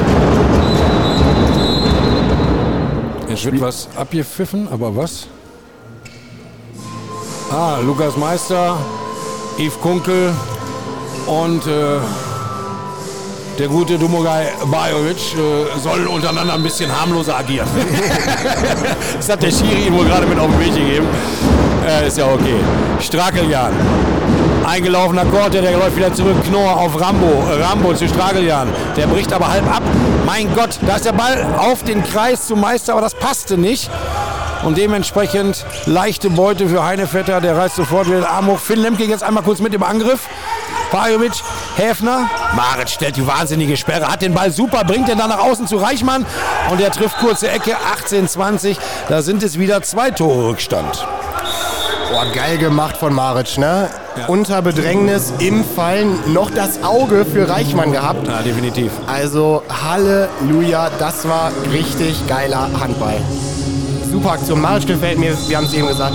Es wird was abgepfiffen, aber was? Ah, Lukas Meister, Yves Kunkel und äh, der gute Dumogai Bajovic äh, sollen untereinander ein bisschen harmloser agieren. das hat der Schiri wohl gerade mit auf den Weg gegeben. Äh, ist ja okay. Strakeljan. Eingelaufener Korte, der läuft wieder zurück. Knorr auf Rambo. Äh, Rambo zu Strakeljan. Der bricht aber halb ab. Mein Gott, da ist der Ball auf den Kreis zum Meister, aber das passte nicht. Und dementsprechend leichte Beute für Heinevetter. Der reißt sofort wieder den Arm hoch. Finn Lemke jetzt einmal kurz mit im Angriff. Pajovic, Häfner. Marit stellt die wahnsinnige Sperre, hat den Ball super, bringt den dann nach außen zu Reichmann. Und er trifft kurze Ecke, 18-20. Da sind es wieder zwei Tore Rückstand. Boah, geil gemacht von Maric, ne? Ja. Unter Bedrängnis im Fallen noch das Auge für Reichmann gehabt. Ja, definitiv. Also Halleluja, das war richtig geiler Handball super Aktion. Maric gefällt mir, wir haben es eben gesagt,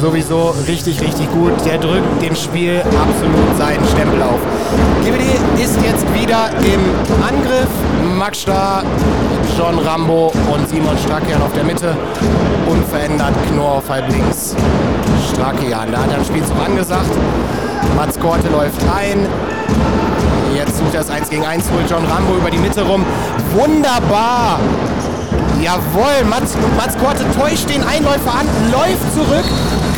sowieso richtig, richtig gut. Der drückt dem Spiel absolut seinen Stempel auf. GWD ist jetzt wieder im Angriff. Max Starr, John Rambo und Simon Strakian auf der Mitte. Unverändert Knorr auf halb links. Strakian, da hat er ein Spielzug angesagt. Mats Korte läuft ein. Jetzt sucht er das 1 gegen 1, holt John Rambo über die Mitte rum. Wunderbar Jawohl, Mats, Mats Korte täuscht den Einläufer an, läuft zurück.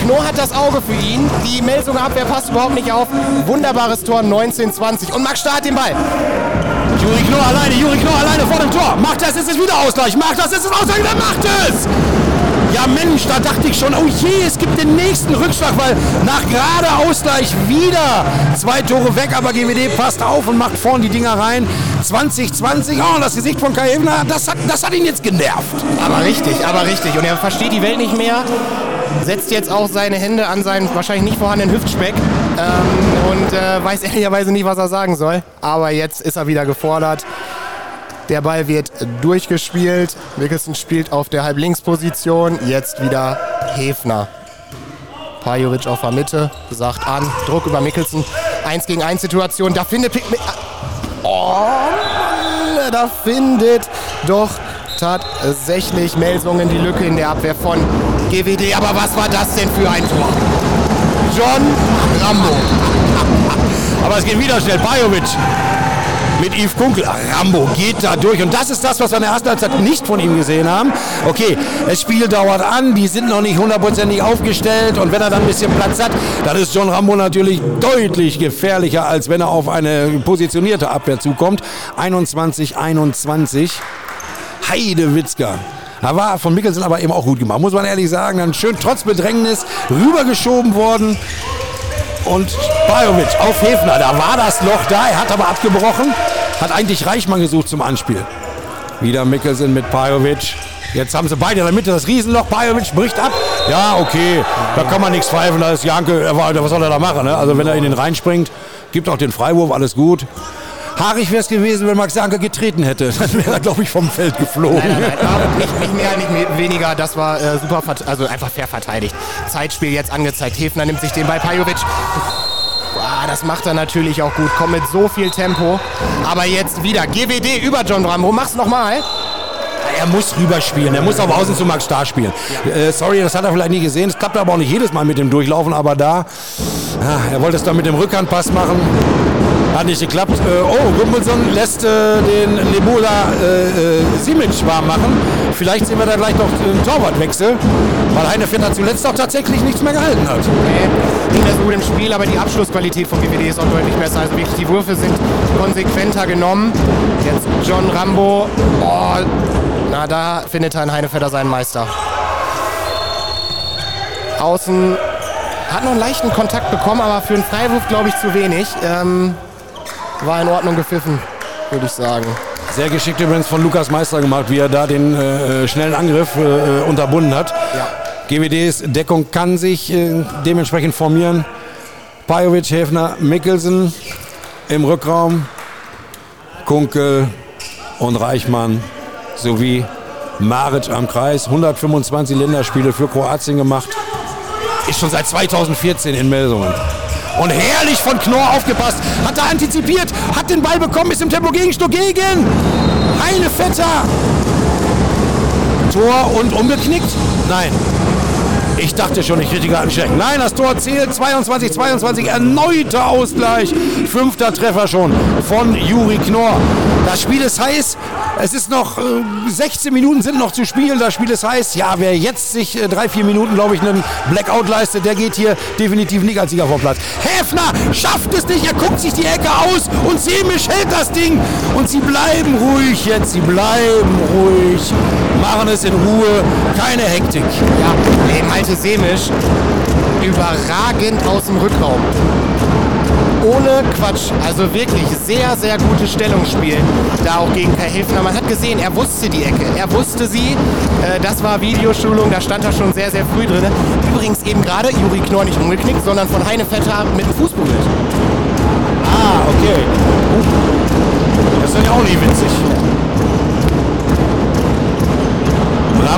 Knorr hat das Auge für ihn. Die Melsunger Abwehr passt überhaupt nicht auf. Wunderbares Tor 1920. Und Max Start den Ball. Juri Knorr alleine, Juri Knorr alleine vor dem Tor. Macht das, ist es wieder Ausgleich. Macht das, ist es Ausgleich. Wer macht es? Ja Mensch, da dachte ich schon, oh je, es gibt den nächsten Rückschlag, weil nach gerade Ausgleich wieder zwei Tore weg, aber GWD passt auf und macht vorne die Dinger rein. 2020, oh, das Gesicht von Kai Ebner, das hat, das hat ihn jetzt genervt. Aber richtig, aber richtig. Und er versteht die Welt nicht mehr setzt jetzt auch seine Hände an seinen wahrscheinlich nicht vorhandenen Hüftspeck ähm, und äh, weiß ehrlicherweise nicht, was er sagen soll. Aber jetzt ist er wieder gefordert. Der Ball wird durchgespielt. Mickelson spielt auf der Halblinksposition. Jetzt wieder Hefner. Pajovic auf der Mitte, sagt an, Druck über Mickelson. 1 gegen 1 Situation. Da findet Pick Oh Mann, da findet doch tatsächlich Melsungen die Lücke in der Abwehr von GWD. Aber was war das denn für ein Tor? John Rambo. Aber es geht wieder schnell. Pajovic mit Yves Kunkel. Rambo geht da durch. Und das ist das, was wir in der ersten Halbzeit nicht von ihm gesehen haben. Okay, das Spiel dauert an, die sind noch nicht hundertprozentig aufgestellt. Und wenn er dann ein bisschen Platz hat, dann ist John Rambo natürlich deutlich gefährlicher, als wenn er auf eine positionierte Abwehr zukommt. 21, 21. Heide Witzka. Da war von Mikkelsen aber eben auch gut gemacht, muss man ehrlich sagen. Dann schön trotz Bedrängnis rübergeschoben worden. Und Bajovic auf Hefner, da war das Loch da, er hat aber abgebrochen, hat eigentlich Reichmann gesucht zum Anspiel. Wieder Mikkelsen mit Pajovic. Jetzt haben sie beide in der Mitte das Riesenloch. Pajovic bricht ab. Ja, okay. Da kann man nichts pfeifen. Da ist Janke. Was soll er da machen? Ne? Also, wenn er in den reinspringt, gibt auch den Freiwurf. Alles gut. Haarig wäre es gewesen, wenn Max Janke getreten hätte. Dann wäre er, glaube ich, vom Feld geflogen. Nein, nein, nein, nicht, nicht, mehr, nicht weniger. Das war äh, super, also einfach fair verteidigt. Zeitspiel jetzt angezeigt. Hefner nimmt sich den bei Pajovic. Ah, das macht er natürlich auch gut. Kommt mit so viel Tempo. Aber jetzt wieder GWD über John Rambo. Mach's nochmal. Er muss rüberspielen. Er muss auf Außen zu Max Star spielen. Ja. Äh, sorry, das hat er vielleicht nicht gesehen. Es klappt aber auch nicht jedes Mal mit dem Durchlaufen. Aber da, ja, er wollte es dann mit dem Rückhandpass machen. Hat nicht geklappt. Äh, oh, Gumbelson lässt äh, den Nebula äh, äh, Simic warm machen. Vielleicht sehen wir da gleich noch einen Torwartwechsel, weil Heinefetter zuletzt auch tatsächlich nichts mehr gehalten hat. Nee, nicht mehr so gut im Spiel, aber die Abschlussqualität von GWD ist auch deutlich besser. Also wirklich, die Würfe sind konsequenter genommen. Jetzt John Rambo. Oh, na, da findet ein Heinefetter seinen Meister. Außen hat noch einen leichten Kontakt bekommen, aber für einen Freiwurf glaube ich zu wenig. Ähm, war in Ordnung gepfiffen, würde ich sagen. Sehr geschickt übrigens von Lukas Meister gemacht, wie er da den äh, schnellen Angriff äh, unterbunden hat. Ja. GWDs Deckung kann sich äh, dementsprechend formieren. Pajovic, Häfner, Mikkelsen im Rückraum, Kunkel und Reichmann sowie Maric am Kreis. 125 Länderspiele für Kroatien gemacht. Ist schon seit 2014 in Melsungen. Und herrlich von Knorr aufgepasst. Hat er antizipiert, hat den Ball bekommen, ist im Tempo Gegenstoß gegen. Heinevetter. Tor und umgeknickt? Nein. Ich dachte schon, ich kriege einen Nein, das Tor zählt 22, 22, erneuter Ausgleich. Fünfter Treffer schon von Juri Knorr. Das Spiel ist heiß. Es ist noch äh, 16 Minuten sind noch zu spielen. Das Spiel ist heiß. Ja, wer jetzt sich äh, drei, vier Minuten, glaube ich, einen Blackout leistet, der geht hier definitiv nicht als Sieger vom Platz. Häfner schafft es nicht. Er guckt sich die Ecke aus und Semisch hält das Ding. Und sie bleiben ruhig jetzt. Sie bleiben ruhig. Machen es in Ruhe. Keine Hektik. Ja, ey, Malte Semisch, überragend aus dem Rückraum. Ohne Quatsch, also wirklich sehr, sehr gutes Stellungsspiel. Da auch gegen Kai Hilfner. Man hat gesehen, er wusste die Ecke, er wusste sie. Äh, das war Videoschulung, da stand er schon sehr, sehr früh drin. Übrigens eben gerade Juri Knorr nicht umgeknickt, sondern von Heine Vetter mit dem Fuß berührt. Ah, okay. Das ist ja auch nicht witzig.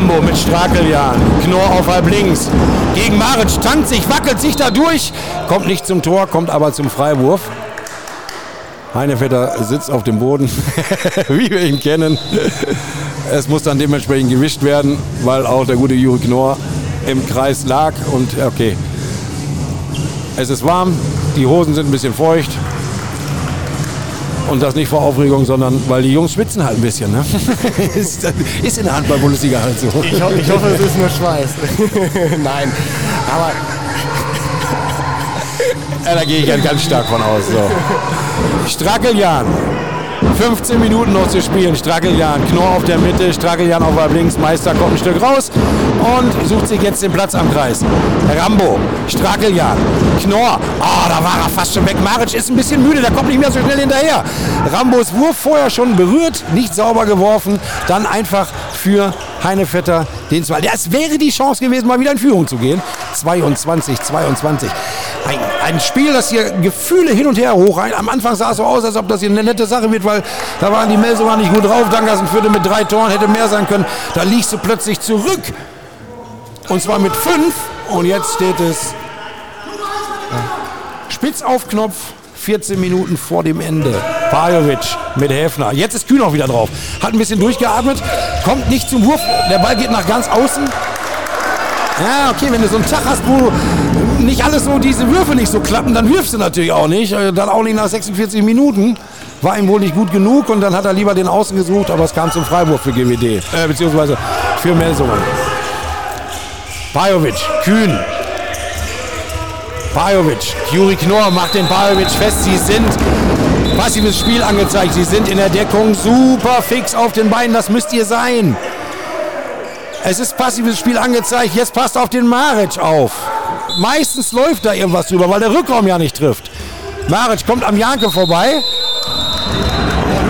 Rambo mit Strakeljan. Knorr auf halb links. Gegen Maric tanzt sich, wackelt sich da durch. Kommt nicht zum Tor, kommt aber zum Freiwurf. Heinevetter sitzt auf dem Boden, wie wir ihn kennen. Es muss dann dementsprechend gewischt werden, weil auch der gute Juri Knorr im Kreis lag. Und okay, es ist warm, die Hosen sind ein bisschen feucht. Und das nicht vor Aufregung, sondern weil die Jungs schwitzen halt ein bisschen. Ne? ist, ist in der Handball-Bundesliga halt so. Ich, ho ich hoffe, es ist nur Schweiß. Nein, aber Ja, da gehe ich ja ganz stark von aus. So. Strackeljan. 15 Minuten noch zu spielen. Strackeljan. Knorr auf der Mitte, Strackeljan auf halb links. Meister kommt ein Stück raus und sucht sich jetzt den Platz am Kreis. Rambo, Strackeljan, Knorr. Ah, da war er fast schon weg. Maric ist ein bisschen müde, der kommt nicht mehr so schnell hinterher. Rambos Wurf vorher schon berührt, nicht sauber geworfen. Dann einfach für Heinevetter den zwei. Das wäre die Chance gewesen, mal wieder in Führung zu gehen. 22, 22. Ein, Spiel, das hier Gefühle hin und her hoch. Am Anfang sah es so aus, als ob das hier eine nette Sache wird, weil da waren die Melsunger nicht gut drauf. Dankersen führte mit drei Toren, hätte mehr sein können. Da liegst du plötzlich zurück. Und zwar mit fünf. Und jetzt steht es spitz auf Knopf. 14 Minuten vor dem Ende. Pajovic mit Häfner. Jetzt ist Kühn auch wieder drauf. Hat ein bisschen durchgeatmet. Kommt nicht zum Wurf. Der Ball geht nach ganz außen. Ja, okay, wenn du so einen Tag hast, wo nicht alles so, diese Würfe nicht so klappen, dann wirfst du natürlich auch nicht. Äh, Dann auch nicht nach 46 Minuten. War ihm wohl nicht gut genug und dann hat er lieber den Außen gesucht, aber es kam zum Freiwurf für GWD, äh, beziehungsweise für Melsungen. Pajovic, Kühn. Pajovic, Juri Knorr macht den Pajovic fest. Sie sind passives Spiel angezeigt. Sie sind in der Deckung super fix auf den Beinen. Das müsst ihr sein. Es ist passives Spiel angezeigt. Jetzt passt auf den Maric auf. Meistens läuft da irgendwas drüber, weil der Rückraum ja nicht trifft. Maric kommt am Janke vorbei.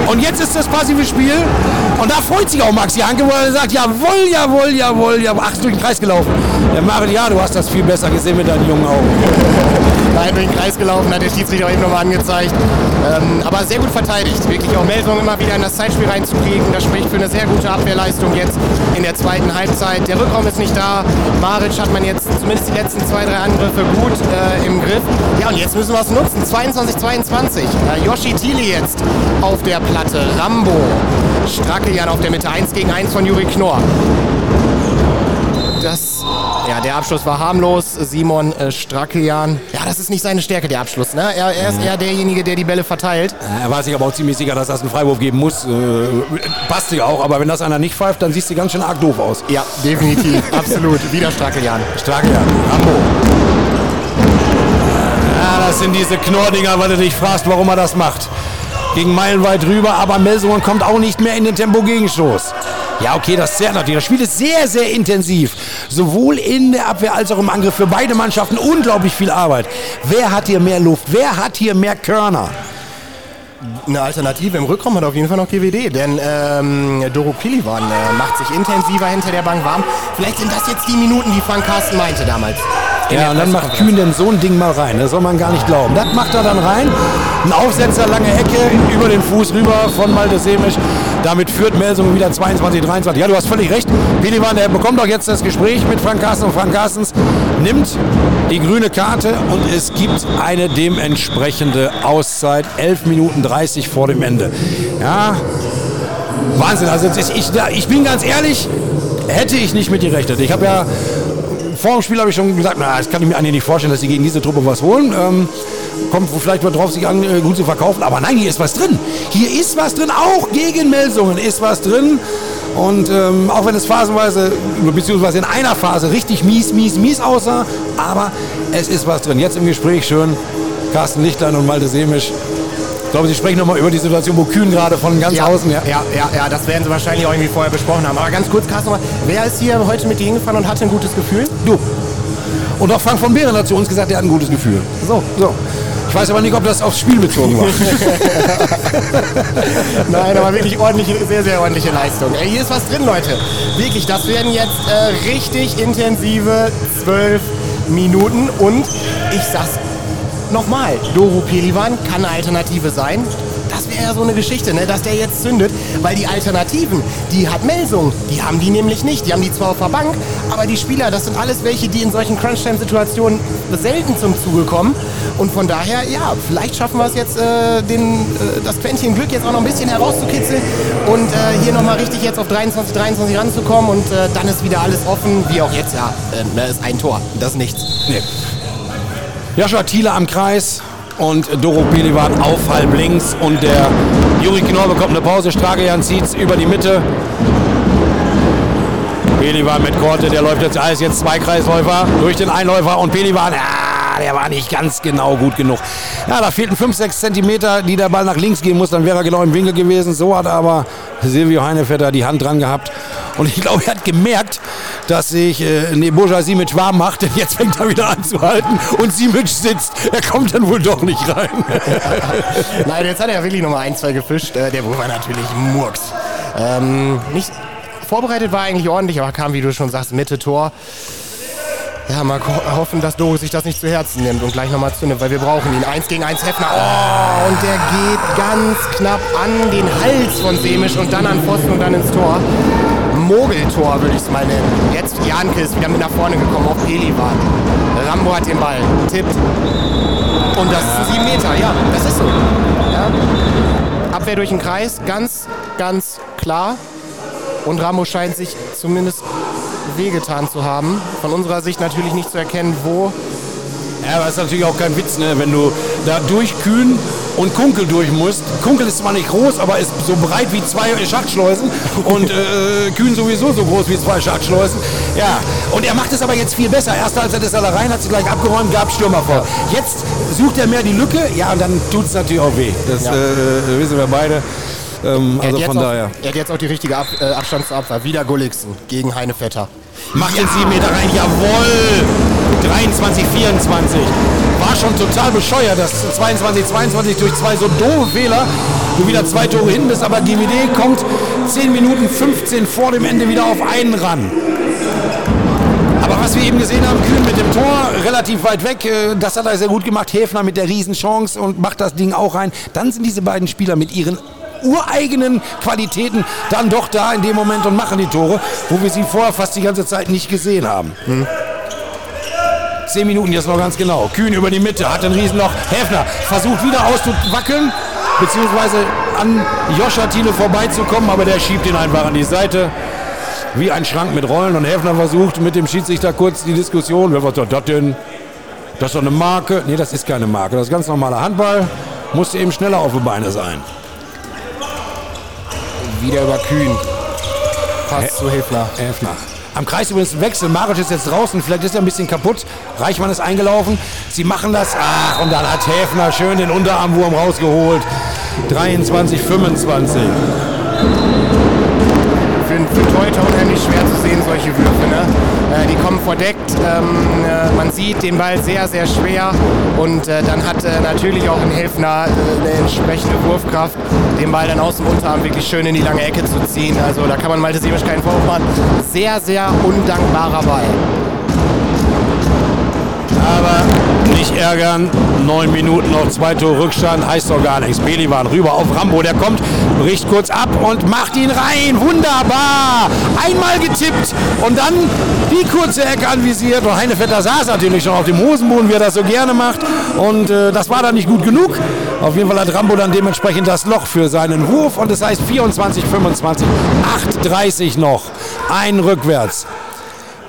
Und jetzt ist das passive Spiel. Und da freut sich auch Max Janke, weil er sagt, jawohl, jawohl, jawohl, jawohl. Ach, durch den Kreis gelaufen. Der Maric, ja, du hast das viel besser gesehen mit deinen jungen Augen. Nein, durch den Kreis gelaufen, hat der Schiedsrichter eben nochmal angezeigt. Ähm, aber sehr gut verteidigt. Wirklich auch Melsung immer wieder in das Zeitspiel reinzukriegen. Das spricht für eine sehr gute Abwehrleistung jetzt in der zweiten Halbzeit. Der Rückraum ist nicht da. Maric hat man jetzt zumindest die letzten zwei, drei Angriffe gut äh, im Griff. Ja, und jetzt müssen wir es nutzen. 22, 22. Äh, Yoshi Thiele jetzt auf der Platte. Rambo. Strackeljan auf der Mitte. 1 gegen 1 von Juri Knorr. Der Abschluss war harmlos. Simon äh, Strackeljan. Ja, das ist nicht seine Stärke, der Abschluss. Ne? Er, er ist eher derjenige, der die Bälle verteilt. Er war sich aber auch ziemlich sicher, dass das einen Freiwurf geben muss. Äh, passt ja auch, aber wenn das einer nicht pfeift, dann siehst du ganz schön arg doof aus. Ja, definitiv. Absolut. Wieder Strackeljan. Strackeljan, Rambo. Ja, das sind diese Knorrdinger, weil du dich fragst, warum er das macht. Gegen meilenweit rüber, aber Melsungen kommt auch nicht mehr in den Tempo-Gegenstoß. Ja, okay, das zerrt natürlich. Das Spiel ist sehr, sehr intensiv. Sowohl in der Abwehr als auch im Angriff. Für beide Mannschaften unglaublich viel Arbeit. Wer hat hier mehr Luft? Wer hat hier mehr Körner? Eine Alternative im Rückraum hat auf jeden Fall noch GWD, denn ähm, Doro Pilivan äh, macht sich intensiver hinter der Bank warm. Vielleicht sind das jetzt die Minuten, die Frank Carsten meinte damals. Ja, und dann macht Kühn denn so ein Ding mal rein. Das soll man gar nicht glauben. Das macht er dann rein. Ein Aufsetzer, lange Ecke, über den Fuß rüber von Malte Semisch. Damit führt Melsungen wieder 22, 23. Ja, du hast völlig recht. Pelivan, der bekommt doch jetzt das Gespräch mit Frank Carsten und Frank Carstens nimmt die grüne Karte und es gibt eine dementsprechende Auszeit. 11 Minuten 30 vor dem Ende. Ja, Wahnsinn. Also ich, ich bin ganz ehrlich, hätte ich nicht mit gerechnet. Ich habe ja vor dem Spiel habe ich schon gesagt, na, das kann ich mir eigentlich nicht vorstellen, dass sie gegen diese Truppe was holen. Ähm, kommt vielleicht mal drauf, sich an, äh, gut zu verkaufen. Aber nein, hier ist was drin. Hier ist was drin. Auch gegen Melsungen ist was drin. Und ähm, auch wenn es phasenweise, beziehungsweise in einer Phase richtig mies, mies, mies aussah, aber es ist was drin. Jetzt im Gespräch schön Carsten Lichtlein und Malte Semisch glaube, Sie sprechen nochmal über die Situation, wo Kühn gerade von ganz ja, außen. Ja. ja, ja, ja, das werden Sie wahrscheinlich auch irgendwie vorher besprochen haben. Aber ganz kurz, Carsten, wer ist hier heute mit dir hingefahren und hatte ein gutes Gefühl? Du. Und auch Frank von Behren hat zu uns gesagt, er hat ein gutes Gefühl. So, so. Ich weiß aber nicht, ob das aufs Spiel bezogen war. Nein, aber wirklich ordentliche, sehr, sehr ordentliche Leistung. Ey, hier ist was drin, Leute. Wirklich, das werden jetzt äh, richtig intensive zwölf Minuten und ich sag's nochmal, Doro Pelivan kann eine Alternative sein. Das wäre ja so eine Geschichte, ne? dass der jetzt zündet, weil die Alternativen, die hat Melsung, die haben die nämlich nicht. Die haben die zwar auf der Bank, aber die Spieler, das sind alles welche, die in solchen Crunch-Time-Situationen selten zum Zuge kommen. Und von daher, ja, vielleicht schaffen wir es jetzt, äh, den, äh, das Quäntchen Glück jetzt auch noch ein bisschen herauszukitzeln und äh, hier nochmal richtig jetzt auf 23, 23 ranzukommen und äh, dann ist wieder alles offen, wie auch jetzt, ja, äh, ne, ist ein Tor, das ist nichts. Nee. Joshua Thiele am Kreis und Doro Pelivan auf halb links und der Juri Knorr bekommt eine Pause. Stragejan zieht über die Mitte. Pelivan mit Korte, der läuft jetzt alles jetzt zwei Kreisläufer durch den Einläufer und Pelivan, ja, der war nicht ganz genau gut genug. Ja, da fehlten 5, 6 Zentimeter, die der Ball nach links gehen muss, dann wäre er genau im Winkel gewesen. So hat aber Silvio Heinevetter die Hand dran gehabt und ich glaube, er hat gemerkt, dass sich äh, Neboja Simic warm macht, denn jetzt fängt er wieder an zu halten und Simic sitzt. Er kommt dann wohl doch nicht rein. Nein, jetzt hat er wirklich nochmal ein, zwei gefischt. Äh, der Wurf war natürlich Murks. Ähm, nicht, vorbereitet war eigentlich ordentlich, aber kam, wie du schon sagst, Mitte Tor. Ja, mal hoffen, dass Doro sich das nicht zu Herzen nimmt und gleich nochmal zündet, weil wir brauchen ihn. Eins gegen eins Heffner. Oh, und der geht ganz knapp an den Hals von Semisch und dann an Pfosten und dann ins Tor. Mogeltor, würde ich es mal nennen. Jetzt Janke ist wieder mit nach vorne gekommen auf Pelivan. Rambo hat den Ball, tippt. Und das ist ein 7 Meter, ja, das ist so. Ja. Abwehr durch den Kreis, ganz, ganz klar. Und Rambo scheint sich zumindest wehgetan zu haben. Von unserer Sicht natürlich nicht zu erkennen, wo ja, aber ist natürlich auch kein Witz, ne? wenn du da durchkühn und Kunkel durch musst. Kunkel ist zwar nicht groß, aber ist so breit wie zwei Schachtschleusen und äh, Kühn sowieso so groß wie zwei Schachtschleusen. Ja, und er macht es aber jetzt viel besser. Erst als er das alle rein hat, sie gleich abgeräumt, gab Stürmer vor. Jetzt sucht er mehr die Lücke, ja, und dann tut es natürlich auch weh. Das ja. äh, wissen wir beide. Ähm, also von daher. er hat jetzt auch die richtige Ab äh, Abstandsabwehr. Wieder Gulliksen gegen Heine Vetter. Macht ja. den 7 Meter rein, jawohl! 23, 24. War schon total bescheuert, dass 22, 22 durch zwei so doofe Fehler du wieder zwei Tore hin bist, aber GWD kommt 10 Minuten 15 vor dem Ende wieder auf einen ran. Aber was wir eben gesehen haben, Kühn mit dem Tor, relativ weit weg, äh, das hat er sehr gut gemacht. Häfner mit der Riesenchance und macht das Ding auch rein. Dann sind diese beiden Spieler mit ihren ureigenen Qualitäten dann doch da in dem Moment und machen die Tore, wo wir sie vorher fast die ganze Zeit nicht gesehen haben. Hm. Zehn Minuten jetzt noch ganz genau. Kühn über die Mitte, hat ein Riesenloch. Häfner versucht wieder auszuwackeln, beziehungsweise an Joscha Thiele vorbeizukommen, aber der schiebt ihn einfach an die Seite. Wie ein Schrank mit Rollen und Häfner versucht mit dem Schiedsrichter kurz die Diskussion. Wer war das denn? Das ist doch eine Marke. Nee, das ist keine Marke. Das ist ganz normaler Handball. Musste eben schneller auf die Beine sein. Wieder über Kühn. Pass zu Hefner. Hefner. Am Kreis übrigens Wechsel. Maric ist jetzt draußen. Vielleicht ist er ein bisschen kaputt. Reichmann ist eingelaufen. Sie machen das. Ach, und dann hat Häfner schön den Unterarmwurm rausgeholt. 23, 25 für, für Torhüter unheimlich schwer zu sehen, solche Würfe. Ne? Äh, die kommen verdeckt, ähm, äh, man sieht den Ball sehr, sehr schwer und äh, dann hat natürlich auch ein Helfner eine entsprechende Wurfkraft, den Ball dann aus dem Unterarm wirklich schön in die lange Ecke zu ziehen. Also da kann man Malte Semisch keinen Vorwurf machen. Sehr, sehr undankbarer Ball. Nicht ärgern. Neun Minuten noch, zwei Tore Rückstand. Heißt doch gar nichts. Belivan rüber auf Rambo. Der kommt, bricht kurz ab und macht ihn rein. Wunderbar. Einmal getippt und dann die kurze Ecke anvisiert. Und Heinevetter saß natürlich schon auf dem Hosenboden, wie er das so gerne macht. Und äh, das war dann nicht gut genug. Auf jeden Fall hat Rambo dann dementsprechend das Loch für seinen Wurf. Und das heißt 24, 25, 8,30 noch. Ein rückwärts.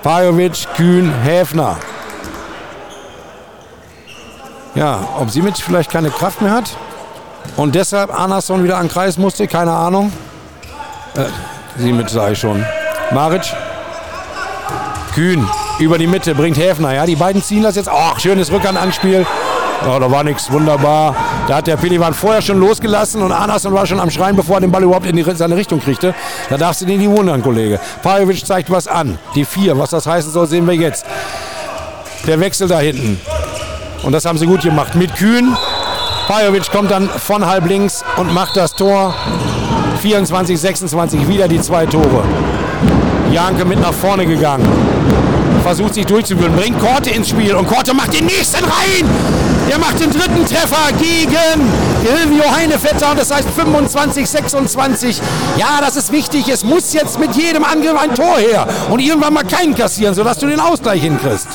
Pajovic, Kühn, Häfner. Ja, ob Simic vielleicht keine Kraft mehr hat und deshalb Andersson wieder an Kreis musste, keine Ahnung. Äh, Simic sage ich schon. Maric. Kühn über die Mitte bringt Häfner. Ja, die beiden ziehen das jetzt. Ach, schönes Rückhandanspiel. Ja, da war nichts, wunderbar. Da hat der Pelivan vorher schon losgelassen und Andersson war schon am Schreien, bevor er den Ball überhaupt in die, seine Richtung kriegte. Da darfst du den nicht wundern, Kollege. Pajovic zeigt was an. Die vier, was das heißen soll, sehen wir jetzt. Der Wechsel da hinten. Und das haben sie gut gemacht. Mit Kühn. Pajovic kommt dann von halb links und macht das Tor. 24, 26, wieder die zwei Tore. Janke mit nach vorne gegangen. Versucht sich durchzuführen, bringt Korte ins Spiel und Korte macht den nächsten rein. Er macht den dritten Treffer gegen Silvio Heinevetter und das heißt 25, 26. Ja, das ist wichtig. Es muss jetzt mit jedem Angriff ein Tor her und irgendwann mal keinen kassieren, sodass du den Ausgleich hinkriegst.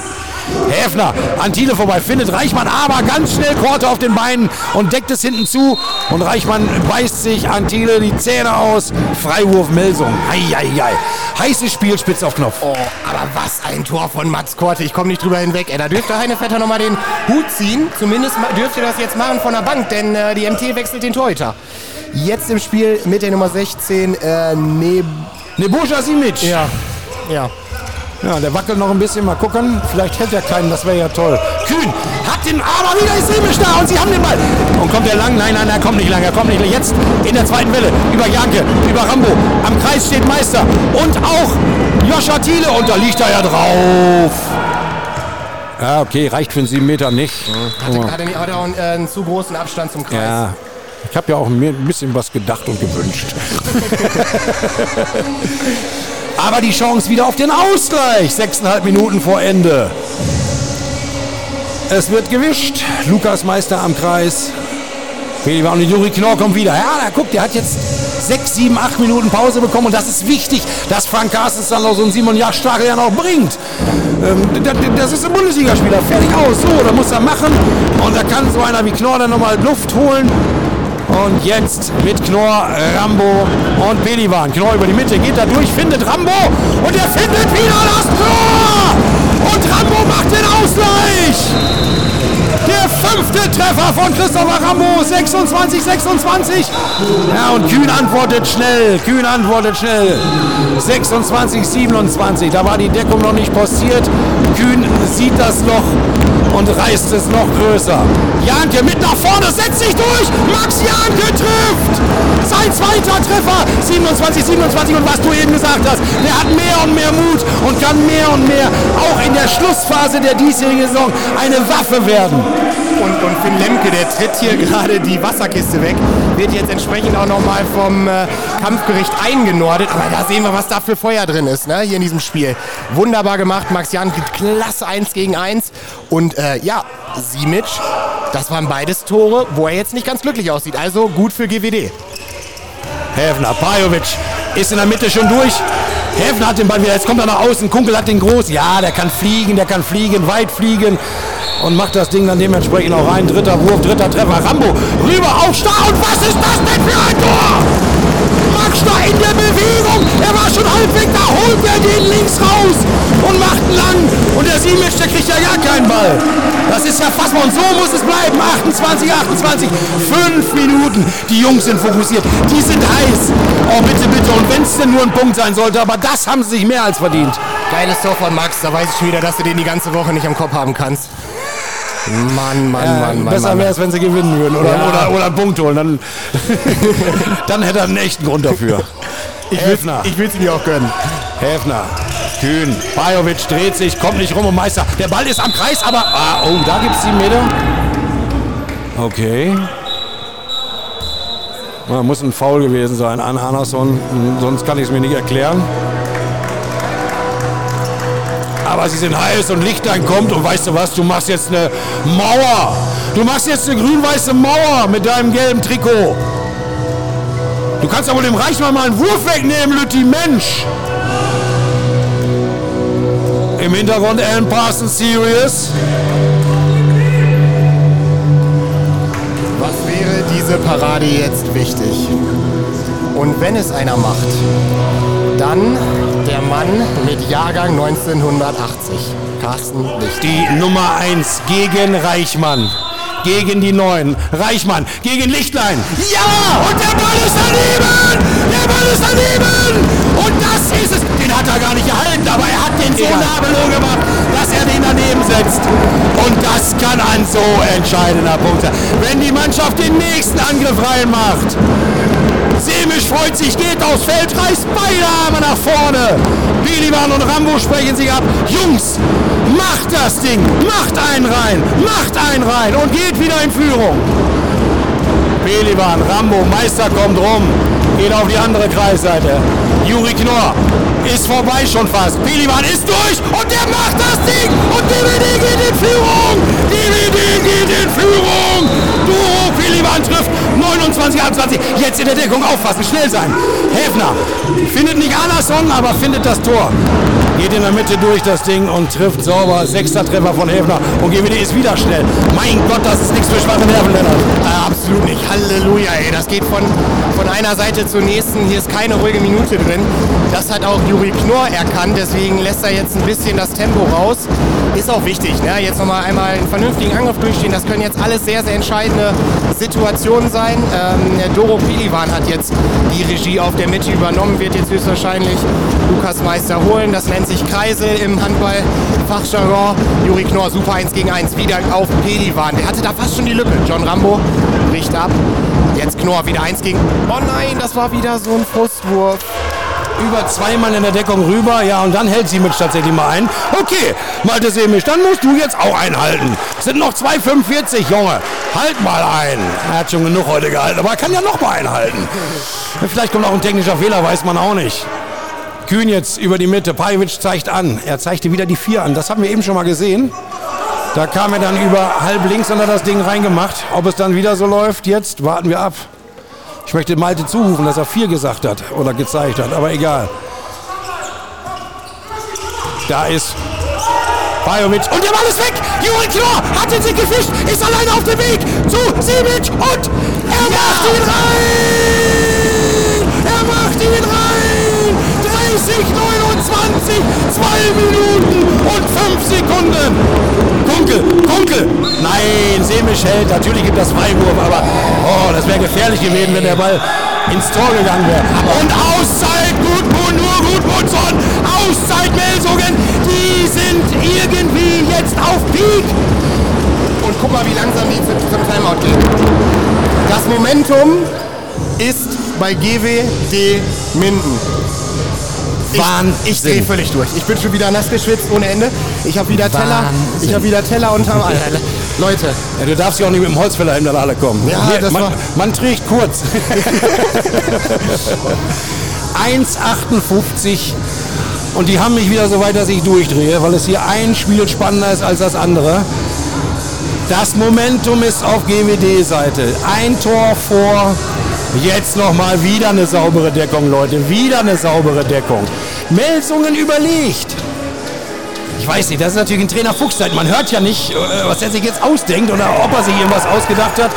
Häfner an Thiele vorbei, findet Reichmann aber ganz schnell Korte auf den Beinen und deckt es hinten zu. Und Reichmann beißt sich an Thiele die Zähne aus. Freiwurf Melsung. Heieiei. Heiße Spielspitze auf Knopf. Oh, aber was ein Tor von Max Korte. Ich komme nicht drüber hinweg. Ey, da dürfte Heinevetter nochmal den Hut ziehen. Zumindest dürfte das jetzt machen von der Bank, denn äh, die MT wechselt den Torhüter. Jetzt im Spiel mit der Nummer 16, äh, Neb Neboscha Simic. Ja, ja. Ja, der wackelt noch ein bisschen. Mal gucken. Vielleicht hält er keinen. Das wäre ja toll. Kühn hat den aber wieder ist Simic da und sie haben den Ball. Und kommt er lang? Nein, nein, er kommt nicht lang. Er kommt nicht lang. Jetzt in der zweiten Welle über Janke, über Rambo. Am Kreis steht Meister und auch Joscha Thiele und da liegt er ja drauf. Ja, okay, reicht für einen 7 Meter nicht. Hatte gerade nicht, auch einen, äh, einen zu großen Abstand zum Kreis. Ja, ich habe ja auch mir ein bisschen was gedacht und gewünscht. Aber die Chance wieder auf den Ausgleich. Sechseinhalb Minuten vor Ende. Es wird gewischt. Lukas Meister am Kreis. Feliva und Juri Knorr kommt wieder. Ja, da guckt, der hat jetzt sechs, sieben, acht Minuten Pause bekommen. Und das ist wichtig, dass Frank Carstens dann noch so einen Simon Jagdstachel ja noch bringt. Ähm, das ist ein Bundesligaspieler. Fertig aus. So, da muss er machen. Und da kann so einer wie Knorr dann nochmal Luft holen. Und jetzt mit Knorr, Rambo und Belivan. Knorr über die Mitte, geht da durch, findet Rambo und er findet wieder das Tor! Und Rambo macht den Ausgleich! Fünfte Treffer von Christopher Rambo, 26, 26. Ja, und Kühn antwortet schnell, Kühn antwortet schnell. 26, 27, da war die Deckung noch nicht postiert. Kühn sieht das Loch und reißt es noch größer. Janke mit nach vorne, setzt sich durch. Max Janke trifft. Sein zweiter Treffer. 27, 27 und was du eben gesagt hast, der hat mehr und mehr Mut und kann mehr und mehr auch in der Schlussphase der diesjährigen Saison eine Waffe werden. Und, und Finn Lemke, der tritt hier gerade die Wasserkiste weg, wird jetzt entsprechend auch nochmal vom äh, Kampfgericht eingenordet. Aber da sehen wir, was da für Feuer drin ist, ne, hier in diesem Spiel. Wunderbar gemacht, Max Janke, klasse 1 gegen 1. Und äh, ja, Simic, das waren beides Tore, wo er jetzt nicht ganz glücklich aussieht. Also gut für GWD. Häfner, Pajovic ist in der Mitte schon durch. Häfner hat den Ball wieder, jetzt kommt er nach außen. Kunkel hat den groß. Ja, der kann fliegen, der kann fliegen, weit fliegen. Und macht das Ding dann dementsprechend auch rein. Dritter Wurf, dritter Treffer. Rambo rüber auf Star. Und was ist das denn für ein Tor? Da in der Bewegung. Er war schon halb weg. Da holt er den links raus und macht ihn lang. Und der Simic, der kriegt ja gar keinen Ball. Das ist ja fassbar. Und so muss es bleiben. 28, 28. Fünf Minuten. Die Jungs sind fokussiert. Die sind heiß. Oh, bitte, bitte. Und wenn es denn nur ein Punkt sein sollte. Aber das haben sie sich mehr als verdient. Geiles Tor von Max, da weiß ich schon wieder, dass du den die ganze Woche nicht am Kopf haben kannst. Mann, Mann, Mann, Mann. besser wäre es, wenn sie gewinnen würden oder, Ja. oder, oder einen Punkt holen. Dann, dann hätte er einen echten Grund dafür. Ich Häfner. will es mir auch gönnen. Häfner. Kühn. Bajovic dreht sich, kommt nicht rum und Meister. Der Ball ist am Kreis, aber. Ah, oh, da gibt es 7 Meter. Okay. Ja, muss ein Foul gewesen sein an Andersson. Sonst kann ich es mir nicht erklären. Aber sie sind heiß und Lichtlein kommt und weißt du was, du machst jetzt eine Mauer. Du machst jetzt eine grün-weiße Mauer mit deinem gelben Trikot. Du kannst aber dem Reichmann mal einen Wurf wegnehmen, Lütti, Mensch. Im Hintergrund Alan Parsons Serious. Was wäre diese Parade jetzt wichtig? Und wenn es einer macht, dann der Mann mit Jahrgang 1980, Carsten Licht. Die Nummer 1 gegen Reichmann. Gegen die Neuen. Reichmann gegen Lichtlein. Ja! Und der Ball ist daneben! Der Ball ist daneben! Entscheidender Punkt sein. Wenn die Mannschaft den nächsten Angriff reinmacht. Semisch freut sich, geht aufs Feld, reißt beide Arme nach vorne. Biliban und Rambo sprechen sich ab. Jungs, macht das Ding, macht einen rein, macht einen rein und geht wieder in Führung. Beliban, Rambo, Meister kommt rum, geht auf die andere Kreisseite. Juri Knorr ist vorbei schon fast. Beliban ist durch und der macht das Ding und DVD geht in Führung. DVD geht in Führung. Duro Beliban trifft 29, 28. Jetzt in der Deckung aufpassen, schnell sein. Häfner findet nicht Anderson, aber findet das Tor. Geht in der Mitte durch das Ding und trifft sauber. Sechster Treffer von Häfner und GWD ist wieder schnell. Mein Gott, das ist nichts für schwache Nerven, Lennart. Äh, absolut nicht. Halleluja, ey. Das geht von, von einer Seite zur nächsten. Hier ist keine ruhige Minute drin. Das hat auch Juri Knorr erkannt. Deswegen lässt er jetzt ein bisschen das Tempo raus. Ist auch wichtig. Ne? Jetzt nochmal einmal einen vernünftigen Angriff durchstehen. Das können jetzt alles sehr, sehr entscheidende Situationen sein. Ähm, Doro Pilivan hat jetzt die Regie auf der Mitte übernommen. Wird jetzt höchstwahrscheinlich Lukas Meister holen. Das nennt sich Kreisel im Handball-Fachjargon. Juri Knorr, super 1 gegen 1. Wieder auf Pelivan. Der hatte da fast schon die Lücke. John Rambo bricht ab. Jetzt Knorr wieder 1 gegen. Oh nein, das war wieder so ein Frustwurf. Über zwei Mann in der Deckung rüber. Ja, und dann hält Simic tatsächlich mal ein. Okay, Malte Simic, dann musst du jetzt auch einhalten. Es sind noch 2,45, Junge. Halt mal ein. Er hat schon genug heute gehalten, aber er kann ja noch mal einhalten. Vielleicht kommt auch ein technischer Fehler, weiß man auch nicht. Kühn jetzt über die Mitte. Pajovic zeigt an. Er zeigte wieder die vier an. Das haben wir eben schon mal gesehen. Da kam er dann über halb links und hat das Ding reingemacht. Ob es dann wieder so läuft, jetzt warten wir ab. Ich möchte Malte zurufen, dass er vier gesagt hat oder gezeigt hat, aber egal. Da ist Bajovic und der Ball ist weg. Juri Knorr hat den sich gefischt, ist alleine auf dem Weg zu Simic und er macht ihn rein. Er macht ihn rein. 30, 29, 2 Minuten und 5 Sekunden. Kunkel, Kunkel. Nein, Semisch hält. Natürlich gibt das Freiwurf, aber oh, das wäre gefährlich gewesen, wenn der Ball ins Tor gegangen wäre. Und Auszeit, Gudmund, nur Gudmundsson. Auszeit Melsungen. Die sind irgendwie jetzt auf Peak. Und guck mal, wie langsam die zu- zum Timeout gehen. Das Momentum ist bei GWD Minden. Ich, Wahnsinn. ich drehe völlig durch. Ich bin schon wieder nass geschwitzt ohne Ende. Ich habe wieder Teller. Wahnsinn. Ich habe wieder Teller unterm All. Leute, Ja, du darfst ja auch nicht mit dem Holzfäller in der Halle kommen. Ja, das man, war- man trägt kurz. 1,58 und die haben mich wieder so weit, dass ich durchdrehe, weil es hier ein Spiel spannender ist als das andere. Das Momentum ist auf GWD-Seite. Ein Tor vor. Jetzt nochmal wieder eine saubere Deckung, Leute. Wieder eine saubere Deckung. Melsungen überlegt. Ich weiß nicht, das ist natürlich ein Trainer Fuchszeit. Man hört ja nicht, äh, was er sich jetzt ausdenkt oder ob er sich irgendwas ausgedacht hat.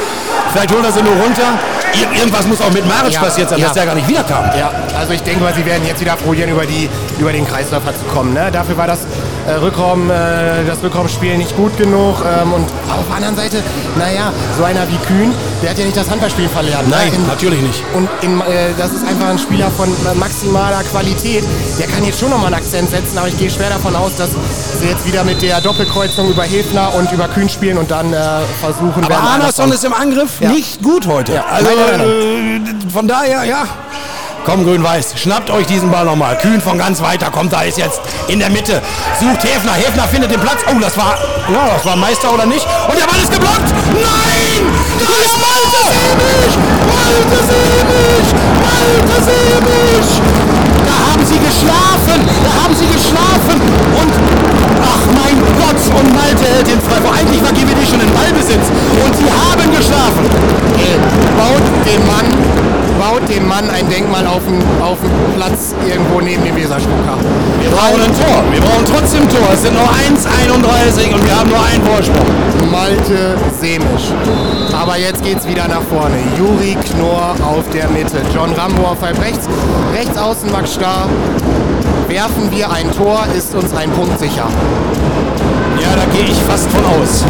Vielleicht holt er sie nur runter. Ir irgendwas muss auch mit Maric Ja, passiert sein, ja. dass der gar nicht wiederkam. Ja, also ich denke mal, sie werden jetzt wieder probieren, über, die, über den Kreisläufer zu kommen. Ne? Dafür war das, äh, Rückraum, äh, das Rückraumspiel nicht gut genug. Ähm, und auf der anderen Seite, naja, so einer wie Kühn, der hat ja nicht das Handballspiel verlernt. Nein, ne? In- natürlich nicht. Und in, äh, das ist einfach ein Spieler von äh, maximaler Qualität. Der kann jetzt schon nochmal einen Akzent setzen, aber ich gehe schwer davon aus, dass sie jetzt wieder mit der Doppelkreuzung über Hefner und über Kühn spielen und dann äh, versuchen Aber. Anderson ist im Angriff Ja. nicht gut heute. Ja. Also Nein, nein, Äh, von daher, ja. Komm, Grün-Weiß, schnappt euch diesen Ball nochmal. Kühn von ganz weiter kommt, da ist jetzt in der Mitte. Sucht Hefner, Hefner findet den Platz. Oh, das war, ja, das war Meister oder nicht. Und der Ball ist geblockt. Nein! Das ist Walter Seebig! Walter Seebig! Walter Seebig! Da haben sie geschlafen, da haben sie geschlafen. Und, ach mein Gott, und Malte hält den Freiburg. Eigentlich war GWD schon in Ballbesitz. Und sie haben geschlafen. Baut den Mann dem Mann ein Denkmal auf dem, auf dem Platz irgendwo neben dem Weserschlucker. Wir brauchen ein Tor. Wir brauchen trotzdem Tor. Es sind nur 1,31 und wir haben nur einen Vorsprung. Malte Semisch. Aber jetzt geht's wieder nach vorne. Juri Knorr auf der Mitte. John Rambo auf halb rechts. Rechts außen Max Starr. Werfen wir ein Tor, ist uns ein Punkt sicher. Ja, da gehe ich fast von aus.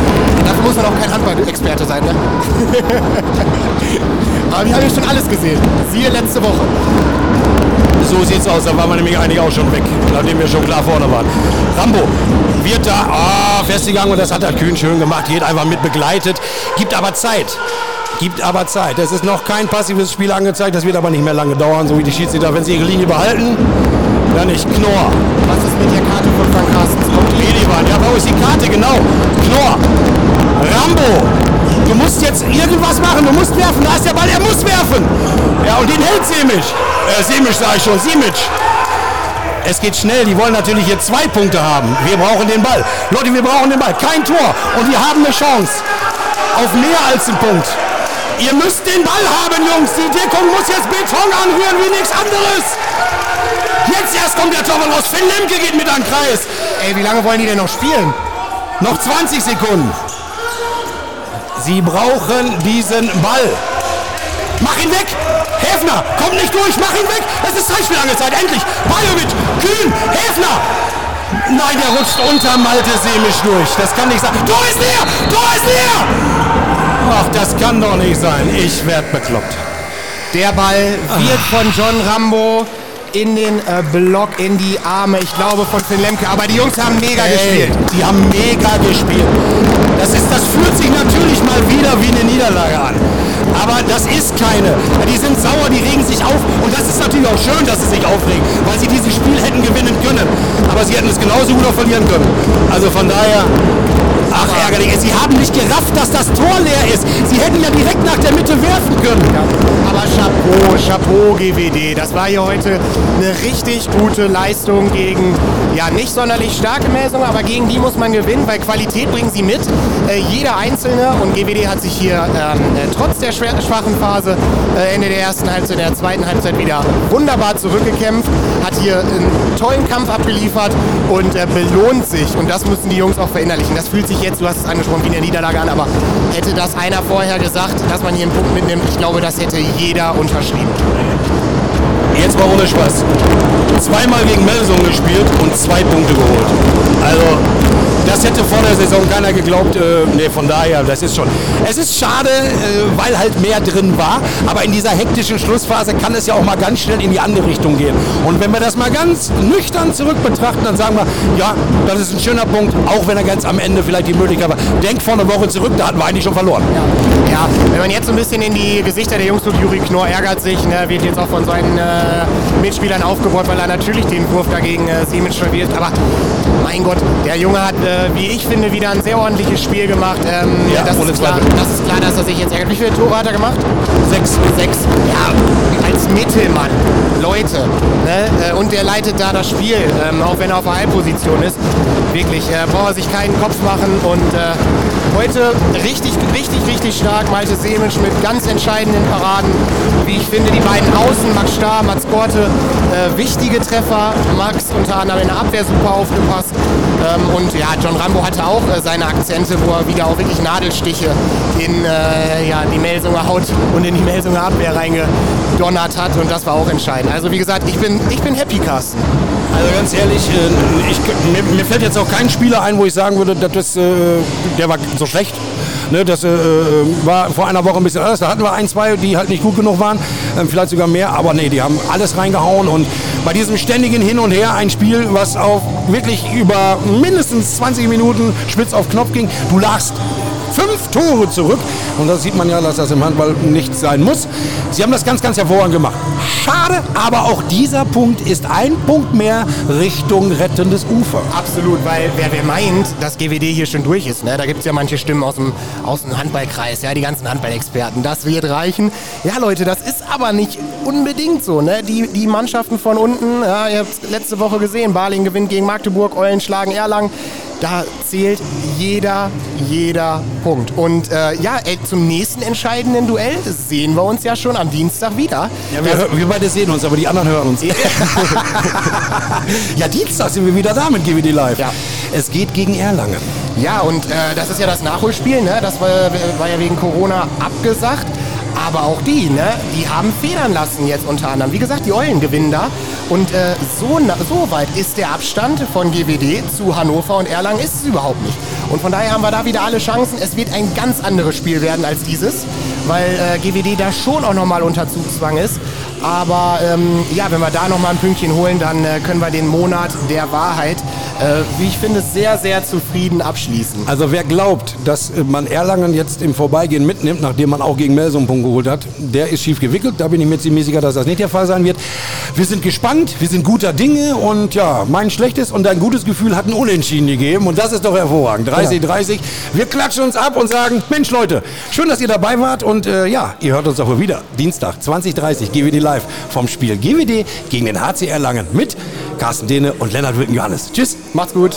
Dafür muss man auch kein Handball-Experte sein, ne? Aber wir haben ja schon alles gesehen. Siehe letzte Woche. So sieht's aus, da waren wir nämlich eigentlich auch schon weg, nachdem wir schon klar vorne waren. Rambo wird da ah, festgegangen und das hat er kühn schön gemacht, geht einfach mit begleitet, gibt aber Zeit. Gibt aber Zeit. Es ist noch kein passives Spiel angezeigt, das wird aber nicht mehr lange dauern, so wie die Schiedsrichter, wenn sie ihre Linie behalten. Ja nicht, Knorr. Was ist mit der Karte von Frank Carstens? Kommt die? Elivan, ja, wo ist die Karte? Genau. Knorr. Rambo. Du musst jetzt irgendwas machen, du musst werfen. Da ist der Ball, er muss werfen. Ja, und den hält Semisch. Äh, Semisch sage ich schon, Simic. Es geht schnell, die wollen natürlich hier zwei Punkte haben. Wir brauchen den Ball. Leute, wir brauchen den Ball. Kein Tor. Und wir haben eine Chance. Auf mehr als einen Punkt. Ihr müsst den Ball haben, Jungs. Die Deckung muss jetzt Beton anrühren wie nichts anderes. Jetzt erst kommt der Torwart raus. Finn Lemke geht mit an den Kreis. Ey, wie lange wollen die denn noch spielen? Noch 20 Sekunden. Sie brauchen diesen Ball. Mach ihn weg! Häfner, kommt nicht durch, mach ihn weg! Es ist Zeitspiel angezeigt, endlich! Bajovic, Kühn, Häfner! Nein, der rutscht unter Malte Semisch durch. Das kann nicht sein. Tor ist leer! Tor ist leer! Ach, das kann doch nicht sein. Ich werd bekloppt. Der Ball wird von John Rambo in den äh, Block, in die Arme, ich glaube von Finn Lemke. Aber die Jungs haben mega Ey, gespielt. Die haben mega gespielt. Das, ist, das fühlt sich natürlich mal wieder wie eine Niederlage an. Aber das ist keine. Die sind sauer, die regen sich auf. Und das ist natürlich auch schön, dass sie sich aufregen, weil sie dieses Spiel hätten gewinnen können. Aber sie hätten es genauso gut auch verlieren können. Also von daher, ach ärgerlich. Sie haben nicht gerafft, dass das Tor leer ist. Sie hätten ja direkt nach der Mitte werfen können. Aber Chapeau, Chapeau GWD. Das war hier heute eine richtig gute Leistung gegen, ja, nicht sonderlich starke Messungen, aber gegen die muss man gewinnen, weil Qualität bringen sie mit. Äh, jeder Einzelne und GWD hat sich hier ähm, äh, trotz der schwachen Phase äh, Ende der ersten Halbzeit, der zweiten Halbzeit wieder wunderbar zurückgekämpft, hat hier einen tollen Kampf abgeliefert und äh, belohnt sich. Und das müssen die Jungs auch verinnerlichen. Das fühlt sich jetzt, du hast es angesprochen, wie eine Niederlage an, aber hätte das einer vorher gesagt, dass man hier einen Punkt mitnimmt, ich glaube, das hätte jeder unterschrieben. Jetzt mal ohne Spaß. Zweimal gegen Melsung gespielt und zwei Punkte geholt. Also, das hätte vor der Saison keiner geglaubt. Äh, nee, von daher, das ist schon. Es ist schade, äh, weil halt mehr drin war. Aber in dieser hektischen Schlussphase kann es ja auch mal ganz schnell in die andere Richtung gehen. Und wenn wir das mal ganz nüchtern zurück betrachten, dann sagen wir, ja, das ist ein schöner Punkt, auch wenn er ganz am Ende vielleicht die Möglichkeit war. Denk vor einer Woche zurück, da hatten wir eigentlich schon verloren. Ja, wenn man jetzt so ein bisschen in die Gesichter der Jungs guckt, Juri Knorr ärgert sich, ne, wird jetzt auch von seinen äh, Mitspielern aufgebaut, weil er natürlich den Wurf dagegen äh, Siemens verwirft. Aber mein Gott, der Junge hat, äh, wie ich finde, wieder ein sehr ordentliches Spiel gemacht. Ähm, Ja, das, ohne ist klar, das ist klar, dass er sich jetzt ärgert. Wie viele Tore hat er gemacht? Sechs. Sechs. Ja, als Mittelmann. Leute. Ne? äh, Und der leitet da das Spiel, ähm, auch wenn er auf der Halbposition ist. Wirklich, äh, braucht er sich keinen Kopf machen. Und äh, heute richtig, richtig, richtig stark. Malte Semisch mit ganz entscheidenden Paraden. Wie ich finde, die beiden Außen, Max Starr, Mats Korte, äh, wichtige Treffer. Max unter anderem in der Abwehr super aufgepasst. Ähm, und ja, John Rambo hatte auch äh, seine Akzente, wo er wieder auch wirklich Nadelstiche in äh, ja, die Melsunger Haut und in die Melsunger Abwehr reingedonnert hat. Und das war auch entscheidend. Also wie gesagt, ich bin, ich bin happy, Carsten. Also ganz ehrlich, äh, ich, mir, mir fällt jetzt auch kein Spieler ein, wo ich sagen würde, das, äh, der war so schlecht. Ne, das äh, war vor einer Woche ein bisschen anders. Da hatten wir ein, zwei, die halt nicht gut genug waren, ähm, vielleicht sogar mehr. Aber nee, die haben alles reingehauen. Und bei diesem ständigen Hin und Her ein Spiel, was auf wirklich über mindestens 20 Minuten spitz auf Knopf ging. Du lagst fünf Tore zurück. Und das sieht man ja, dass das im Handball nicht sein muss. Sie haben das ganz, ganz hervorragend gemacht. Schade, aber auch dieser Punkt ist ein Punkt mehr Richtung rettendes Ufer. Absolut, weil wer, wer meint, dass GWD hier schon durch ist, ne? da gibt es ja manche Stimmen aus dem, aus dem Handballkreis, ja, die ganzen Handballexperten, das wird reichen. Ja, Leute, das ist aber nicht unbedingt so. Ne? Die, die Mannschaften von unten, ja, ihr habt letzte Woche gesehen, Baling gewinnt gegen Magdeburg, Eulen schlagen Erlangen. Da zählt jeder, jeder Punkt. Und äh, ja, ey, zum nächsten entscheidenden Duell sehen wir uns ja schon am Dienstag wieder. Ja, wir, wir beide sehen uns, aber die anderen hören uns. ja, Dienstag sind wir wieder da mit GWD Live. Ja. Es geht gegen Erlangen. Ja, und äh, das ist ja das Nachholspiel, ne? Das war, war ja wegen Corona abgesagt. Aber auch die, ne, die haben federn lassen jetzt unter anderem. Wie gesagt, die Eulen gewinnen da. Und äh, so, so weit ist der Abstand von GWD zu Hannover und Erlangen ist es überhaupt nicht. Und von daher haben wir da wieder alle Chancen. Es wird ein ganz anderes Spiel werden als dieses, weil äh, GWD da schon auch nochmal unter Zugzwang ist. Aber ähm, ja, wenn wir da nochmal ein Pünktchen holen, dann äh, können wir den Monat der Wahrheit, äh, wie ich finde, sehr, sehr zufrieden abschließen. Also wer glaubt, dass man Erlangen jetzt im Vorbeigehen mitnimmt, nachdem man auch gegen Melsung Punkt geholt hat, der ist schief gewickelt. Da bin ich mir ziemlich sicher, dass das nicht der Fall sein wird. Wir sind gespannt, wir sind guter Dinge und ja, mein schlechtes und dein gutes Gefühl hat ein Unentschieden gegeben und das ist doch hervorragend. 30, 30. Wir klatschen uns ab und sagen, Mensch Leute, schön, dass ihr dabei wart und äh, ja, ihr hört uns auch wieder. Dienstag, 2030, GWD Live vom Spiel GWD gegen den HC Erlangen mit Carsten Dehne und Lennart Wilken Johannes. Tschüss. Macht's gut.